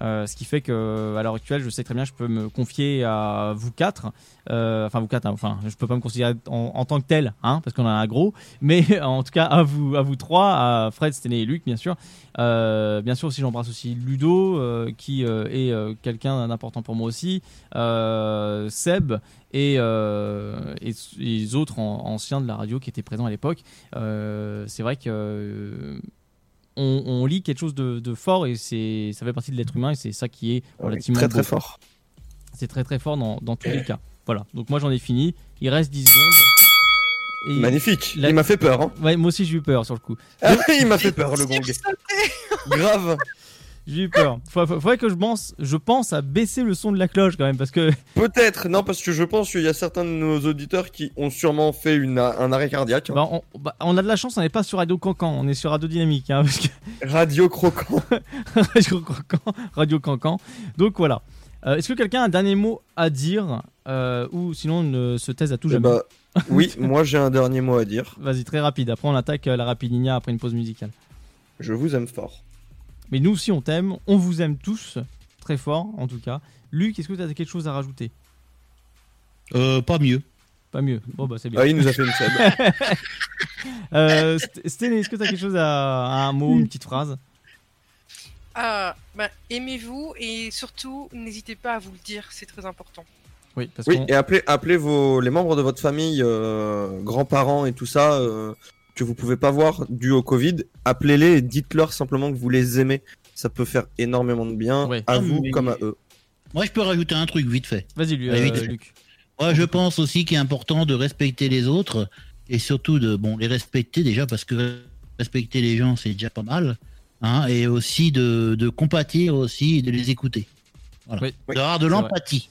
Euh, ce qui fait que à l'heure actuelle, je sais très bien, je peux me confier à vous quatre, euh, enfin vous quatre, hein, enfin je peux pas me considérer en, tant que tel, hein, parce qu'on a un gros, mais en tout cas à vous, à vous trois, à Fred, Stené et Luc, bien sûr. Euh, bien sûr aussi, j'embrasse aussi Ludo, qui est quelqu'un d'important pour moi aussi, Seb et, et, les autres en- anciens de la radio qui étaient présents à l'époque. C'est vrai que on, on lit quelque chose de, de fort et c'est ça fait partie de l'être humain et c'est ça qui est Ouais, relativement très, très beau. fort. C'est très très fort dans, dans tous les cas. Voilà, donc moi j'en ai fini. Il reste 10 secondes. Et Magnifique. la- Il m'a fait peur. Hein. Ouais, moi aussi j'ai eu peur sur le coup. Ah il m'a fait peur le gong. Grave. J'ai eu peur. Faudrait que je pense, je pense à baisser le son de la cloche quand même parce que Peut-être, non, parce que je pense qu'il y a certains de nos auditeurs qui ont sûrement fait une, un arrêt cardiaque. hein. bah, on, bah, on a de la chance, on n'est pas sur Radio Cancan, on est sur Radio Dynamique. Hein, parce que... Radio Croquant. Radio Cancan. Radio Cancan. Donc voilà. Euh, Est-ce que quelqu'un a un dernier mot à dire euh, ou sinon ne se taise à tout Eh jamais? bah, oui, moi j'ai un dernier mot à dire. Vas-y, très rapide. Après, on attaque euh, la Rapidinia après une pause musicale. Je vous aime fort. Mais nous aussi, on t'aime. On vous aime tous. Très fort, en tout cas. Luc, est-ce que tu as quelque chose à rajouter? Euh, pas mieux. Pas mieux. Bon, bah, c'est bien. Ah, il nous a fait une seb. euh, St- Sténé, est-ce que tu as quelque chose à, à un mot, une petite phrase? Ah, bah, aimez-vous et surtout n'hésitez pas à vous le dire, c'est très important. Oui, parce Oui, et appelez, appelez vos, les membres de votre famille, euh, grands-parents et tout ça, euh, que vous pouvez pas voir dû au Covid. Appelez-les et dites-leur simplement que vous les aimez. Ça peut faire énormément de bien à Ah, vous mais- comme à eux. Moi, je peux rajouter un truc vite fait. Vas-y, Lu- Allez, euh, vite fait. Luc. Moi, je pense aussi qu'il est important de respecter les autres et surtout de bon les respecter déjà parce que respecter les gens c'est déjà pas mal, hein, et aussi de, de compatir aussi et de les écouter. Voilà. D'avoir de l'empathie.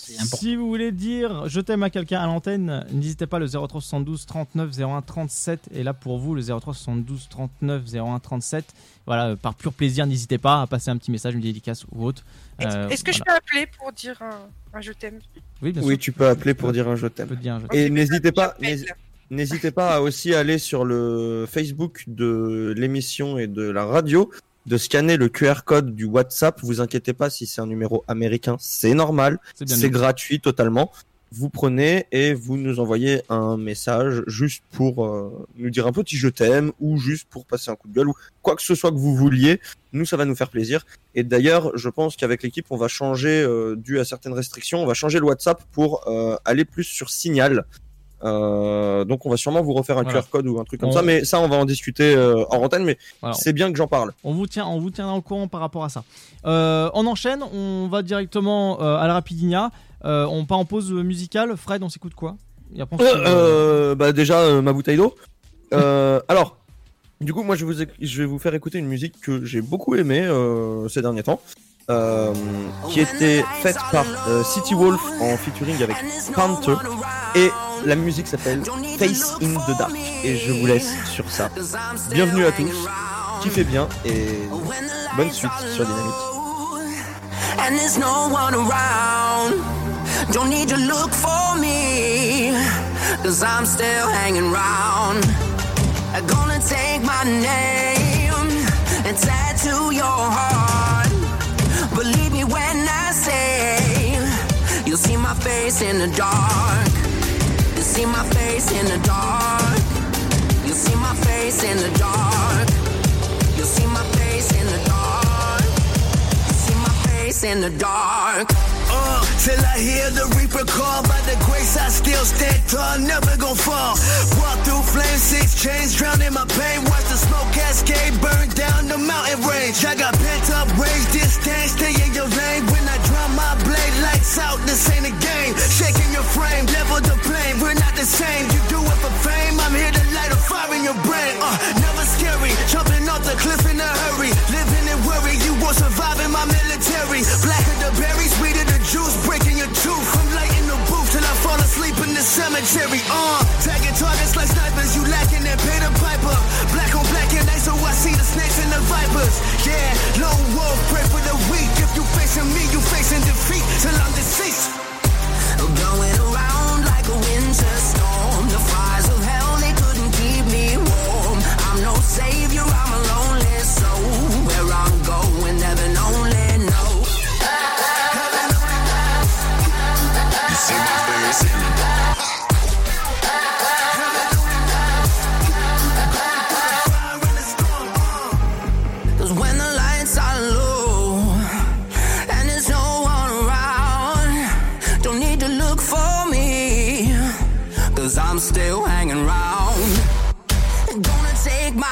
Si vous voulez dire je t'aime à quelqu'un à l'antenne, n'hésitez pas le 03 72 39 01 37 et là pour vous le 03 72 39 01 37. Voilà, euh, par pur plaisir, n'hésitez pas à passer un petit message, une dédicace ou autre. Euh, Est-ce que je peux appeler pour dire un, un je t'aime? Oui, bien Oui, tu peux appeler pour dire un je t'aime. Et n'hésitez pas, n'hés- n'hésitez pas à aussi aller sur le Facebook de l'émission et de la radio, de scanner le QR code du WhatsApp. Vous inquiétez pas si c'est un numéro américain, c'est normal, C'est gratuit totalement. Vous prenez et vous nous envoyez un message juste pour euh, nous dire un petit je t'aime ou juste pour passer un coup de gueule ou quoi que ce soit que vous vouliez. Nous, ça va nous faire plaisir. Et d'ailleurs, je pense qu'avec l'équipe, on va changer, euh, dû à certaines restrictions, on va changer le WhatsApp pour euh, aller plus sur Signal. Euh, donc, on va sûrement vous refaire un Voilà. QR code ou un truc comme On- ça. Mais ça, on va en discuter euh, en antenne. Mais Voilà. c'est bien que j'en parle. On vous tient, on vous tiendra au courant par rapport à ça. Euh, on enchaîne, on va directement euh, à la Rapidinia. Euh, on part en pause musicale. Fred, on s'écoute quoi? Et après, on se Euh, retrouve, euh, euh, bah déjà euh, ma bouteille d'eau. Euh, alors, du coup, moi je, vous, je vais vous faire écouter une musique que j'ai beaucoup aimée euh, ces derniers temps, euh, qui était faite par euh, City Wolf en featuring avec Panther, et la musique s'appelle Face in the Dark. Et je vous laisse sur ça. Bienvenue à tous, kiffez bien et bonne suite sur Dynamique. and there's no one around. Don't need to look for me, cause I'm still hanging round. I'm gonna take my name and tattoo your heart. Believe me when I say, you'll see my face in the dark. See my face in the dark. You'll see my face in the dark. You'll see my face in the dark. You See my face in the dark. Uh, till I hear the reaper call by the grace I still stand tall, never gon' fall. Walk through flames, six chains, drown in my pain. Watch the smoke cascade, burn down the mountain range. I got pent up rage, distance, stay in your lane. When I draw my blade, lights out, this ain't a game. Shaking your frame, level the plane, we're not the same. You do it for fame, I'm here to light a fire in your brain. Uh, never scary, jumping off the cliff in a hurry. Living in worry, you won't survive in my military. Blacker the berries, the juice breaking your tooth. I'm lighting the roof till I fall asleep in the cemetery. Uh, tagging targets like snipers. You lacking that pay the piper. Black on black and night, so I see the snakes and the vipers. Yeah, lone wolf, pray for the weak. If you facing me, you facing defeat till I'm deceased. Going around like a winter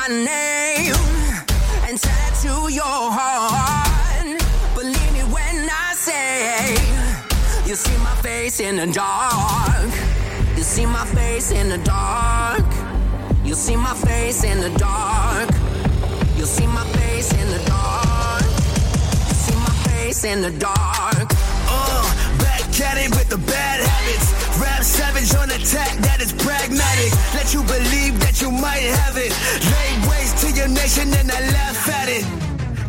name and tattoo your heart. Believe me when I say you see my face in the dark. You see my face in the dark. You see my face in the dark. You see my face in the dark. You see my face in the dark. Uh, back at it with the bad habits. Rap savage on attack, that is pragmatic. Let you believe that you might have it. Lay waste to your nation and I laugh at it.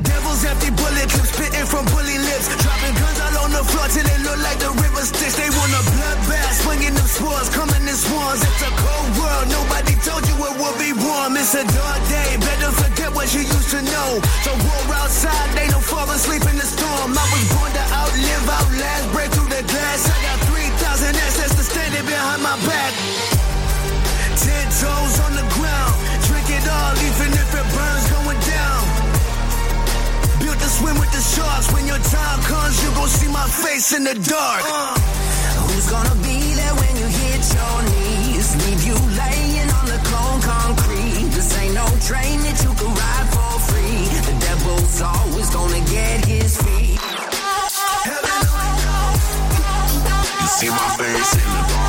Devil's empty bullet clips spitting from bully lips. Dropping guns all on the floor till it look like the river Styx. They want a bloodbath, swinging them swords, coming in swarms. It's a cold world, nobody told you it would be warm. It's a dark day, better forget what you used to know. So war outside, they don't fall asleep in the storm. I was born to outlive, outlast, break through the glass. I got my back. Ten toes on the ground, drink it all, even if it burns going down. Built to swim with the sharks. When your time comes, you gon' see my face in the dark. Uh, who's gonna be there when you hit your knees? Leave you laying on the cold concrete. This ain't no train that you can ride for free. The devil's always gonna get his feet. You see my face in the dark.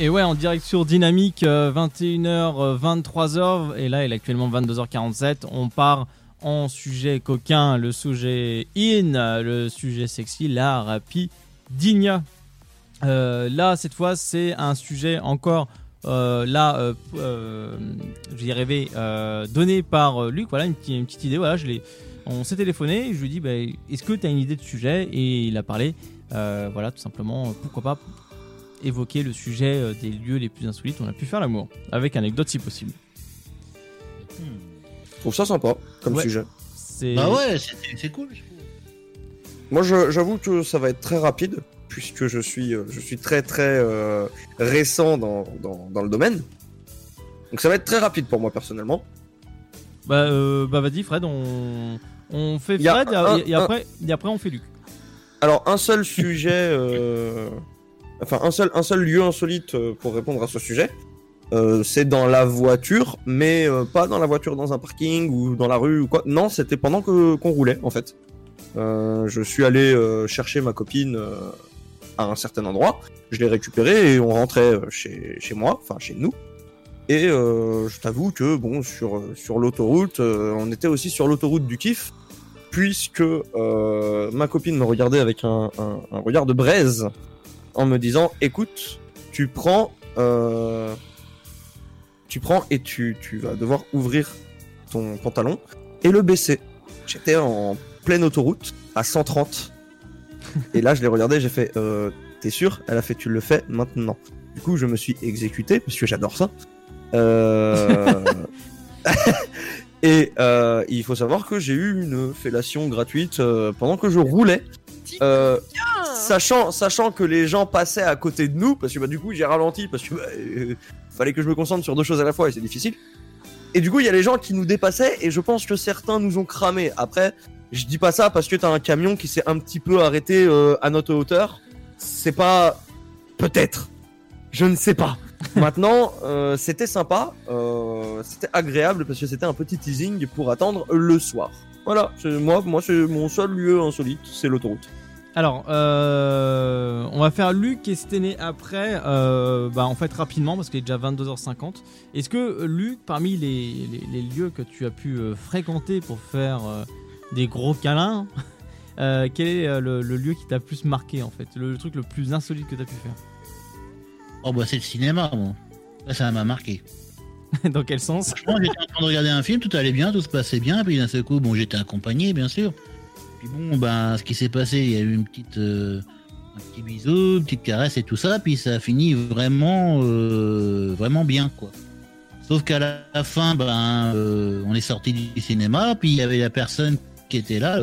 Et ouais, en direct sur Dynamique, euh, 21h, 23h, et là il est actuellement 22h47. On part en sujet coquin, le sujet in, le sujet sexy, la rapidigna. Euh, là, cette fois, c'est un sujet encore euh, là, euh, euh, j'y euh, donné par euh, Luc. Voilà, une, petite- idée. Voilà, je l'ai. On s'est téléphoné. Je lui ai dit, bah, est-ce que tu as une idée de sujet? Et il a parlé. euh, voilà, tout simplement. Pourquoi pas évoquer le sujet euh, des lieux les plus insolites où on a pu faire l'amour, avec anecdote si possible. Je trouve ça sympa comme Ouais. sujet. C'est- Bah ouais, c'est- c'est cool. je. Moi, je- j'avoue que ça va être très rapide, puisque je suis, euh, je suis très très euh, récent dans, dans, dans le domaine. Donc ça va être très rapide pour moi personnellement. Bah, euh, bah vas-y, Fred, on, on fait Il y a Fred et, après, et après on fait Luc. Alors un seul sujet, euh, enfin un seul, un seul lieu insolite euh, pour répondre à ce sujet. Euh, c'est dans la voiture, mais euh, pas dans la voiture dans un parking ou dans la rue ou quoi. Non, c'était pendant que qu'on roulait en fait. Je suis allé chercher ma copine à un certain endroit. Je l'ai récupérée et on rentrait chez, chez moi, enfin chez nous. Et je t'avoue que bon sur sur l'autoroute, on était aussi sur l'autoroute du kiff, puisque ma copine me regardait avec un regard de braise en me disant écoute, tu prends euh, tu prends et tu, tu vas devoir ouvrir ton pantalon et le baisser. J'étais en pleine autoroute à 130 et là je l'ai regardé, j'ai fait euh, t'es sûr? Elle a fait tu le fais maintenant. Du coup je me suis exécuté parce que j'adore ça. Euh... Et euh, il faut savoir que j'ai eu une fellation gratuite pendant que je roulais. Euh, sachant, sachant que les gens passaient à côté de nous, parce que bah, du coup j'ai ralenti, parce que bah, euh, fallait que je me concentre sur deux choses à la fois et c'est difficile. Et du coup il y a les gens qui nous dépassaient et je pense que certains nous ont cramé. Après, je dis pas ça parce que t'as un camion qui s'est un petit peu arrêté euh, à notre hauteur. C'est pas... Peut-être. Je ne sais pas. Maintenant, euh, c'était sympa, euh, c'était agréable parce que c'était un petit teasing pour attendre le soir. Voilà, moi, moi c'est mon seul lieu insolite, c'est l'autoroute. Alors, euh, on va faire Luc et Stené après, bah, en fait rapidement parce qu'il est déjà 22h50. Est-ce que Luc, parmi les, les- lieux que tu as pu fréquenter pour faire des gros câlins, quel est le, le lieu qui t'a plus marqué en fait? Le, le truc le plus insolite que tu as pu faire? Oh bah c'est le cinéma, bon. Ça, ça m'a marqué. Dans quel sens? Franchement, j'étais en train de regarder un film, tout allait bien, tout se passait bien, puis d'un seul coup, bon, j'étais accompagné, bien sûr. Puis bon, ben, ce qui s'est passé, il y a eu une petite, euh, Un petit bisou, une petite caresse et tout ça, puis ça finit vraiment, euh, vraiment bien, quoi. Sauf qu'à la, fin, ben, euh, on est sorti du cinéma, puis il y avait la personne qui était là,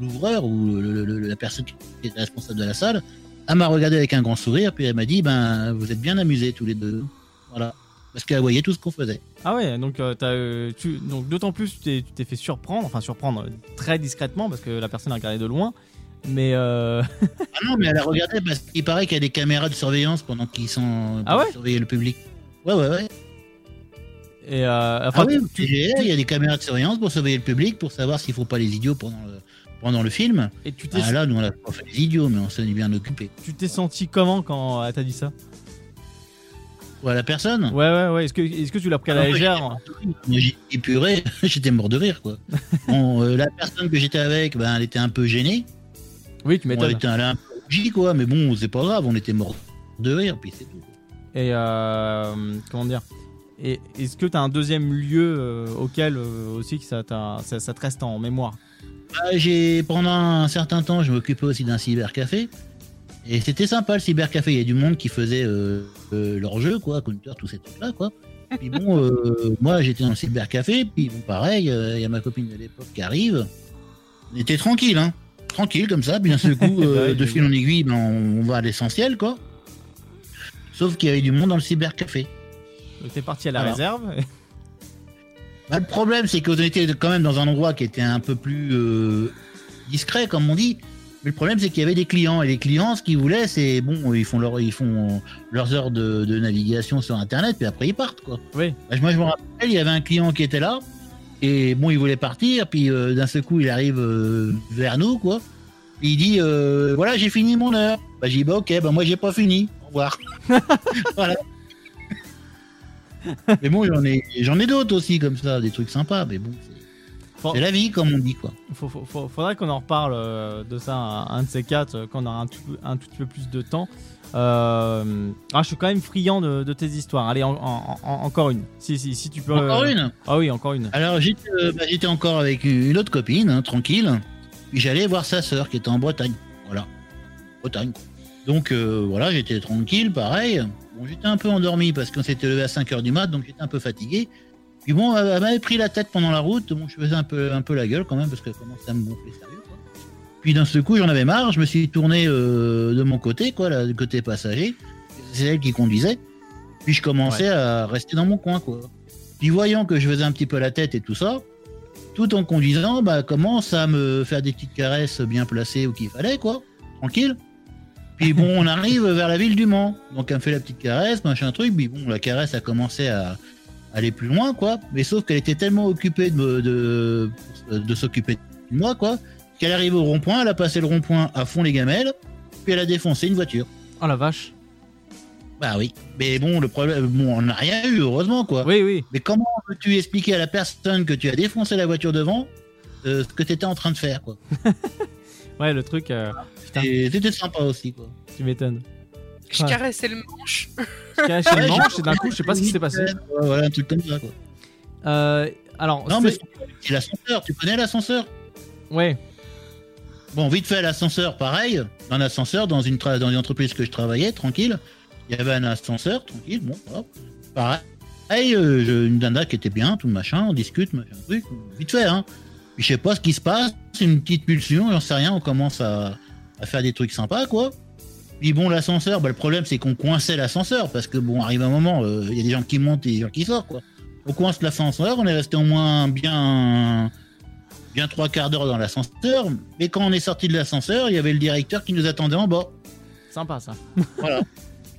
l'ouvreur ou le- le- le- la personne qui était responsable de la salle, elle m'a regardé avec un grand sourire, puis elle m'a dit, ben, vous êtes bien amusés tous les deux. Voilà. Parce qu'elle voyait tout ce qu'on faisait. Ah ouais, donc euh, t'as, euh, tu, donc d'autant plus tu t'es, tu t'es fait surprendre, enfin surprendre très discrètement parce que la personne a regardé de loin, mais euh... Ah non, mais elle a regardé parce qu'il paraît qu'il y a des caméras de surveillance pendant qu'ils sont Ah pour ouais surveiller le public. Ouais, ouais, ouais. et euh, enfin, ah oui, tu- il y a des caméras de surveillance pour surveiller le public, pour savoir s'il faut pas les idiots pendant le, pendant le film. Et tu t'es, Ah là, nous on a pas fait les idiots, mais on s'en est bien occupé. tu t'es senti comment quand elle t'a dit ça Ouais, la personne? Ouais, ouais, ouais. Est-ce que, est-ce que tu l'as pris à la Ah légère? Épuré, j'étais mort de rire quoi. Bon, euh, la personne que j'étais avec, ben, elle était un peu gênée. Oui, tu m'étonnes. était elle a un peu rougie, quoi, mais bon, c'est pas grave, on était mort de rire, puis c'est tout. Et euh, comment dire? Et est-ce que t'as un deuxième lieu euh, auquel euh, aussi que ça, t'a- ça, ça te reste en mémoire? Bah, j'ai pendant un certain temps, je m'occupais aussi d'un cybercafé. Et c'était sympa le cybercafé. Il y a du monde qui faisait euh, euh, leur jeu, quoi, Counter, tous ces trucs-là, quoi. Puis bon, euh, moi j'étais dans le cybercafé, puis bon, pareil, euh, il y a ma copine de l'époque qui arrive. On était tranquille, hein. Tranquille comme ça, puis d'un seul coup, euh, de fil en aiguille, ben, on, on va à l'essentiel, quoi. Sauf qu'il y avait du monde dans le cybercafé. Donc t'es parti à la Voilà. réserve Bah, le problème, c'est qu'on était quand même dans un endroit qui était un peu plus euh, discret, comme on dit. Mais le problème, c'est qu'il y avait des clients. Et les clients, ce qu'ils voulaient, c'est bon, ils font, leur, ils font leurs heures de, de navigation sur Internet, puis après ils partent, quoi. Oui. Bah, moi, je me rappelle, il y avait un client qui était là. Et bon, il voulait partir, puis euh, d'un seul coup, il arrive euh, vers nous, quoi. Puis il dit euh, Voilà, j'ai fini mon heure. Bah, j'ai dit Bah, ok, bah, moi, j'ai pas fini. Au revoir. voilà. mais bon, j'en ai, j'en ai d'autres aussi, comme ça, des trucs sympas, mais bon, c'est- c'est la vie, comme on dit, quoi. Faut- faut- faut- faudrait qu'on en reparle euh, de ça, un, de ces quatre, euh, quand on aura un tout, un tout petit peu plus de temps. Euh, ah, je suis quand même friand de, de tes histoires. Allez, en- en- en- encore une. Si, si, si tu peux. Encore euh, une Ah oui, encore une. Alors, j'étais bah, encore avec une autre copine, hein, tranquille. Puis j'allais voir sa sœur qui était en Bretagne. Voilà. Bretagne. Donc, voilà, j'étais tranquille, pareil. Bon, j'étais un peu endormi parce qu'on s'était levé à 5h du mat, donc j'étais un peu fatigué. Puis bon, elle, m'avait pris la tête pendant la route. Bon, je faisais un peu, un peu la gueule quand même parce qu'elle commençait à me gonfler sérieux. quoi. Puis d'un seul coup, j'en avais marre. Je me suis tourné euh, de mon côté, quoi, là, du côté passager. C'est elle qui conduisait. Puis je commençais à rester dans mon coin, quoi. Puis voyant que je faisais un petit peu la tête et tout ça, tout en conduisant, bah, commence à me faire des petites caresses bien placées où qu'il fallait, quoi. Tranquille. Puis bon, on arrive vers la ville du Mans. Donc elle me fait la petite caresse, machin truc. Puis bon, la caresse a commencé à aller plus loin, quoi. Mais sauf qu'elle était tellement occupée de, me- de, de s'occuper de moi, quoi, qu'elle arrive au rond-point, elle a passé le rond-point à fond les gamelles, puis elle a défoncé une voiture. Oh la vache. Bah oui. Mais bon, le problème, bon, on n'a rien eu, heureusement, quoi. Oui, oui. Mais comment peux-tu expliquer à la personne que tu as défoncé la voiture devant euh, ce que tu étais en train de faire, quoi? Ouais, le truc. euh, C'était sympa aussi, quoi. tu m'étonnes. Je Ouais. caressais le manche. Je caressais le Ouais, manche et d'un coup, je sais pas ce qui s'est passé. Ouais, voilà, un truc comme ça, quoi. Euh, alors, Non, mais c'est- l'ascenseur. Tu connais l'ascenseur? Ouais. Bon, vite fait, l'ascenseur, pareil. Dans l'ascenseur, dans une, tra- dans une entreprise que je travaillais, tranquille. Il y avait un ascenseur, tranquille. Bon, voilà. Pareil, euh, je- une danda qui était bien, tout le machin, on discute, machin, truc. Vite fait, hein. Puis je sais pas ce qui se passe, c'est une petite pulsion, j'en sais rien, on commence à, à faire des trucs sympas, quoi. Puis bon, l'ascenseur, bah, le problème, c'est qu'on coinçait l'ascenseur, parce que bon, arrive un moment, euh, il y a des gens qui montent et des gens qui sortent, quoi. On coince l'ascenseur, on est resté au moins bien bien trois quarts d'heure dans l'ascenseur. Mais quand on est sorti de l'ascenseur, il y avait le directeur qui nous attendait en bas. Sympa ça. Voilà.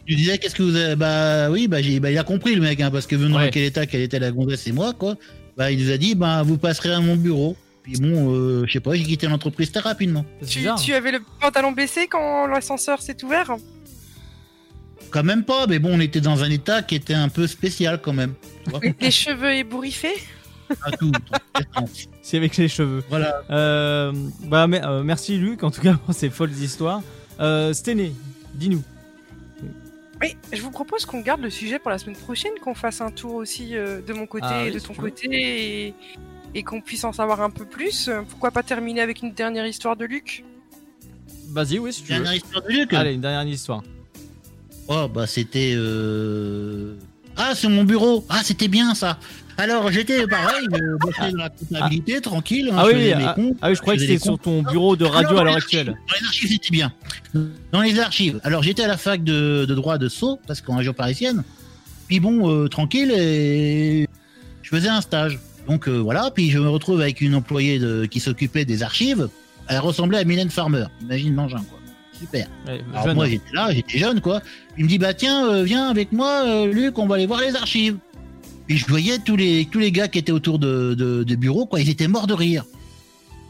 Je disais, qu'est-ce que vous avez Bah oui, bah, j'ai- bah, il a compris le mec, hein, parce que vu dans Ouais. quel état qu'elle était la gonzesse et moi, quoi. Bah, il nous a dit, bah, vous passerez à mon bureau. Puis bon, euh, je sais pas, j'ai quitté l'entreprise très rapidement. Tu, tu avais le pantalon baissé quand l'ascenseur s'est ouvert Quand même pas, mais bon, on était dans un état qui était un peu spécial quand même. Les cheveux ébouriffés tout. C'est avec les cheveux. Voilà. Euh, bah, mais, euh, merci Luc, en tout cas pour ces folles histoires. Euh, Stené, dis-nous. Oui, je vous propose qu'on garde le sujet pour la semaine prochaine, qu'on fasse un tour aussi euh, de mon côté Ah et oui, de ton côté et, et qu'on puisse en savoir un peu plus. Euh, Pourquoi pas terminer avec une dernière histoire de Luc? Vas-y, oui, si tu Dernière veux. histoire de Luc? Allez, une dernière histoire. Oh, bah c'était. euh, Ah, c'est mon bureau. Ah, c'était bien ça. Alors, j'étais pareil, bossais dans la comptabilité, tranquille. hein, Ah je oui, ah, comptes, ah oui, je croyais que c'était sur ton bureau de radio Alors, à l'heure actuelle. Dans les archives, c'était bien. Dans les archives. Alors, j'étais à la fac de, de droit de Sceaux, parce qu'en région parisienne. Puis bon, euh, tranquille, et je faisais un stage. Donc euh, voilà, puis je me retrouve avec une employée de, qui s'occupait des archives. Elle ressemblait à Mylène Farmer. Imagine l'engin, quoi. Super. Ouais, Alors jeune. moi j'étais là, j'étais jeune quoi. Il me dit bah tiens euh, viens avec moi euh, Luc, on va aller voir les archives. Puis je voyais tous les tous les gars qui étaient autour de, de, de bureau quoi, ils étaient morts de rire.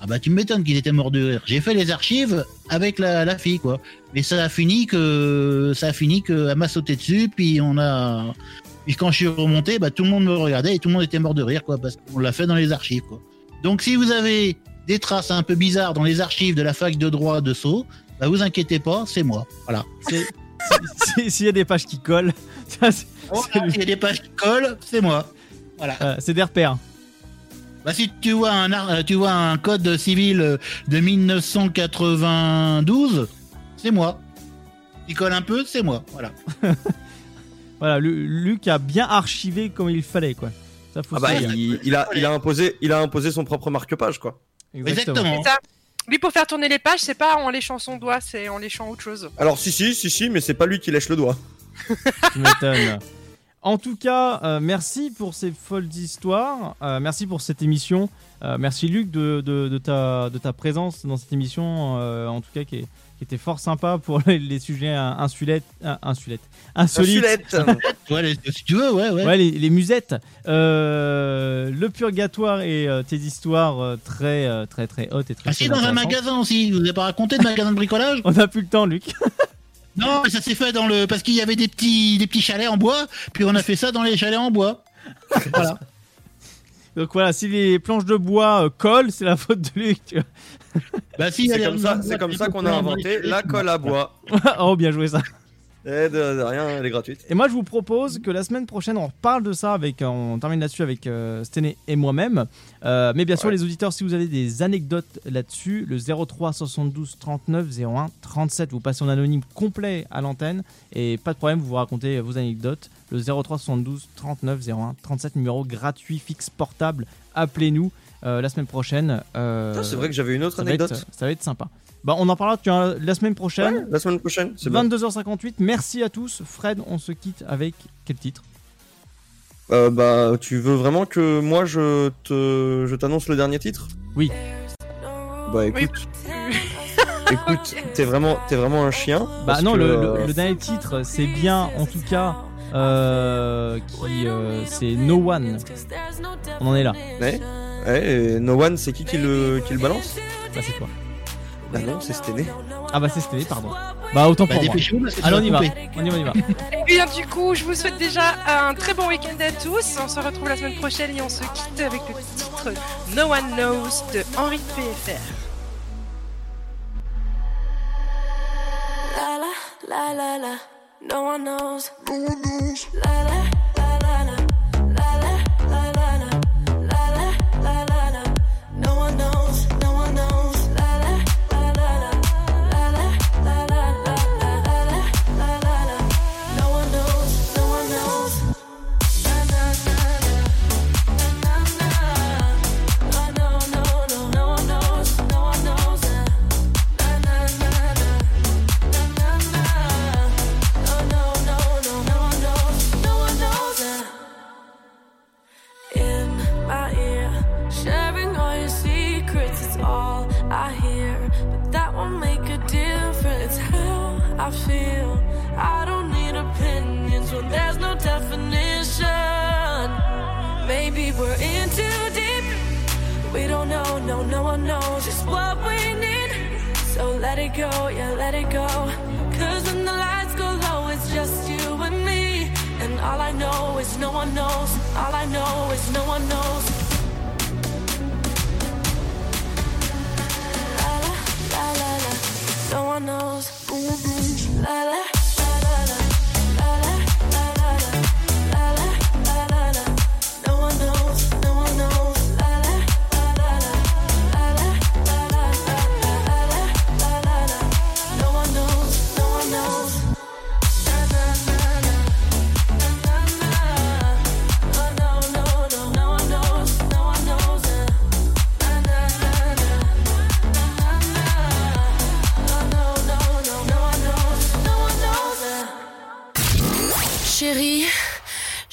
Ah bah tu m'étonnes qu'ils étaient morts de rire. J'ai fait les archives avec la, la fille quoi. Mais ça a fini que ça a fini que elle m'a sauté dessus puis on a puis quand je suis remonté bah tout le monde me regardait et tout le monde était mort de rire quoi parce qu'on l'a fait dans les archives quoi. Donc si vous avez des traces un peu bizarres dans les archives de la fac de droit de Sceaux, bah vous inquiétez pas, c'est moi. Voilà. C'est- si- S'il y a des pages qui collent, ça, c'est Voilà, S'il y a des pages qui collent, c'est moi. Voilà. euh, c'est des repères. Bah, si tu vois un, ar- tu vois un code civil euh, de 1992, c'est moi. Il colle un peu, c'est moi. Voilà. Voilà, Lu- Luc a bien archivé comme il fallait, quoi. Ça faut Ah bah, se dire. il, il a, il, a imposé, il a imposé son propre marque-page, quoi. Exactement. Ça. Lui, pour faire tourner les pages, c'est pas en léchant son doigt, c'est en léchant autre chose. Alors, si, si, si, si, mais c'est pas lui qui lèche le doigt. Tu m'étonnes. En tout cas, euh, merci pour ces folles histoires. Euh, merci pour cette émission. Euh, merci Luc de, de- de ta, de ta présence dans cette émission, euh, en tout cas qui, est- qui était fort sympa pour les, les sujets insulettes, insulettes, insolites. ouais, les- si tu veux, ouais, ouais. Ouais, les, les musettes. Euh, le purgatoire et euh, tes histoires euh, très, euh, très, très hautes et très. Ah si, dans un magasin aussi. Vous avez pas raconté de magasin de bricolage On n'a plus le temps, Luc. Non, mais ça s'est fait dans le parce qu'il y avait des petits des petits chalets en bois, puis on a fait ça dans les chalets en bois. voilà. Donc voilà, si les planches de bois euh, collent, c'est la faute de Luc. tu vois. Bah si, C'est comme ça, c'est comme ça qu'on a inventé la colle à bois. oh, bien joué ça. Et de, de rien, elle est gratuite. Et moi, je vous propose que la semaine prochaine, on reparle de ça avec, on termine là-dessus avec euh, Stené et moi-même. Euh, mais bien sûr, les auditeurs, si vous avez des anecdotes là-dessus, le 03 72 39 01 37, vous passez en anonyme complet à l'antenne et pas de problème, vous vous racontez vos anecdotes. Le 03 72 39 01 37, numéro gratuit, fixe, portable. Appelez-nous euh, la semaine prochaine. euh, c'est vrai que j'avais une autre ça va être- anecdote. ça va être sympa. Bah, on en parlera tu vois, la semaine prochaine. Ouais, la semaine prochaine, c'est bien. 22h58. Merci à tous. Fred, on se quitte avec quel titre? Euh, bah, tu veux vraiment que moi je te, je t'annonce le dernier titre? Oui. Bah écoute, écoute, t'es vraiment, t'es vraiment un chien. Bah parce non, que, le, euh, le- le dernier titre, c'est bien, en tout cas, euh, qui, euh, c'est No One. On en est là. Ouais, ouais, et No One, c'est qui qui le, qui le balance? Bah c'est toi. Bah non, c'est Stené. Ah bah c'est Stéphane, pardon. Bah autant Bah, pour moi. Allez, on y va. On y va, on y va. Et bien du coup, je vous souhaite déjà un très bon week-end à tous. On se retrouve la semaine prochaine et on se quitte avec le titre No One Knows de Henri PFR. La la la la la, no one knows. No one knows. La la la, we're in too deep. We don't know, no, no one knows just what we need. So let it go, yeah, let it go. Cause when the lights go low, it's just you and me. And all I know is no one knows. All I know is no one knows. La la la la no one knows. Mm-hmm. La la la,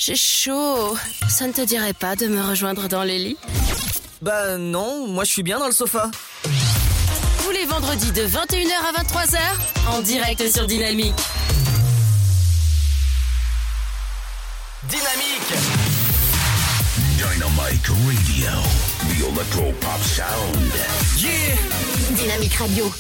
j'ai chaud. Ça ne te dirait pas de me rejoindre dans les lits Bah non, moi je suis bien dans le sofa. Tous les vendredis de 21h à 23h, en direct sur Dynamique. Dynamique Dynamite Radio, the electro pop sound. Yeah Dynamique Radio.